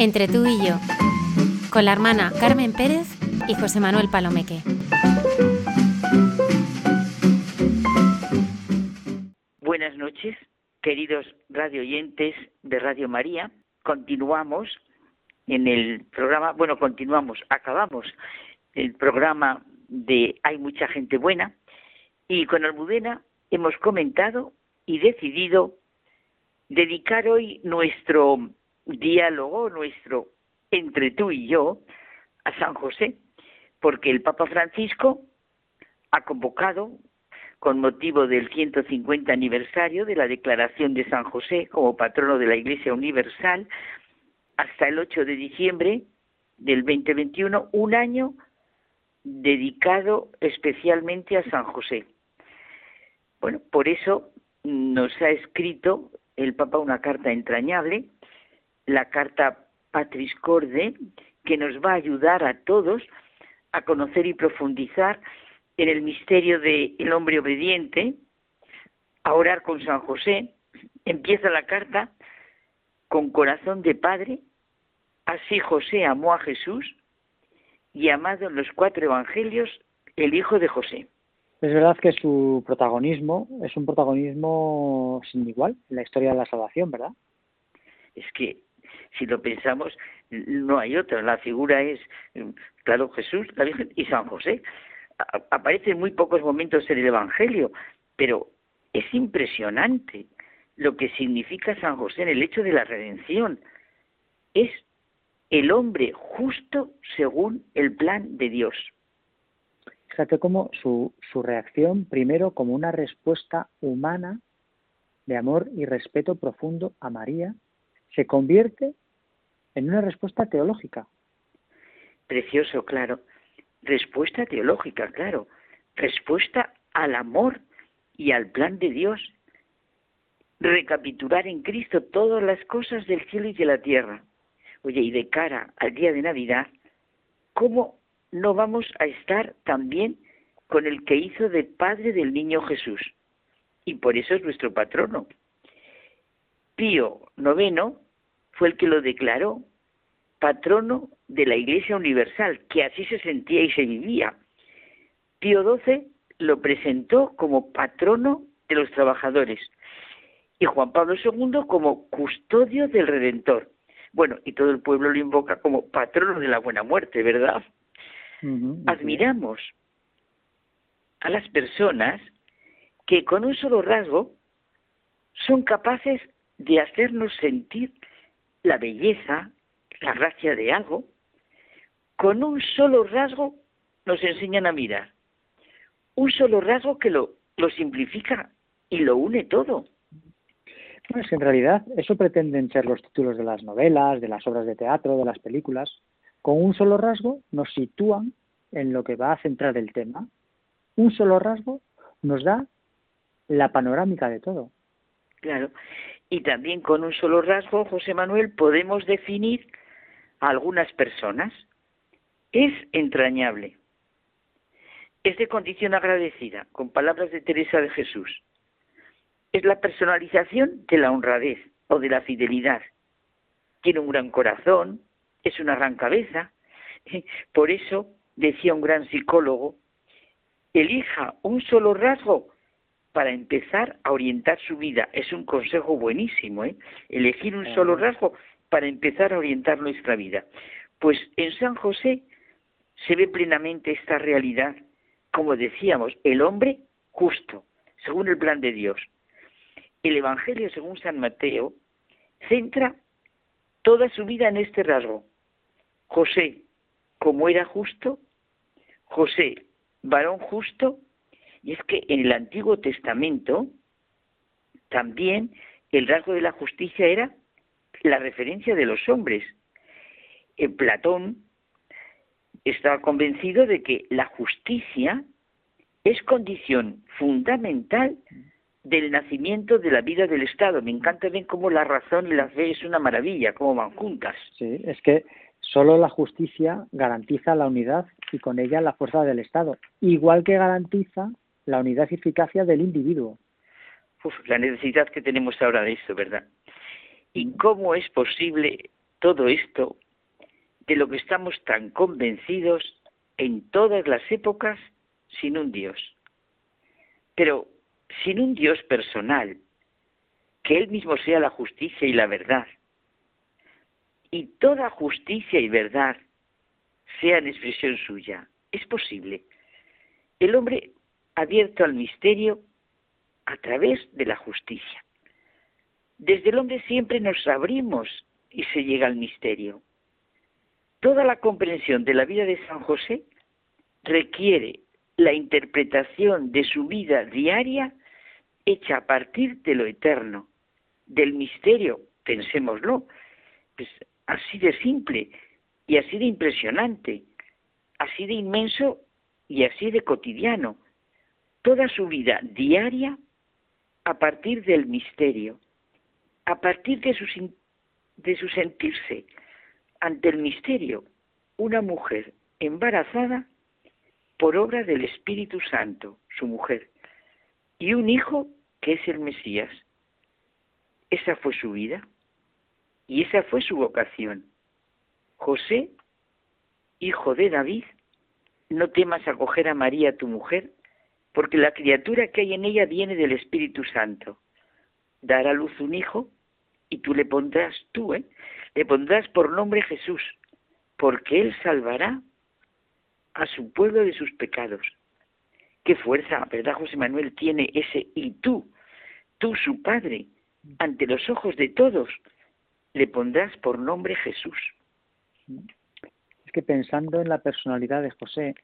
Entre tú y yo, con la hermana Carmen Pérez y José Manuel Palomeque. Buenas noches, queridos radio oyentes de Radio María. Continuamos en el programa, bueno, continuamos, acabamos el programa de Hay mucha gente buena y con Almudena hemos comentado y decidido dedicar hoy nuestro diálogo, nuestro entre tú y yo, a San José, porque el Papa Francisco ha convocado, con motivo del 150 aniversario de la declaración de San José como patrono de la Iglesia Universal, hasta el 8 de diciembre del 2021, un año dedicado especialmente a San José. Bueno, por eso nos ha escrito el Papa una carta entrañable, la carta Patris Corde, que nos va a ayudar a todos a conocer y profundizar en el misterio del hombre obediente, a orar con San José. Empieza la carta con corazón de padre, así José amó a Jesús y amado en los cuatro evangelios el hijo de José. Es verdad que su protagonismo es un protagonismo sin igual en la historia de la salvación, ¿verdad? Es que si lo pensamos, no hay otra. La figura es, claro, Jesús, la Virgen y San José. Aparece en muy pocos momentos en el Evangelio, pero es impresionante lo que significa San José en el hecho de la redención. Es el hombre justo según el plan de Dios. Fíjate cómo su, su reacción, primero como una respuesta humana de amor y respeto profundo a María, se convierte en una respuesta teológica. Precioso, claro. Respuesta teológica, claro. Respuesta al amor y al plan de Dios. Recapitular en Cristo todas las cosas del cielo y de la tierra. Oye, y de cara al día de Navidad, ¿cómo no vamos a estar también con el que hizo de padre del niño Jesús? Y por eso es nuestro patrono. Pío IX fue el que lo declaró patrono de la Iglesia Universal, que así se sentía y se vivía. Pío XII lo presentó como patrono de los trabajadores y Juan Pablo II como custodio del Redentor. Bueno, y todo el pueblo lo invoca como patrono de la buena muerte, ¿verdad? Admiramos a las personas que con un solo rasgo son capaces de hacernos sentir la belleza, la gracia de algo, con un solo rasgo nos enseñan a mirar. Un solo rasgo que lo, lo simplifica y lo une todo. Bueno, es que en realidad eso pretenden ser los títulos de las novelas, de las obras de teatro, de las películas. Con un solo rasgo nos sitúan en lo que va a centrar el tema. Un solo rasgo nos da la panorámica de todo. Claro. Y también con un solo rasgo, José Manuel, podemos definir a algunas personas. Es entrañable. Es de condición agradecida, con palabras de Teresa de Jesús es la personalización de la honradez o de la fidelidad. Tiene un gran corazón, es una gran cabeza. Por eso, decía un gran psicólogo, elija un solo rasgo para empezar a orientar su vida. Es un consejo buenísimo, ¿eh? Elegir un solo rasgo para empezar a orientar nuestra vida. Pues en San José se ve plenamente esta realidad, como decíamos, el hombre justo, según el plan de Dios el Evangelio según San Mateo centra toda su vida en este rasgo. José, como era justo, José, varón justo, y es que en el Antiguo Testamento también el rasgo de la justicia era la referencia de los hombres. En Platón estaba convencido de que la justicia es condición fundamental del nacimiento de la vida del Estado. Me encanta ver cómo la razón y la fe es una maravilla, cómo van juntas. Sí, es que solo la justicia garantiza la unidad y con ella la fuerza del Estado, igual que garantiza la unidad y eficacia del individuo. Uf, la necesidad que tenemos ahora de esto, ¿verdad? ¿Y cómo es posible todo esto de lo que estamos tan convencidos en todas las épocas sin un Dios. Pero sin un Dios personal, que Él mismo sea la justicia y la verdad. Y toda justicia y verdad sean expresión suya. Es posible. El hombre abierto al misterio a través de la justicia. Desde el hombre siempre nos abrimos y se llega al misterio. Toda la comprensión de la vida de San José requiere la interpretación de su vida diaria hecha a partir de lo eterno, del misterio, pensémoslo, pues así de simple y así de impresionante, así de inmenso y así de cotidiano. Toda su vida diaria a partir del misterio, a partir de su, de su sentirse ante el misterio, una mujer embarazada por obra del Espíritu Santo, su mujer, y un hijo que es el Mesías. Esa fue su vida y esa fue su vocación. José, hijo de David, no temas acoger a María tu mujer, porque la criatura que hay en ella viene del Espíritu Santo. Dará a luz un hijo y tú le pondrás, tú, ¿eh? Le pondrás por nombre Jesús, porque él salvará a su pueblo de sus pecados. Qué fuerza, ¿verdad, José Manuel? Tiene ese y tú, tú su padre, ante los ojos de todos, le pondrás por nombre Jesús. Es que pensando en la personalidad de José,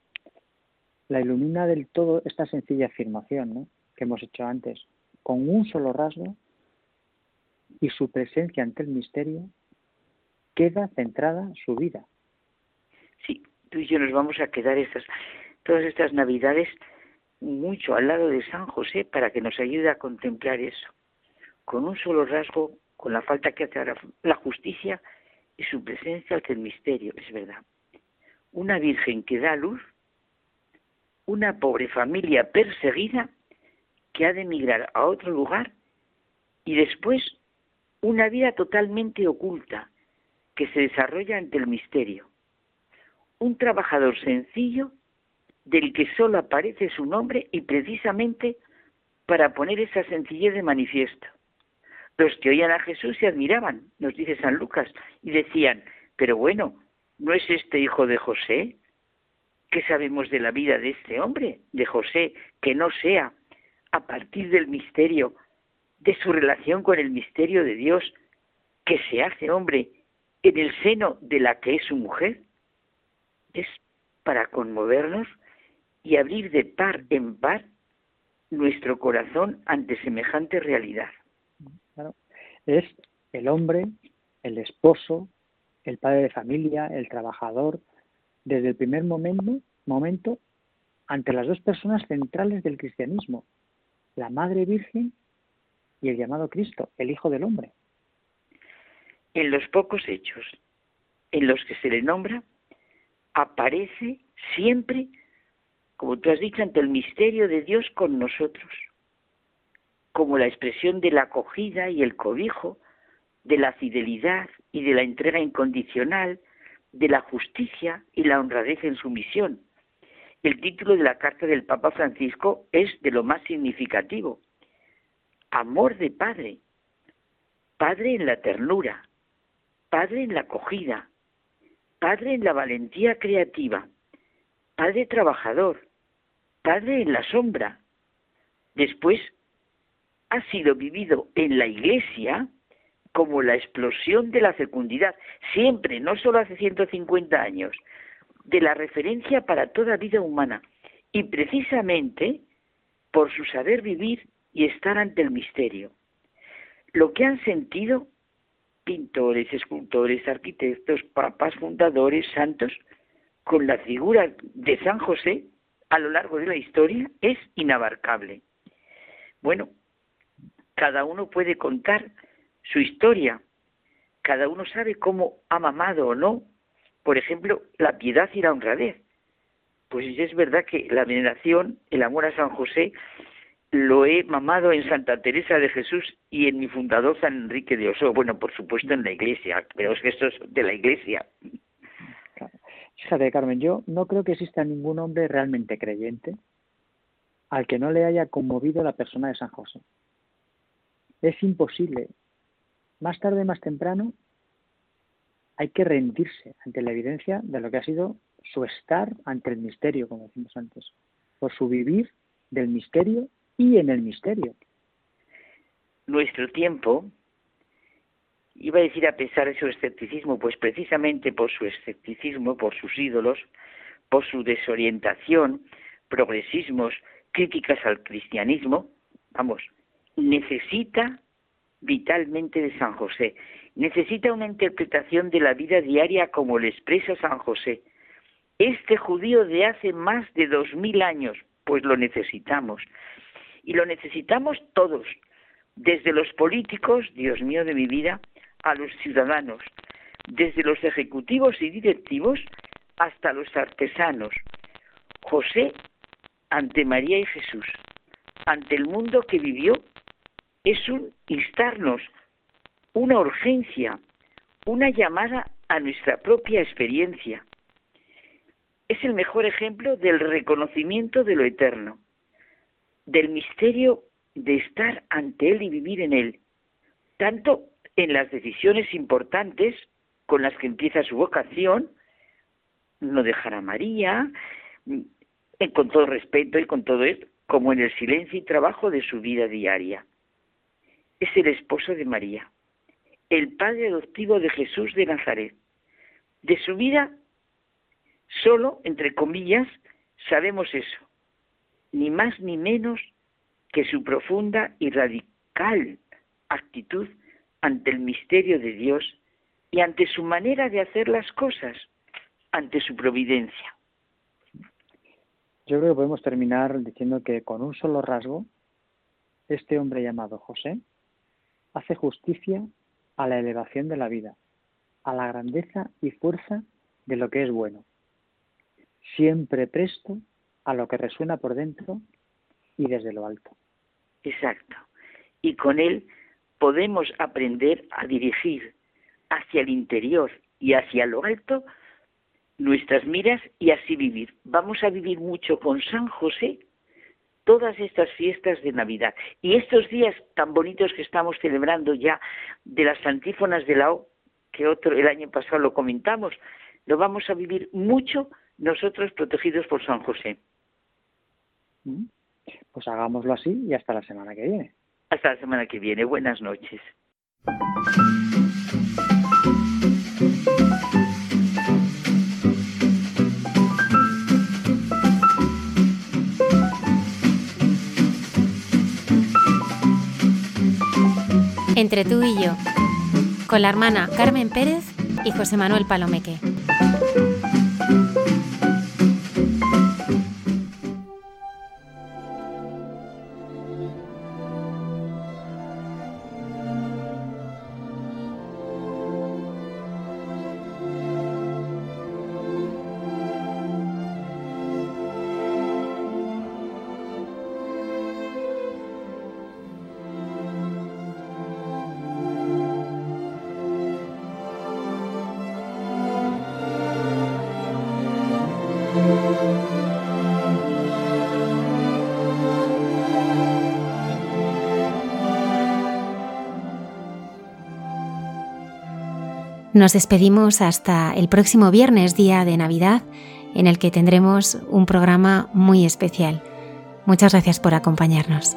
la ilumina del todo esta sencilla afirmación que hemos hecho antes. Con un solo rasgo y su presencia ante el misterio, queda centrada su vida. Sí, tú y yo nos vamos a quedar estas, todas estas navidades mucho al lado de San José para que nos ayude a contemplar eso. Con un solo rasgo, con la falta que hace la justicia y su presencia ante el misterio, es verdad. Una virgen que da luz, una pobre familia perseguida que ha de emigrar a otro lugar y después una vida totalmente oculta que se desarrolla ante el misterio. Un trabajador sencillo del que solo aparece su nombre y precisamente para poner esa sencillez de manifiesto. Los que oían a Jesús se admiraban, nos dice San Lucas, y decían, pero bueno, ¿no es este hijo de José? ¿Qué sabemos de la vida de este hombre, de José, que no sea a partir del misterio, de su relación con el misterio de Dios, que se hace hombre en el seno de la que es su mujer? Es para conmovernos y abrir de par en par nuestro corazón ante semejante realidad. Es el hombre, el esposo, el padre de familia, el trabajador, desde el primer momento, momento ante las dos personas centrales del cristianismo, la Madre Virgen y el llamado Cristo, el Hijo del Hombre. En los pocos hechos en los que se le nombra, aparece siempre como tú has dicho, ante el misterio de Dios con nosotros, como la expresión de la acogida y el cobijo, de la fidelidad y de la entrega incondicional, de la justicia y la honradez en su misión. El título de la carta del Papa Francisco es de lo más significativo. Amor de Padre. Padre en la ternura. Padre en la acogida. Padre en la valentía creativa. Padre trabajador, Padre en la sombra. Después ha sido vivido en la Iglesia como la explosión de la fecundidad, siempre, no solo hace 150 años, de la referencia para toda vida humana, y precisamente por su saber vivir y estar ante el misterio. Lo que han sentido pintores, escultores, arquitectos, papas, fundadores, santos, con la figura de San José a lo largo de la historia es inabarcable. Bueno, cada uno puede contar su historia, cada uno sabe cómo ha mamado o no, por ejemplo, la piedad y la honradez. Pues es verdad que la veneración, el amor a San José, lo he mamado en Santa Teresa de Jesús y en mi fundador San Enrique de Oso. Bueno, por supuesto en la iglesia, pero es que esto es de la iglesia. Fíjate, Carmen, yo no creo que exista ningún hombre realmente creyente al que no le haya conmovido la persona de San José. Es imposible. Más tarde, más temprano, hay que rendirse ante la evidencia de lo que ha sido su estar ante el misterio, como decimos antes, por su vivir del misterio y en el misterio. Nuestro tiempo, iba a decir a pesar de su escepticismo, pues precisamente por su escepticismo, por sus ídolos, por su desorientación, progresismos, críticas al cristianismo, vamos, necesita vitalmente de San José, necesita una interpretación de la vida diaria como le expresa San José. Este judío de hace más de dos mil años, pues lo necesitamos. Y lo necesitamos todos, desde los políticos, Dios mío de mi vida, a los ciudadanos, desde los ejecutivos y directivos hasta los artesanos. José ante María y Jesús, ante el mundo que vivió, es un instarnos, una urgencia, una llamada a nuestra propia experiencia. Es el mejor ejemplo del reconocimiento de lo eterno del misterio de estar ante Él y vivir en Él, tanto en las decisiones importantes con las que empieza su vocación, no dejar a María, con todo respeto y con todo esto, como en el silencio y trabajo de su vida diaria. Es el esposo de María, el padre adoptivo de Jesús de Nazaret. De su vida, solo, entre comillas, sabemos eso, ni más ni menos que su profunda y radical actitud ante el misterio de Dios y ante su manera de hacer las cosas, ante su providencia. Yo creo que podemos terminar diciendo que con un solo rasgo, este hombre llamado José hace justicia a la elevación de la vida, a la grandeza y fuerza de lo que es bueno, siempre presto a lo que resuena por dentro y desde lo alto. Exacto. Y con él podemos aprender a dirigir hacia el interior y hacia lo alto nuestras miras y así vivir. Vamos a vivir mucho con San José todas estas fiestas de Navidad y estos días tan bonitos que estamos celebrando ya de las antífonas de la O, que otro el año pasado lo comentamos, lo vamos a vivir mucho nosotros protegidos por San José. Mm. Pues hagámoslo así y hasta la semana que viene. Hasta la semana que viene. Buenas noches. Entre tú y yo, con la hermana Carmen Pérez y José Manuel Palomeque. Nos despedimos hasta el próximo viernes, día de Navidad, en el que tendremos un programa muy especial. Muchas gracias por acompañarnos.